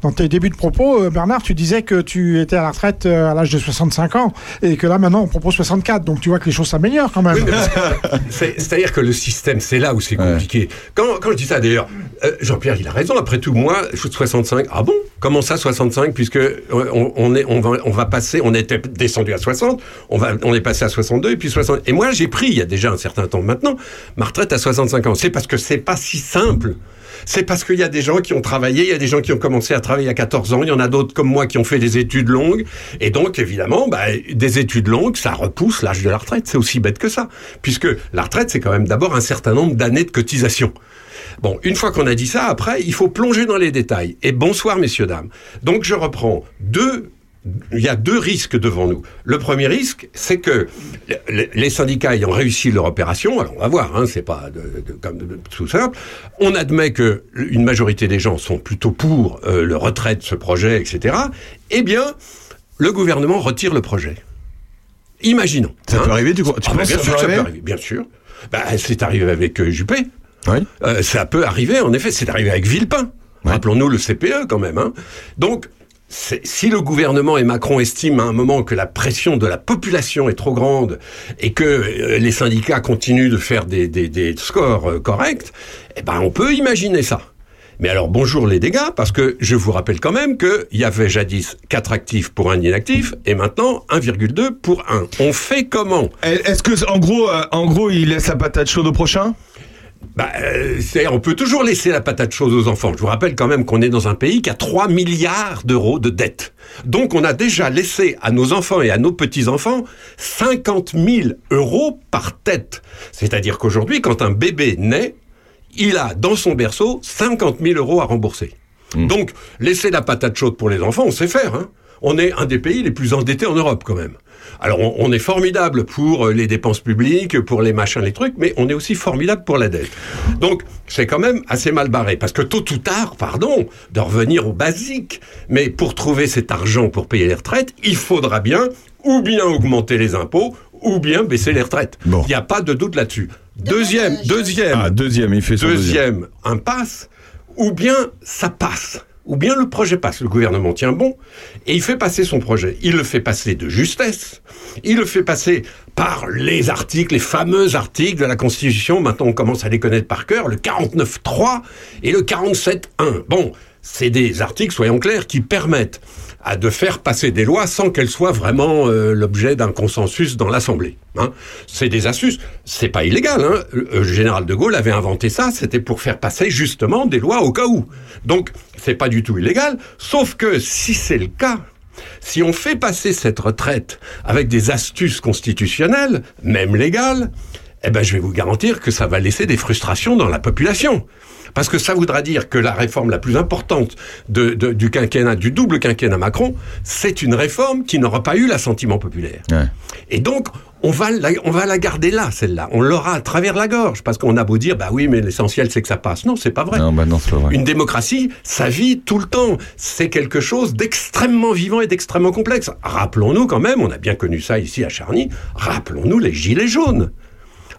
dans tes débuts de propos, euh, Bernard, tu disais que tu étais à la retraite euh, à l'âge de 65 ans, et que là maintenant on propose 64, donc tu vois que les choses s'améliorent quand même. Oui, C'est-à-dire que le système, c'est là où c'est compliqué. Quand, quand je dis ça, d'ailleurs, euh, Jean-Pierre, il a raison. Après tout, moi, je suis de 65. Ah bon? Comment ça, 65 Puisque euh, on, on est, on va, on va passer. On était descendu à 60. On va, on est passé à 62 et puis 60. Et moi, j'ai pris il y a déjà un certain temps maintenant ma retraite à 65 ans. C'est parce que c'est pas si simple. C'est parce qu'il y a des gens qui ont travaillé, il y a des gens qui ont commencé à travailler à 14 ans, il y en a d'autres comme moi qui ont fait des études longues. Et donc, évidemment, bah, des études longues, ça repousse l'âge de la retraite. C'est aussi bête que ça. Puisque la retraite, c'est quand même d'abord un certain nombre d'années de cotisation. Bon, une fois qu'on a dit ça, après, il faut plonger dans les détails. Et bonsoir, messieurs, dames. Donc, je reprends deux il y a deux risques devant nous. Le premier risque, c'est que les- syndicats ayant réussi leur opération, alors on va voir, hein, c'est pas de, de- comme de- tout simple, on admet que une majorité des gens sont plutôt pour euh, le retrait de ce projet, etc. Eh bien, le gouvernement retire le projet. Imaginons. Ça hein. peut arriver, tu crois- tu Ah, penses bien sûr ça peut arriver arriver, bien sûr. Bah, c'est arrivé avec euh, Juppé. Oui. Euh, ça peut arriver, en effet, c'est arrivé avec Villepin. Rappelons-nous le CPE quand même. hein. Donc, si le gouvernement et Macron estiment à un moment que la pression de la population est trop grande et que euh, les syndicats continuent de faire des, des- des scores euh, corrects, eh ben on peut imaginer ça. Mais alors bonjour les dégâts, parce que je vous rappelle quand même qu'il y avait jadis 4 actifs pour un inactif, et maintenant 1,2 pour 1. On fait comment? Est-ce que, en gros, en gros, il laisse la patate chaude au prochain? Bah, euh, on peut toujours laisser la patate chaude aux enfants. Je vous rappelle quand même qu'on est dans un pays qui a 3 milliards d'euros de dettes. Donc on a déjà laissé à nos enfants et à nos petits-enfants 50 000 euros par tête. C'est-à-dire qu'aujourd'hui, quand un bébé naît, il a dans son berceau 50 000 euros à rembourser. Donc, laisser la patate chaude pour les enfants, on sait faire. Hein. On est un des pays les plus endettés en Europe quand même. Alors, on, on est formidable pour euh, les dépenses publiques, pour les machins, les trucs, mais on est aussi formidable pour la dette. Donc, c'est quand même assez mal barré. Parce que tôt ou tard, pardon, de revenir au basique, mais pour trouver cet argent pour payer les retraites, il faudra bien ou bien augmenter les impôts, ou bien baisser les retraites. Il n'y a pas de doute là-dessus. Deuxième, deuxième, Ah, deuxième, il fait son deuxième. deuxième impasse, ou bien ça passe. Ou bien le projet passe. Le gouvernement tient bon et il fait passer son projet. Il le fait passer de justesse. Il le fait passer par les articles, les fameux articles de la Constitution. Maintenant, on commence à les connaître par cœur. Le 49.3 et le 47.1. Bon, c'est des articles, soyons clairs, qui permettent à de faire passer des lois sans qu'elles soient vraiment euh, l'objet d'un consensus dans l'Assemblée. Hein. C'est des astuces. C'est pas illégal. Hein. Le le général de Gaulle avait inventé ça. C'était pour faire passer justement des lois au cas où. Donc c'est pas du tout illégal. Sauf que si c'est le cas, si on fait passer cette retraite avec des astuces constitutionnelles, même légales, eh ben je vais vous garantir que ça va laisser des frustrations dans la population. Parce que ça voudra dire que la réforme la plus importante de- de- du quinquennat, du double quinquennat Macron, c'est une réforme qui n'aura pas eu l'assentiment populaire. Et donc, on va, la, on va la garder là, celle-là. On l'aura à travers la gorge. Parce qu'on a beau dire, bah oui, mais l'essentiel, c'est que ça passe. Non, c'est pas vrai. Non, bah non, c'est pas vrai. Une démocratie, ça vit tout le temps. C'est quelque chose d'extrêmement vivant et d'extrêmement complexe. Rappelons-nous quand même, on a bien connu ça ici à Charny, rappelons-nous les gilets jaunes.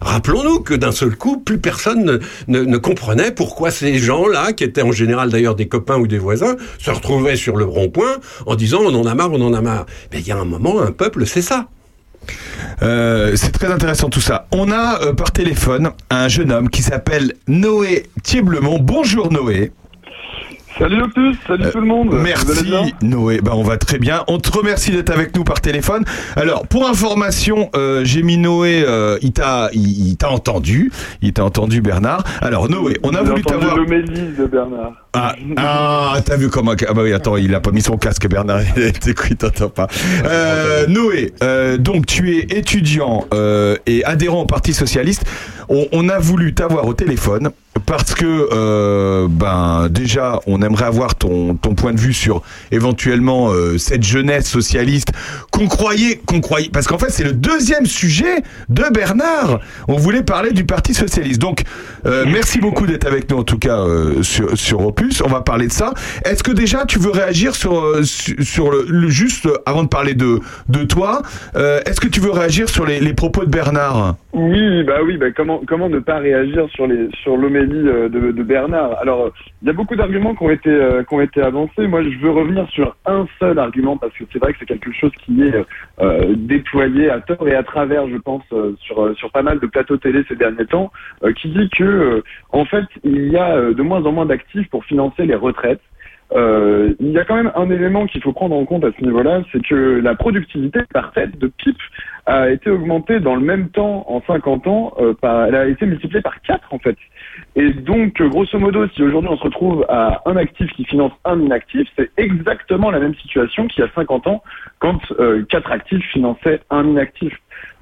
Rappelons-nous que d'un seul coup, plus personne ne, comprenait pourquoi ces gens-là, qui étaient en général d'ailleurs des copains ou des voisins, se retrouvaient sur le rond-point en disant on en a marre, on en a marre. Mais il y a un moment, un peuple, c'est ça. Euh, c'est très intéressant tout ça. On a euh, par téléphone un jeune homme qui s'appelle Noé Thieblemont. Bonjour Noé. Salut Opus, salut tout le monde. Merci Noé. Ben, on va très bien. On te remercie d'être avec nous par téléphone. Alors pour information, euh, j'ai mis Noé. euh, il t'a, il, entendu. Il t'a entendu Bernard. Alors Noé, on a voulu t'avoir. l'homélie de Bernard. Ah, ah, t'as vu comment Ah bah oui, attends, il a pas mis son casque, Bernard. T'écoutes, t'entends pas. Euh, Noé, euh, donc tu es étudiant euh, et adhérent au Parti socialiste. On, on a voulu t'avoir au téléphone parce que, ben, déjà, on aimerait avoir ton, ton point de vue sur éventuellement cette jeunesse socialiste qu'on croyait, qu'on croyait, parce qu'en fait, c'est le deuxième sujet de Bernard. On voulait parler du Parti socialiste. Donc, merci beaucoup d'être avec nous en tout cas sur, sur Opus. On va parler de ça. Est-ce que déjà tu veux réagir sur euh, sur, le, juste euh, avant de parler de de toi euh, Est-ce que tu veux réagir sur les, propos de Bernard? Oui, bah oui, bah comment comment ne pas réagir sur les sur l'homélie de, Bernard? Alors, il y a beaucoup d'arguments qui ont été qui ont été avancés. Moi, je veux revenir sur un seul argument parce que c'est vrai que c'est quelque chose qui est déployé à tort et à travers, je pense, sur sur pas mal de plateaux télé ces derniers temps, qui dit que en fait, il y a de moins en moins d'actifs pour financer les retraites. Euh, il y a quand même un élément qu'il faut prendre en compte à ce niveau-là, c'est que la productivité par tête de PIP a été augmentée dans le même temps, en 50 ans, euh, elle a été multipliée par 4 en fait. Et donc, grosso modo, si aujourd'hui on se retrouve à un actif qui finance un inactif, c'est exactement la même situation qu'il y a 50 ans quand euh, quatre actifs finançaient un inactif.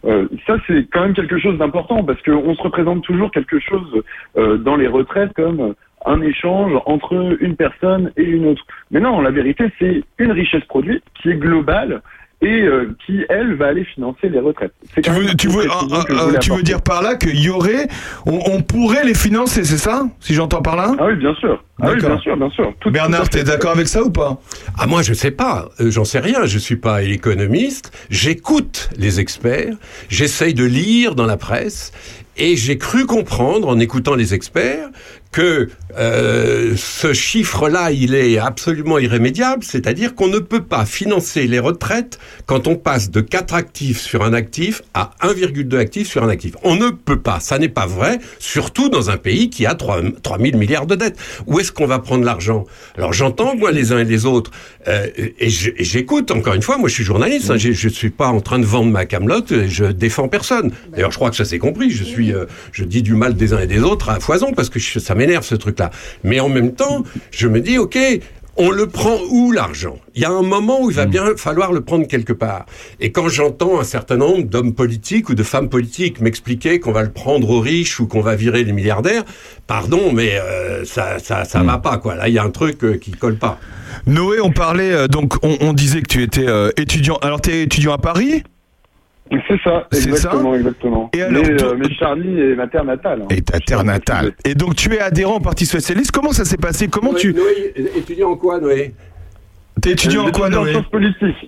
Euh, ça, c'est quand même quelque chose d'important parce qu'on se représente toujours quelque chose dans les retraites comme un échange entre une personne et une autre. Mais non, la vérité, c'est une richesse produite qui est globale et euh, qui, elle, va aller financer les retraites. Tu veux, tu ah, ah, tu dire par là qu'il y aurait, on, on pourrait les financer, c'est ça Si j'entends par là? Ah oui, bien sûr. Ah oui, bien sûr, bien sûr. Tout- Bernard, t'es d'accord avec ça ou pas? Ah moi je sais pas, Euh, j'en sais rien, je suis pas économiste, j'écoute les experts, j'essaye de lire dans la presse. Et j'ai cru comprendre en écoutant les experts que euh, ce chiffre-là, il est absolument irrémédiable, c'est-à-dire qu'on ne peut pas financer les retraites quand on passe de 4 actifs sur un actif à 1,2 actifs sur un actif. On ne peut pas, ça n'est pas vrai, surtout dans un pays qui a 3, 3 000 milliards de dettes. Où est-ce qu'on va prendre l'argent? Alors j'entends, moi, les uns et les autres, euh, et j'écoute, encore une fois, moi je suis journaliste, hein, je ne suis pas en train de vendre ma camelote, je défends personne. D'ailleurs, je crois que ça s'est compris, je suis, euh, je dis du mal des uns et des autres à foison, parce que je- ça m'énerve ce truc-là. Mais en même temps, je me dis, ok, on le prend où l'argent? Il y a un moment où il va bien falloir le prendre quelque part. Et quand j'entends un certain nombre d'hommes politiques ou de femmes politiques m'expliquer qu'on va le prendre aux riches ou qu'on va virer les milliardaires, pardon, mais euh, ça, ça, ça va pas quoi. Là, il y a un truc euh, qui colle pas. Noé, on parlait euh, donc, on, on disait que tu étais euh, étudiant. Alors t'es étudiant à Paris? C'est ça, exactement, exactement. Et alors, mais, euh, mais Charlie est ma terre natale. hein. Et ta terre natale. Et donc tu es adhérent au Parti socialiste. Comment ça s'est passé? Comment tu Noé, étudiant en quoi, Noé? T'es étudiant en quoi, Noé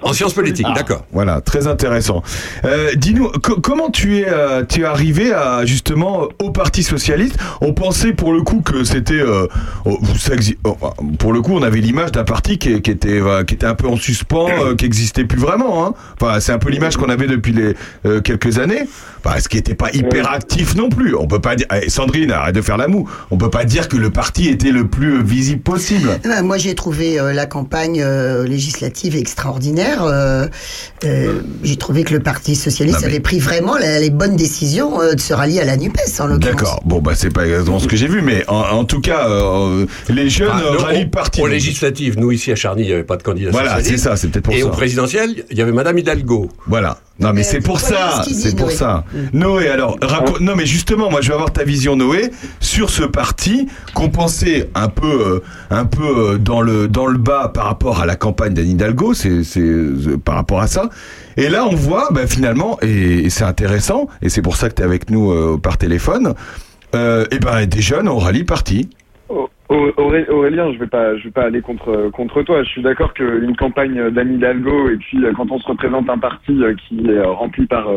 En sciences politiques, Ah, d'accord. Voilà, très intéressant. Euh, Dis-nous, co- comment tu es, euh, tu es arrivé à justement euh, au Parti socialiste? On pensait pour le coup que c'était, euh, oh, oh, pour le coup, on avait l'image d'un parti qui, qui était, euh, qui était un peu en suspens, euh, qui existait plus vraiment. Hein. Enfin, c'est un peu l'image qu'on avait depuis les euh, quelques années. Enfin, ce qui n'était pas hyper actif non plus. On peut pas dire, Eh, Sandrine, arrête de faire la moue. On peut pas dire que le parti était le plus euh, visible possible. Eh ben, moi, j'ai trouvé euh, la campagne euh, législative extraordinaire. Euh, euh, j'ai trouvé que le Parti socialiste Non, mais- avait pris vraiment la- les bonnes décisions euh, de se rallier à la Nupes, en l'occurrence. D'accord. Bon, bah c'est pas exactement ce que j'ai vu, mais en, en tout cas, euh, les jeunes rallient le parti. Aux législatives, nous ici à Charny, il n'y avait pas de candidat Voilà, c'est ça, c'est peut-être pour Et ça. au présidentiel, il y avait Madame Hidalgo. Voilà. Non, mais c'est pour ça, c'est pour ça. Noé, alors, raconte. Non, mais justement, moi, je veux avoir ta vision, Noé, sur ce parti qu'on pensait un peu, euh, un peu euh, dans le dans le bas par rapport à la campagne d'Anne Hidalgo, c'est c'est euh, par rapport à ça. Et là, on voit, bah, finalement, et, et c'est intéressant, et c'est pour ça que tu es avec nous euh, par téléphone. Euh, et ben, des jeunes ont rallié le parti. Au- Au- Auré- Aurélien, je vais vais pas aller contre contre toi. Je suis d'accord qu'une campagne d'Anne Hidalgo et puis euh, quand on se représente un parti euh, qui est euh, rempli par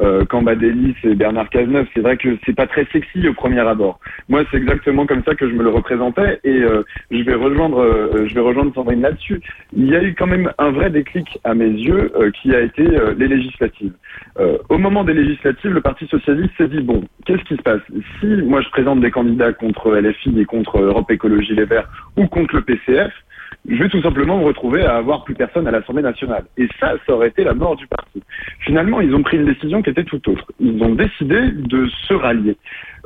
euh, Cambadélis et Bernard Cazeneuve, c'est vrai que c'est pas très sexy au premier abord. Moi, c'est exactement comme ça que je me le représentais et euh, je vais rejoindre, euh, je vais rejoindre Sandrine là-dessus. Il y a eu quand même un vrai déclic à mes yeux euh, qui a été euh, les législatives. Euh, au moment des législatives, le Parti socialiste s'est dit bon, qu'est-ce qui se passe? Si moi je présente des candidats contre LFI et contre Europe Écologie Les Verts ou contre le PCF, je vais tout simplement me retrouver à avoir plus personne à l'Assemblée nationale. Et ça, ça aurait été la mort du parti. Finalement, ils ont pris une décision qui était tout autre. Ils ont décidé de se rallier.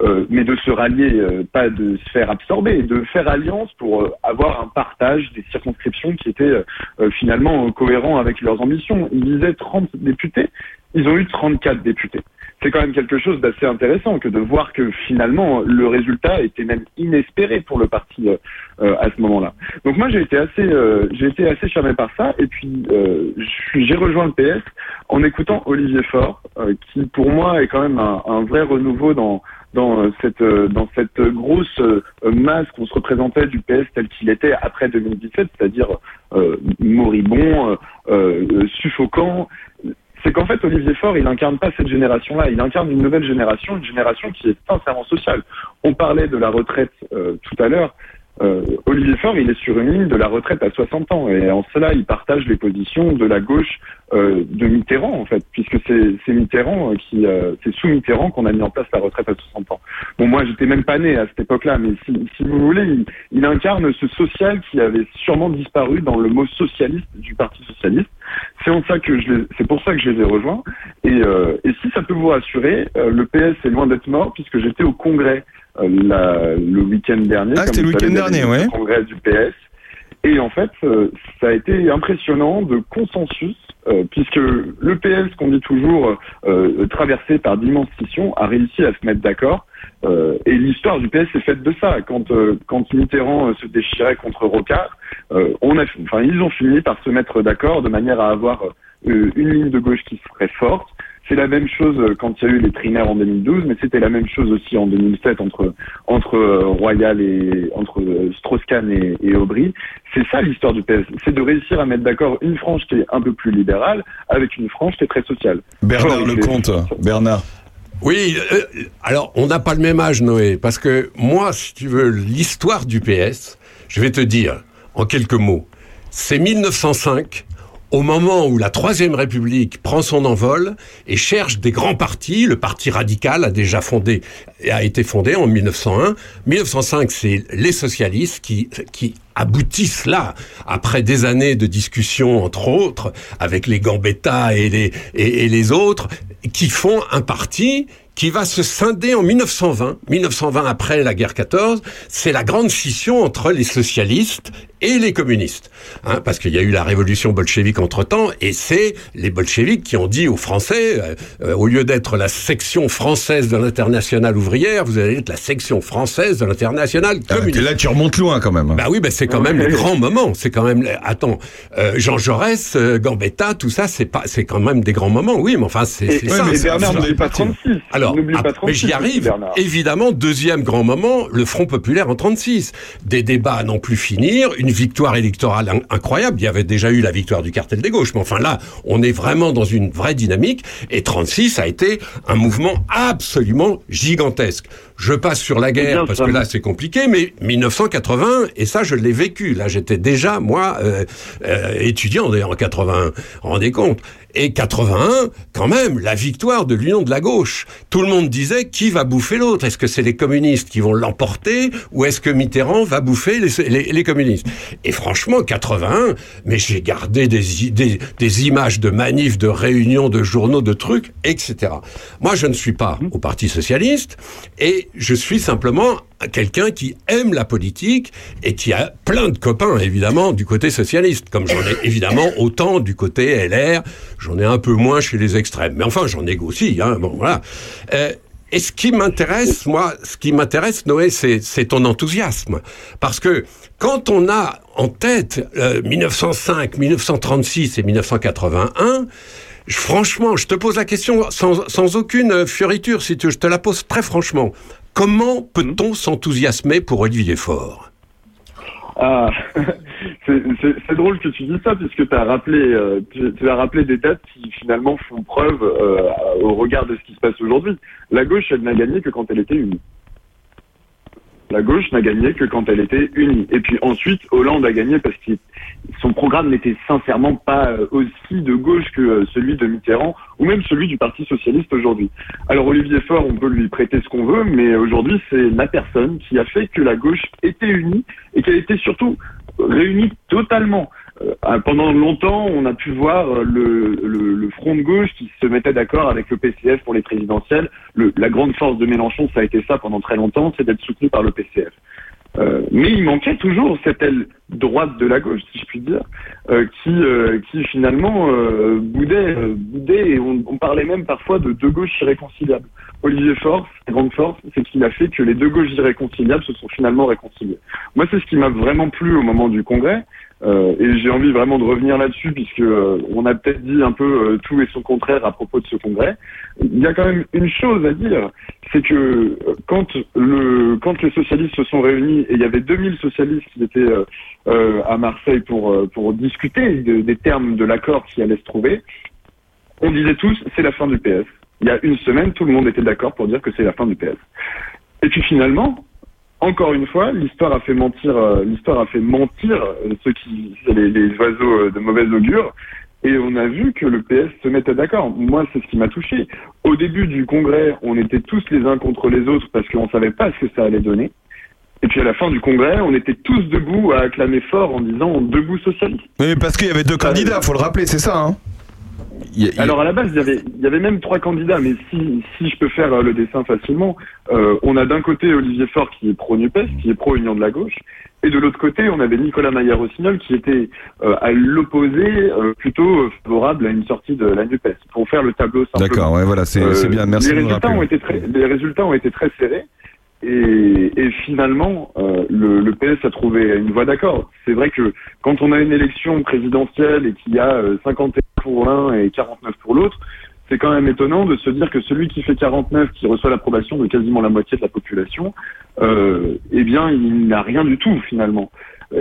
Euh, mais de se rallier, euh, pas de se faire absorber, de faire alliance pour euh, avoir un partage des circonscriptions qui était euh, finalement euh, cohérent avec leurs ambitions. Ils disaient 30 députés, ils ont eu 34 députés. C'est quand même quelque chose d'assez intéressant que de voir que finalement le résultat était même inespéré pour le parti euh, euh, à ce moment-là. Donc moi j'ai été assez, euh, j'ai été assez charmé par ça et puis euh, j'ai rejoint le PS en écoutant Olivier Faure, euh, qui pour moi est quand même un, un vrai renouveau dans dans euh, cette dans cette grosse masse qu'on se représentait du PS tel qu'il était après 2017, c'est-à-dire moribond, suffocant. C'est qu'en fait Olivier Faure, il incarne pas cette génération-là, il incarne une nouvelle génération, une génération qui est sincèrement sociale. On parlait de la retraite euh, tout à l'heure. Euh, Olivier Faure, il est sur une ligne de la retraite à 60 ans et en cela, il partage les positions de la gauche euh, de Mitterrand en fait, puisque c'est Mitterrand euh, qui, euh, c'est sous Mitterrand qu'on a mis en place la retraite à 60 ans. Bon, moi, j'étais même pas né à cette époque-là, mais si, si vous voulez, il incarne ce social qui avait sûrement disparu dans le mot socialiste du Parti socialiste. C'est en ça que je les- c'est pour ça que je les ai rejoints. Et, euh, et si ça peut vous rassurer, euh, le PS est loin d'être mort puisque j'étais au congrès euh, la- le week-end dernier. Ah, c'était le week-end dernier, le ouais. Congrès du PS. Et en fait, euh, ça a été impressionnant de consensus, euh, puisque le PS, qu'on dit toujours euh, traversé par d'immenses scissions, a réussi à se mettre d'accord. Euh, et l'histoire du PS est faite de ça. Quand, euh, quand Mitterrand euh, se déchirait contre Rocard, on a, enfin, ils ont fini par se mettre d'accord de manière à avoir une ligne de gauche qui serait forte. C'est la même chose quand il y a eu les primaires en 2012, mais c'était la même chose aussi en 2007 entre entre Royal et entre Strauss-Kahn et, et Aubry. C'est ça l'histoire du PS, c'est de réussir à mettre d'accord une frange qui est un peu plus libérale avec une frange qui est très sociale. Bernard Lecomte, Bernard. Oui, euh, alors on n'a pas le même âge, Noé, parce que moi, si tu veux, l'histoire du PS, je vais te dire en quelques mots, c'est 1905, au moment où la Troisième République prend son envol et cherche des grands partis. Le Parti radical a déjà fondé, a été fondé en 1901. 1905, c'est les socialistes qui, qui aboutissent là, après des années de discussions, entre autres, avec les Gambetta et les, et, et les autres, qui font un parti qui va se scinder en 1920. 1920, après la guerre 14, c'est la grande scission entre les socialistes et les communistes. Hein, parce qu'il y a eu la révolution bolchevique entre-temps, et c'est les bolcheviques qui ont dit aux Français, euh, euh, au lieu d'être la section française de l'internationale ouvrière, vous allez être la section française de l'internationale communiste. Là, tu remontes loin quand même. Bah oui, bah c'est quand même les grands moments. C'est quand même. Attends, euh, Jean Jaurès, euh, Gambetta, tout ça, c'est pas, c'est quand même des grands moments. Oui, mais enfin, c'est et ça. c'est Bernard, n'oublie pas 36. Alors, N'oublie ah, pas mais j'y 36, arrive. Bernard. Évidemment, deuxième grand moment, le Front populaire en 36. Des débats à n'en plus finir, une victoire électorale in- incroyable. Il y avait déjà eu la victoire du cartel des gauches, mais enfin là, on est vraiment dans une vraie dynamique. Et 36 a été un mouvement absolument gigantesque. Je passe sur la guerre parce que là c'est compliqué, mais 1980 et ça je l'ai vécu. Là j'étais déjà moi euh, euh, étudiant d'ailleurs en 81. Rendez compte. Et 81, quand même, la victoire de l'union de la gauche. Tout le monde disait qui va bouffer l'autre? Est-ce que c'est les communistes qui vont l'emporter ou est-ce que Mitterrand va bouffer les, les- les communistes? Et franchement, 81, mais j'ai gardé des, des images de manifs, de réunions, de journaux, de trucs, etc. Moi, je ne suis pas au Parti socialiste et je suis simplement quelqu'un qui aime la politique et qui a plein de copains, évidemment, du côté socialiste, comme j'en ai évidemment autant du côté LR, j'en ai un peu moins chez les extrêmes. Mais enfin, j'en négocie, hein, bon, voilà. Euh, et ce qui m'intéresse, moi, ce qui m'intéresse, Noé, c'est ton enthousiasme. Parce que quand on a en tête euh, 1905, 1936 et 1981, je- franchement, je te pose la question sans, sans aucune fioriture, si tu, je te la pose très franchement. Comment peut-on s'enthousiasmer pour Olivier Faure? Ah, c'est drôle que tu dis ça puisque tu as rappelé, euh, tu, tu as rappelé des dates qui finalement font preuve euh, au regard de ce qui se passe aujourd'hui. La gauche, elle n'a gagné que quand elle était unie. La gauche n'a gagné que quand elle était unie. Et puis ensuite, Hollande a gagné parce que son programme n'était sincèrement pas euh, aussi de gauche que euh, celui de Mitterrand ou même celui du Parti socialiste aujourd'hui. Alors Olivier Faure, on peut lui prêter ce qu'on veut, mais aujourd'hui c'est la personne qui a fait que la gauche était unie et qu'elle était surtout réunie totalement. Euh, pendant longtemps, on a pu voir le, front de gauche qui se mettait d'accord avec le PCF pour les présidentielles. Le- la grande force de Mélenchon, ça a été ça pendant très longtemps, c'est d'être soutenu par le PCF. Euh, mais il manquait toujours cette aile droite de la gauche, si je puis dire, euh, qui, euh, qui finalement boudait, boudait, et on, parlait même parfois de deux gauches irréconciliables. Olivier sa grande force, c'est qu'il a fait que les deux gauches irréconciliables se sont finalement réconciliées. Moi, c'est ce qui m'a vraiment plu au moment du congrès, euh, et j'ai envie vraiment de revenir là-dessus, puisque euh, on a peut-être dit un peu euh, tout et son contraire à propos de ce congrès. Il y a quand même une chose à dire, c'est que quand le quand les socialistes se sont réunis et il y avait 2000 socialistes qui étaient à Marseille pour pour discuter de- des termes de l'accord qui allait se trouver, on disait tous c'est la fin du PS. Il y a une semaine, tout le monde était d'accord pour dire que c'est la fin du PS. Et puis finalement, encore une fois, l'histoire a fait mentir, euh, l'histoire a fait mentir euh, ceux qui, les, les oiseaux euh, de mauvaise augure. Et on a vu que le PS se mettait d'accord. Moi, c'est ce qui m'a touché. Au début du congrès, on était tous les uns contre les autres parce qu'on savait pas ce que ça allait donner. Et puis à la fin du congrès, on était tous debout à acclamer fort en disant debout socialiste. Oui, parce qu'il y avait deux candidats, faut le rappeler, c'est ça. Hein? Alors à la base, il y avait, il y avait même trois candidats, mais si, si je peux faire euh, le dessin facilement, euh, on a d'un côté Olivier Faure qui est pro-NUPES, qui est pro-Union de la gauche, et de l'autre côté, on avait Nicolas Maillard-Rossignol qui était euh, à l'opposé, euh, plutôt favorable à une sortie de la NUPES, pour faire le tableau simplement. D'accord, ouais, voilà, c'est bien, merci les de nous le résultats rappeler. ont été très, les résultats ont été très serrés. Et, et finalement, euh, le, le PS a trouvé une voie d'accord. C'est vrai que quand on a une élection présidentielle et qu'il y a euh, 51 pour l'un et 49 pour l'autre, c'est quand même étonnant de se dire que celui qui fait 49, qui reçoit l'approbation de quasiment la moitié de la population, euh, eh bien, il n'a rien du tout finalement.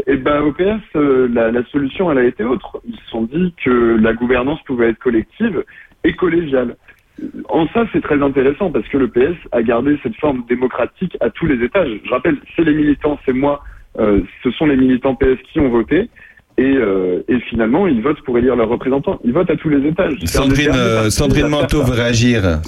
Et ben au PS, euh, la, la solution, elle a été autre. Ils se sont dit que la gouvernance pouvait être collective et collégiale. En ça, c'est très intéressant parce que le PS a gardé cette forme démocratique à tous les étages. Je rappelle, c'est les militants, c'est moi, euh, ce sont les militants PS qui ont voté. Et, euh, et finalement, ils votent pour élire leurs représentants. Ils votent à tous les étages. Sandrine, euh, Sandrine Manteau veut réagir.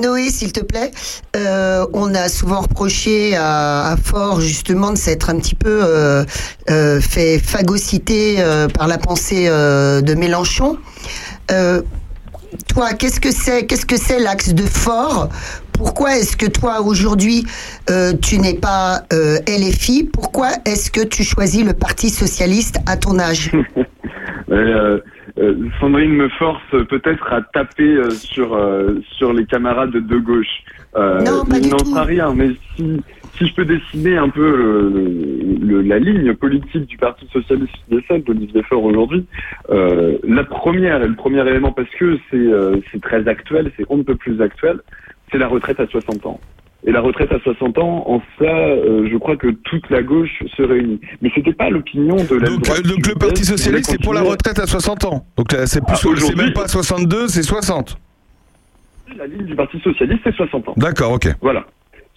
Noé, s'il te plaît, euh, on a souvent reproché à, à Fort justement de s'être un petit peu euh, euh, fait phagocyter euh, par la pensée euh, de Mélenchon. Toi, qu'est-ce que c'est Qu'est-ce que c'est l'axe de Fort? Pourquoi est-ce que toi aujourd'hui euh, tu n'es pas euh, LFI Pourquoi est-ce que tu choisis le Parti socialiste à ton âge? Euh, Sandrine me force peut-être à taper sur sur les camarades de gauche. Non, pas il n'en rien, mais si si je peux dessiner un peu le- le- la ligne politique du Parti socialiste celle d'Olivier Faure aujourd'hui, euh, la première, le premier élément parce que c'est euh, très actuel, c'est on ne peut plus actuel, c'est la retraite à 60 ans. Et la retraite à 60 ans, en ça, euh, je crois que toute la gauche se réunit. Mais c'était pas l'opinion de la Donc, droite euh, donc le Parti Socialiste, c'est pour la retraite à 60 ans. Donc là, c'est plus, Ah, c'est même pas 62, c'est 60. La ligne du Parti Socialiste, c'est 60 ans. D'accord, ok. Voilà.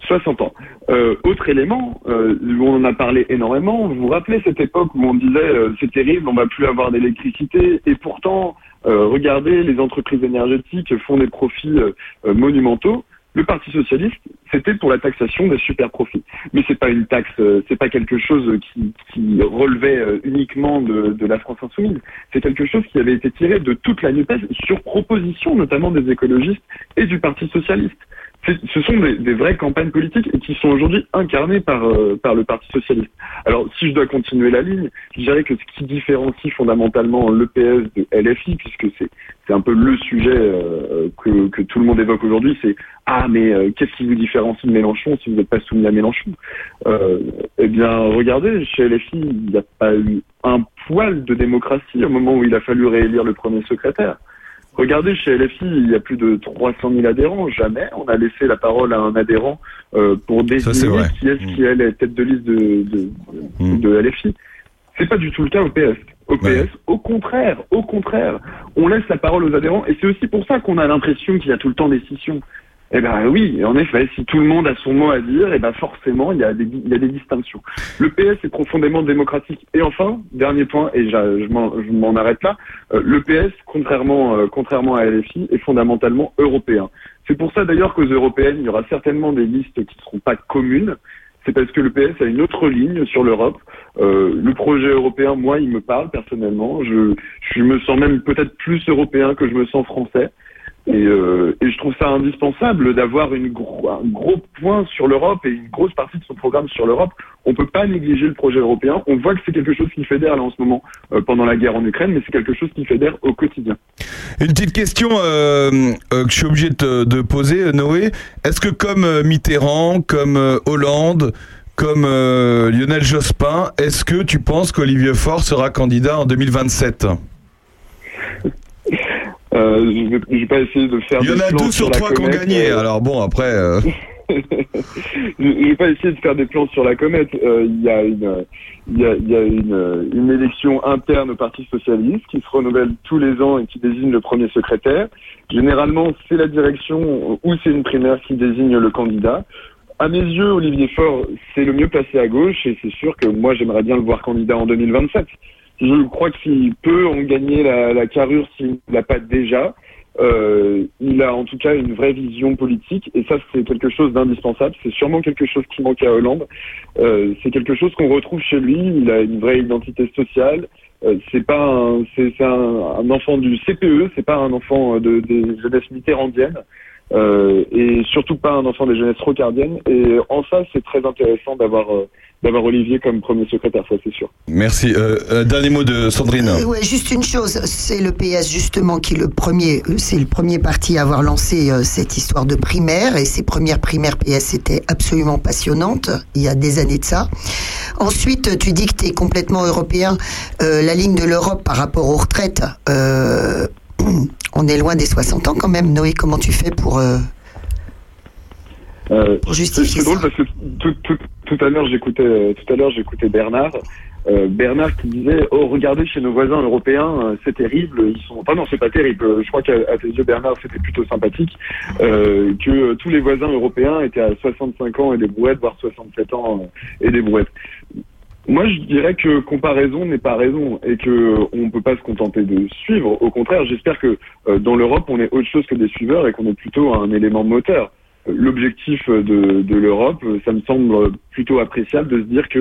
60 ans. Euh, autre élément, euh, où on en a parlé énormément, vous vous rappelez cette époque où on disait euh, c'est terrible, on va plus avoir d'électricité, et pourtant, euh, regardez, les entreprises énergétiques font des profits euh, euh, monumentaux. Le Parti socialiste, c'était pour la taxation des super profits. Mais c'est pas une taxe, euh, c'est pas quelque chose qui, relevait euh, uniquement de, de la France insoumise. C'est quelque chose qui avait été tiré de toute la NUPES sur proposition notamment des écologistes et du Parti socialiste. Ce sont des, des vraies campagnes politiques et qui sont aujourd'hui incarnées par, euh, par le Parti socialiste. Alors, si je dois continuer la ligne, je dirais que ce qui différencie fondamentalement l'EPS de LFI, puisque c'est c'est un peu le sujet euh, que, que tout le monde évoque aujourd'hui, c'est ah mais euh, qu'est-ce qui vous différencie de Mélenchon si vous n'êtes pas soumis à Mélenchon euh, Eh bien, regardez, chez LFI, il n'y a pas eu un poil de démocratie au moment où il a fallu réélire le premier secrétaire. Regardez, chez LFI, il y a plus de 300 000 adhérents. Jamais on a laissé la parole à un adhérent euh, pour désigner qui est-ce qui est la tête de liste de, de, de, de LFI. C'est pas du tout le cas au PS. Au PS, au contraire, au contraire, on laisse la parole aux adhérents et c'est aussi pour ça qu'on a l'impression qu'il y a tout le temps des scissions. Eh ben oui, en effet, si tout le monde a son mot à dire, eh ben forcément, il y a des, distinctions. Le PS est profondément démocratique. Et enfin, dernier point, et je m'en arrête là, euh, le PS, contrairement, euh, contrairement à LFI, est fondamentalement européen. C'est pour ça d'ailleurs qu'aux européennes, il y aura certainement des listes qui ne seront pas communes. C'est parce que le PS a une autre ligne sur l'Europe. Euh, le projet européen, moi, il me parle personnellement. Je, je me sens même peut-être plus européen que je me sens français. Et, euh, et je trouve ça indispensable d'avoir un gros point sur l'Europe et une grosse partie de son programme sur l'Europe. On peut pas négliger le projet européen. On voit que c'est quelque chose qui fédère là en ce moment euh, pendant la guerre en Ukraine, mais c'est quelque chose qui fédère au quotidien. Une petite question euh, que je suis obligé de, de poser, Noé. Est-ce que comme Mitterrand, comme Hollande, comme Lionel Jospin, est-ce que tu penses qu'Olivier Faure sera candidat en 2027 Euh, je vais, vais pas essayer de faire. Il y en des a plans deux sur la trois qui ont comète, gagné, euh, alors bon, après... euh, je vais pas essayer de faire des plans sur la comète. Euh, Il y a, une, il y a, il y a une, une élection interne au Parti socialiste qui se renouvelle tous les ans et qui désigne le premier secrétaire. Généralement, c'est la direction ou c'est une primaire qui désigne le candidat. À mes yeux, Olivier Faure, c'est le mieux placé à gauche et c'est sûr que moi, j'aimerais bien le voir candidat en 2027. Je crois que s'il peut en gagner la, la carrure s'il ne l'a pas déjà, euh, il a en tout cas une vraie vision politique et ça c'est quelque chose d'indispensable. C'est sûrement quelque chose qui manque à Hollande. Euh, c'est quelque chose qu'on retrouve chez lui. Il a une vraie identité sociale. Euh, c'est pas un, c'est un, un enfant du CPE. C'est pas un enfant de, des jeunesses mitterrandiennes. Euh, et surtout pas un enfant des jeunesses rocardiennes. Et en ça, c'est très intéressant d'avoir euh, d'avoir Olivier comme premier secrétaire, ça c'est sûr. Merci. Euh, euh, dernier mot de Sandrine. Euh, ouais, juste une chose, c'est le PS justement qui est le premier, euh, c'est le premier parti à avoir lancé euh, cette histoire de primaire et ces premières primaires PS étaient absolument passionnantes il y a des années de ça. Ensuite, tu dis que tu es complètement européen. Euh, la ligne de l'Europe par rapport aux retraites, euh, on est loin des 60 ans quand même. Noé, comment tu fais pour euh, c'est drôle parce que tout, tout, tout à l'heure j'écoutais euh, tout à l'heure j'écoutais Bernard euh, Bernard qui disait oh regardez chez nos voisins européens euh, c'est terrible ils sont enfin non c'est pas terrible je crois qu'à tes yeux Bernard c'était plutôt sympathique euh, que euh, tous les voisins européens étaient à 65 ans et des brouettes voire 67 ans et des brouettes moi, je dirais que comparaison n'est pas raison et que on peut pas se contenter de suivre. Au contraire, j'espère que dans l'Europe, on est autre chose que des suiveurs et qu'on est plutôt un élément moteur. L'objectif de, l'Europe, ça me semble plutôt appréciable de se dire que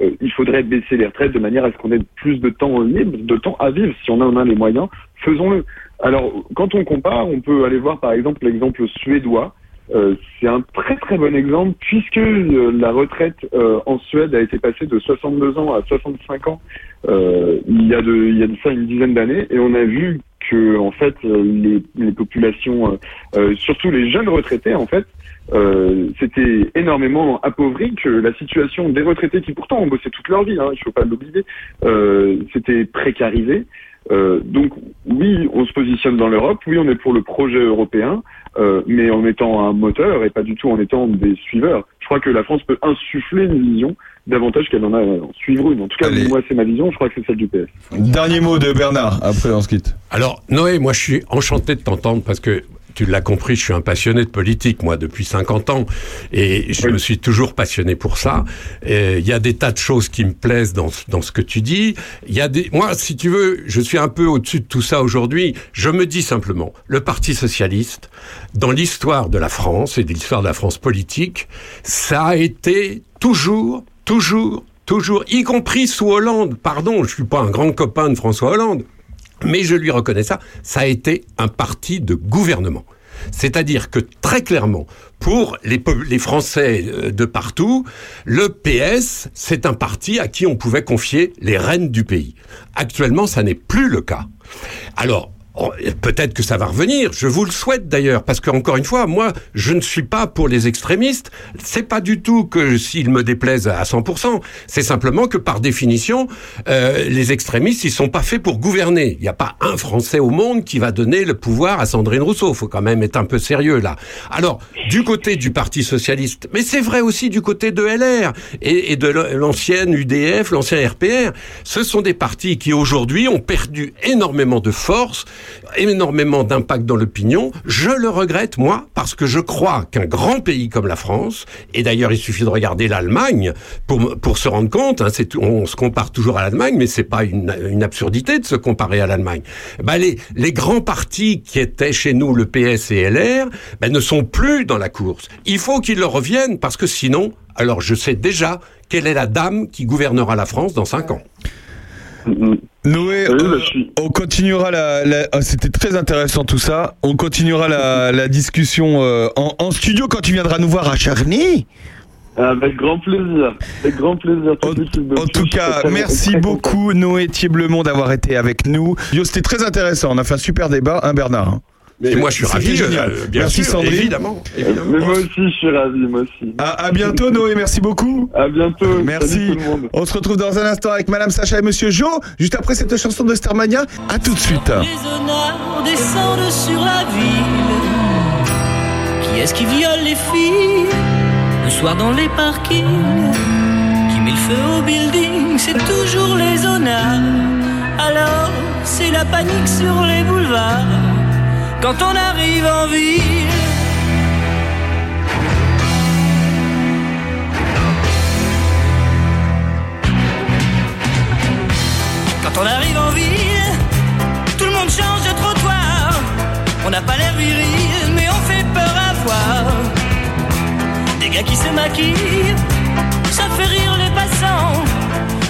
euh, il faudrait baisser les retraites de manière à ce qu'on ait plus de temps libre, de temps à vivre. Si on en a les moyens, faisons-le. Alors, quand on compare, on peut aller voir par exemple l'exemple suédois. Euh, c'est un très très bon exemple puisque euh, la retraite en Suède a été passée de 62 ans à 65 ans euh, il y a de il y a de ça une dizaine d'années et on a vu que en fait euh, les, populations euh, surtout les jeunes retraités en fait euh, c'était énormément appauvri que la situation des retraités qui pourtant ont bossé toute leur vie, hein, il faut pas l'oublier, euh, c'était précarisé. Euh, donc oui, on se positionne dans l'Europe, oui, on est pour le projet européen. euh, mais en étant un moteur et pas du tout en étant des suiveurs. Je crois que la France peut insuffler une vision davantage qu'elle en a en suivre une. En tout cas, moi, c'est ma vision, je crois que c'est celle du PS. Dernier mot de Bernard, après on se quitte. Alors, Noé, moi je suis enchanté de t'entendre parce que tu l'as compris, je suis un passionné de politique, moi, depuis 50 ans. Et je me suis toujours passionné pour ça. Il y a des tas de choses qui me plaisent dans, ce- dans ce que tu dis. Il y a des, moi, si tu veux, je suis un peu au-dessus de tout ça aujourd'hui. Je me dis simplement, le Parti Socialiste, dans l'histoire de la France et de l'histoire de la France politique, ça a été toujours, toujours, toujours, y compris sous Hollande. Pardon, je suis pas un grand copain de François Hollande. Mais je lui reconnais ça, ça a été un parti de gouvernement. C'est-à-dire que très clairement, pour les, Français euh, de partout, le PS, c'est un parti à qui on pouvait confier les rênes du pays. Actuellement, ça n'est plus le cas. Alors, peut-être que ça va revenir, je vous le souhaite d'ailleurs, parce que encore une fois, moi, je ne suis pas pour les extrémistes. C'est pas du tout que s'ils me déplaisent à 100%, c'est simplement que par définition, euh, les extrémistes, ils sont pas faits pour gouverner. Il n'y a pas un Français au monde qui va donner le pouvoir à Sandrine Rousseau. Faut quand même être un peu sérieux là. Alors, du côté du Parti socialiste, mais c'est vrai aussi du côté de LR et de l'ancienne UDF, l'ancien RPR, ce sont des partis qui aujourd'hui ont perdu énormément de force, énormément d'impact dans l'opinion. Je le regrette moi parce que je crois qu'un grand pays comme la France, et d'ailleurs il suffit de regarder l'Allemagne pour pour se rendre compte, hein, on se compare toujours à l'Allemagne, mais c'est pas une, absurdité de se comparer à l'Allemagne. Ben les les grands partis qui étaient chez nous le PS et LR, ben ne sont plus dans la course. Il faut qu'ils leur reviennent parce que sinon, alors je sais déjà quelle est la dame qui gouvernera la France dans cinq ans. Noé, euh, on continuera la. la- ah, C'était très intéressant tout ça. On continuera la, la discussion euh, en, en studio quand tu viendras nous voir à Charny. Avec grand plaisir. Avec grand plaisir. En tout cas, merci beaucoup Noé Thieblemont d'avoir été avec nous. Yo, c'était très intéressant. On a fait un super débat, hein Bernard hein Et moi, je suis ravi, génial. euh, bien merci sûr, Sandrine. évidemment, évidemment. Mais moi aussi, je suis ravi, moi aussi. À, à bientôt Noé, merci beaucoup. À bientôt. Merci. Tout le monde. On se retrouve dans un instant avec Madame Sacha et Monsieur Jo, juste après cette chanson de Starmania. À tout de suite. Les honneurs descendent sur la ville. Qui est-ce qui viole les filles le soir dans les parkings? Qui met le feu au building C'est toujours les honneurs. Alors c'est la panique sur les boulevards quand on arrive en ville. Quand on arrive en ville, tout le monde change de trottoir. On n'a pas l'air viril, mais on fait peur à voir. Des gars qui se maquillent, ça fait rire les passants.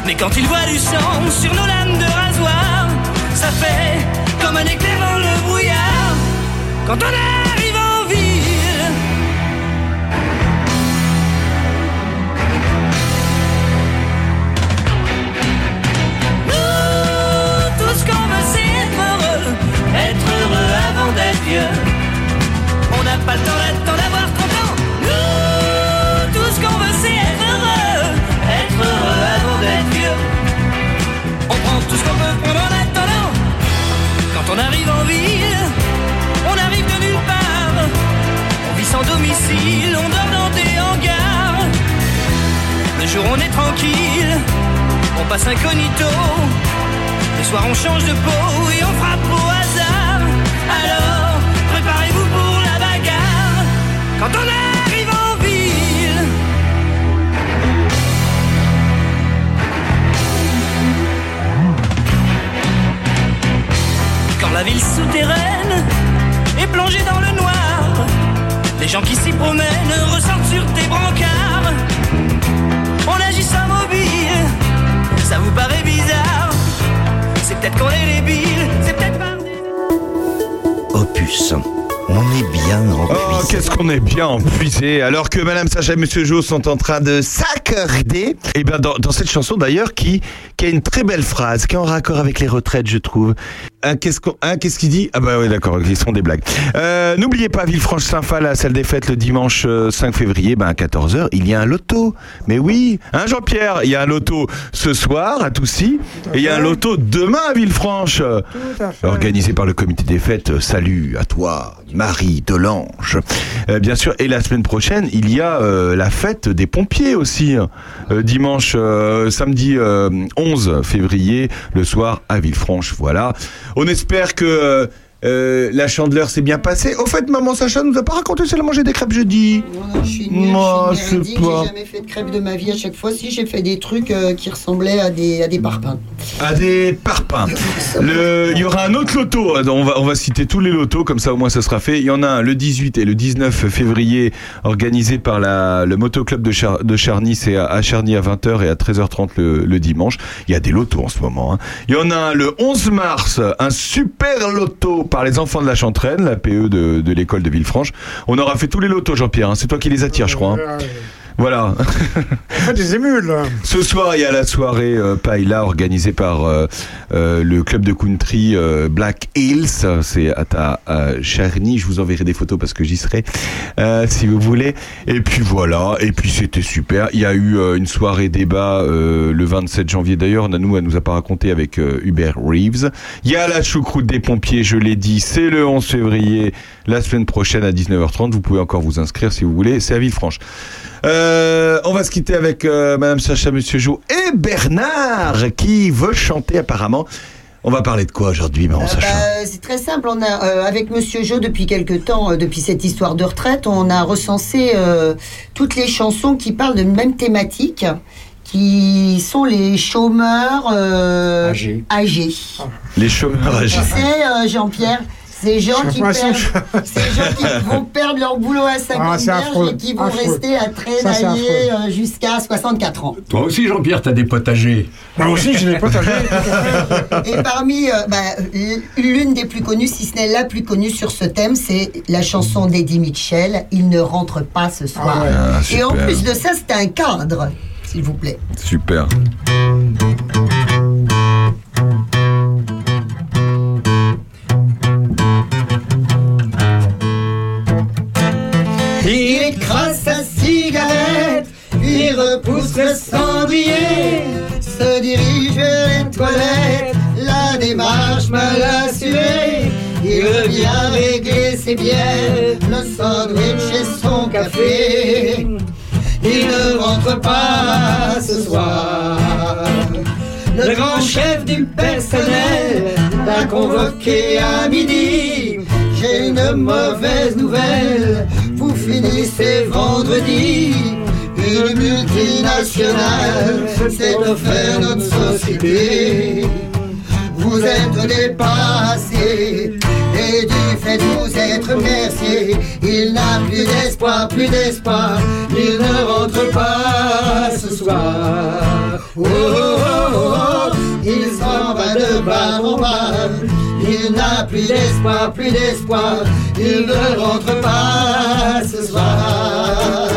Mais quand ils voient du sang sur nos lames de rasoir, ça fait comme un éclair dans le brouillard. Quand on arrive en ville, Nous, tout ce qu'on veut, c'est être heureux. Être heureux avant d'être vieux. On n'a pas le temps tranquille. On passe incognito. Le soir, on change de peau et on frappe au hasard. Alors, préparez-vous pour la bagarre. Quand on arrive en ville. Quand la ville souterraine est plongée dans le noir, les gens qui s'y promènent ressortent sur tes brancards. Ça vous paraît bizarre? C'est peut-être qu'on est débile, c'est peut-être pas. Opus. On est bien en Oh, qu'est-ce qu'on est bien empuisé Alors que Madame Sacha et Monsieur Jo sont en train de s'accorder. Et bien dans, dans cette chanson d'ailleurs qui, qui a une très belle phrase, qui est en raccord avec les retraites, je trouve. Hein, qu'est-ce qu'on- hein, qu'est-ce qu'il dit? Ah bah oui, d'accord, ils sont des blagues. Euh, N'oubliez pas, Villefranche-Saint-Phal, la salle des fêtes, le dimanche euh, 5 février, ben, à 14h, il y a un loto. Mais oui, hein, Jean-Pierre, il y a un loto ce soir à Toussy, et il y a un loto demain à Villefranche, organisé par le comité des fêtes. Euh, Salut à toi, Marie Delange. Euh, bien sûr, et la semaine prochaine, il y a euh, la fête des pompiers aussi, euh, dimanche, euh, samedi euh, 11 février, le soir à Villefranche. Voilà. On espère que euh, euh, la chandeleur s'est bien passée. Au fait, maman Sacha nous a pas raconté si elle a mangé des crêpes jeudi. Je suis nulle, Moi, je suis J'ai jamais fait de crêpes de ma vie. À chaque fois, si j'ai fait des trucs euh, qui ressemblaient à des, à des parpaings. À des parpaings. Le- Il y aura un autre loto. On va, on va citer tous les lotos, comme ça au moins ça sera fait. Il y en a un le 18 et le 19 février, organisé par la, le motoclub de, Char- de Charny. C'est à, à Charny à 20h et à 13h30 le, le dimanche. Il y a des lotos en ce moment. hein. Il y en a un le 11 mars, un super loto par les enfants de la Chantraine, la PE de, l'école de Villefranche. On aura fait tous les lotos, Jean-Pierre. hein. C'est toi qui les attires, je crois. hein. Voilà. des émules. Ce soir, il y a la soirée euh, Paella organisée par euh, euh, le club de country euh, Black Hills. C'est à, ta- Charny. Je vous enverrai des photos parce que j'y serai, si vous voulez. Et puis voilà. Et puis c'était super. Il y a eu une soirée débat le 27 janvier d'ailleurs. Nanou, elle nous a pas raconté avec Hubert Reeves. Il y a la choucroute des pompiers, je l'ai dit. C'est le 11 février, la semaine prochaine à 19h30. Vous pouvez encore vous inscrire si vous voulez. C'est à Villefranche. Euh, on va se quitter avec euh, Madame Sacha, Monsieur Jo et Bernard qui veut chanter apparemment. On va parler de quoi aujourd'hui, Maman Sacha Bah, c'est très simple. On a, euh, avec Monsieur Jo, depuis quelque temps, euh, depuis cette histoire de retraite, on a recensé euh, toutes les chansons qui parlent de même thématique, qui sont les chômeurs euh, âgés. Les chômeurs Tu âgés. sais, euh, Jean-Pierre, ces gens, qui perdent, ces gens qui vont perdre leur boulot à 50 Ah, et qui vont affreux. rester à traînailler euh, jusqu'à 64 ans. Toi aussi, Jean-Pierre, t'as des potagers. Moi aussi, j'ai des potagers. Et parmi euh, bah, l'une des plus connues, si ce n'est la plus connue sur ce thème, c'est la chanson d'Eddie Mitchell, Il ne rentre pas ce soir. Ah, Et en plus de ça, c'est un cadre, s'il vous plaît. Super. Il écrase sa cigarette, il repousse le cendrier, se dirige vers les toilettes, la démarche mal assurée. Il revient régler ses bières, le sandwich et son café. Il ne rentre pas ce soir. Le grand chef du personnel l'a convoqué à midi. J'ai une mauvaise nouvelle, vous finissez vendredi. Une multinationale s'est offert notre société. Vous êtes dépassé et du fait de vous être remercié, il n'a plus d'espoir, plus d'espoir, il ne rentre pas ce soir. Oh, oh, oh, oh, il s'en va de bar en bar, il n'a plus d'espoir, plus d'espoir, il ne rentre pas ce soir.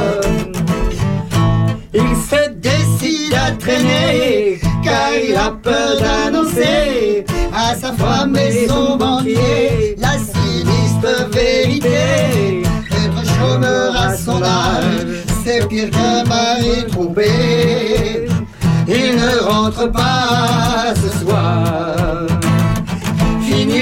Il se décide à traîner car il a peur d'annoncer à sa femme et son banquier la sinistre vérité. Être chômeur à son âge, c'est pire qu'un mari trompé. Il ne rentre pas ce soir.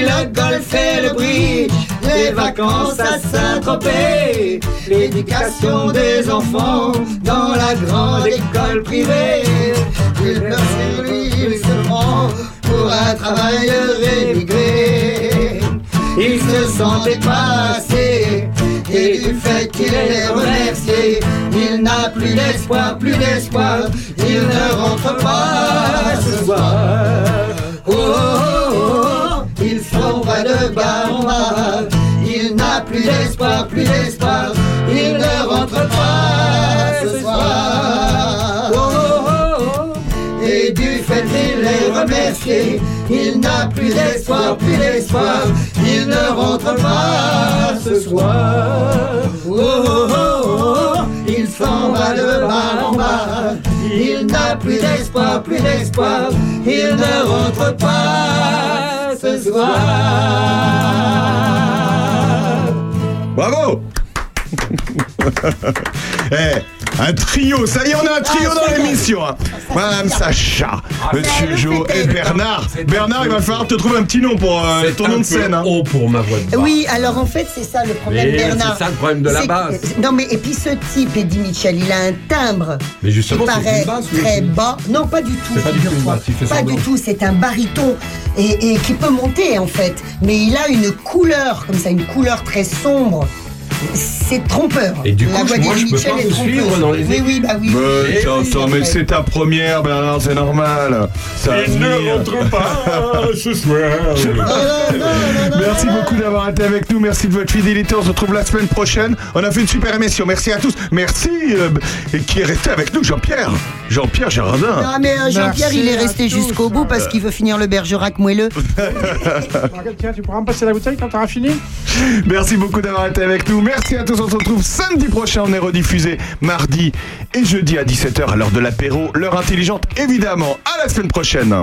Le golf et le bridge, les vacances à Saint-Tropez, l'éducation des enfants dans la grande école privée. Il pleure sur lui, il pour un travailleur émigré. Il se sent dépassé et du fait qu'il est remercié, il n'a plus d'espoir, plus d'espoir, il ne rentre pas ce soir. Oh, oh, oh, sombre de bar en bar, il n'a plus d'espoir, plus d'espoir, il ne rentre pas ce soir. Oh, oh, oh, et du fait qu'il est remercié, il n'a plus d'espoir, plus d'espoir, il ne rentre pas ce soir. Oh, oh, oh, il s'en va de bar en bar, il n'a plus d'espoir, plus d'espoir, il ne rentre pas ce ce soir. Bravo Eh, un trio, ça y est, on a un trio Ah, dans l'émission. hein. Madame Sacha, Monsieur le Jo fait et Bernard. Bernard, il va falloir te trouver un petit nom pour euh, ton nom de scène. hein. haut pour ma voix de Oui, alors en fait, c'est ça le problème, Mais Bernard. c'est ça le problème de la basse. Non, mais et puis ce type, Eddie Mitchell, il a un timbre Mais justement, qui paraît basse, très bas. Non, pas du tout. C'est pas du tout Pas du tout, c'est un baryton et, et qui peut monter en fait. Mais il a une couleur, comme ça, une couleur très sombre. C'est trompeur. Et du La coup, voix moi, je peux pas est vous trompeuse. suivre dans les Oui, oui, bah oui. Mais attends, mais c'est ta première, Bernard, c'est normal. Il ne rentre pas ce soir. Merci beaucoup d'avoir été avec nous. Merci de votre fidélité. On se retrouve la semaine prochaine. On a fait une super émission. Merci à tous. Merci. euh, et qui est resté avec nous, Jean-Pierre. Jean-Pierre Gérardin. Non, mais euh, Jean-Pierre, il est resté jusqu'au bout parce qu'il veut finir le Bergerac moelleux. Tiens, tu pourras me passer la bouteille quand t'auras fini? Merci beaucoup d'avoir été avec nous. Merci à tous. On se retrouve samedi prochain. On est rediffusé mardi et jeudi à 17h à l'heure de l'apéro. L'heure intelligente, évidemment. À la semaine prochaine.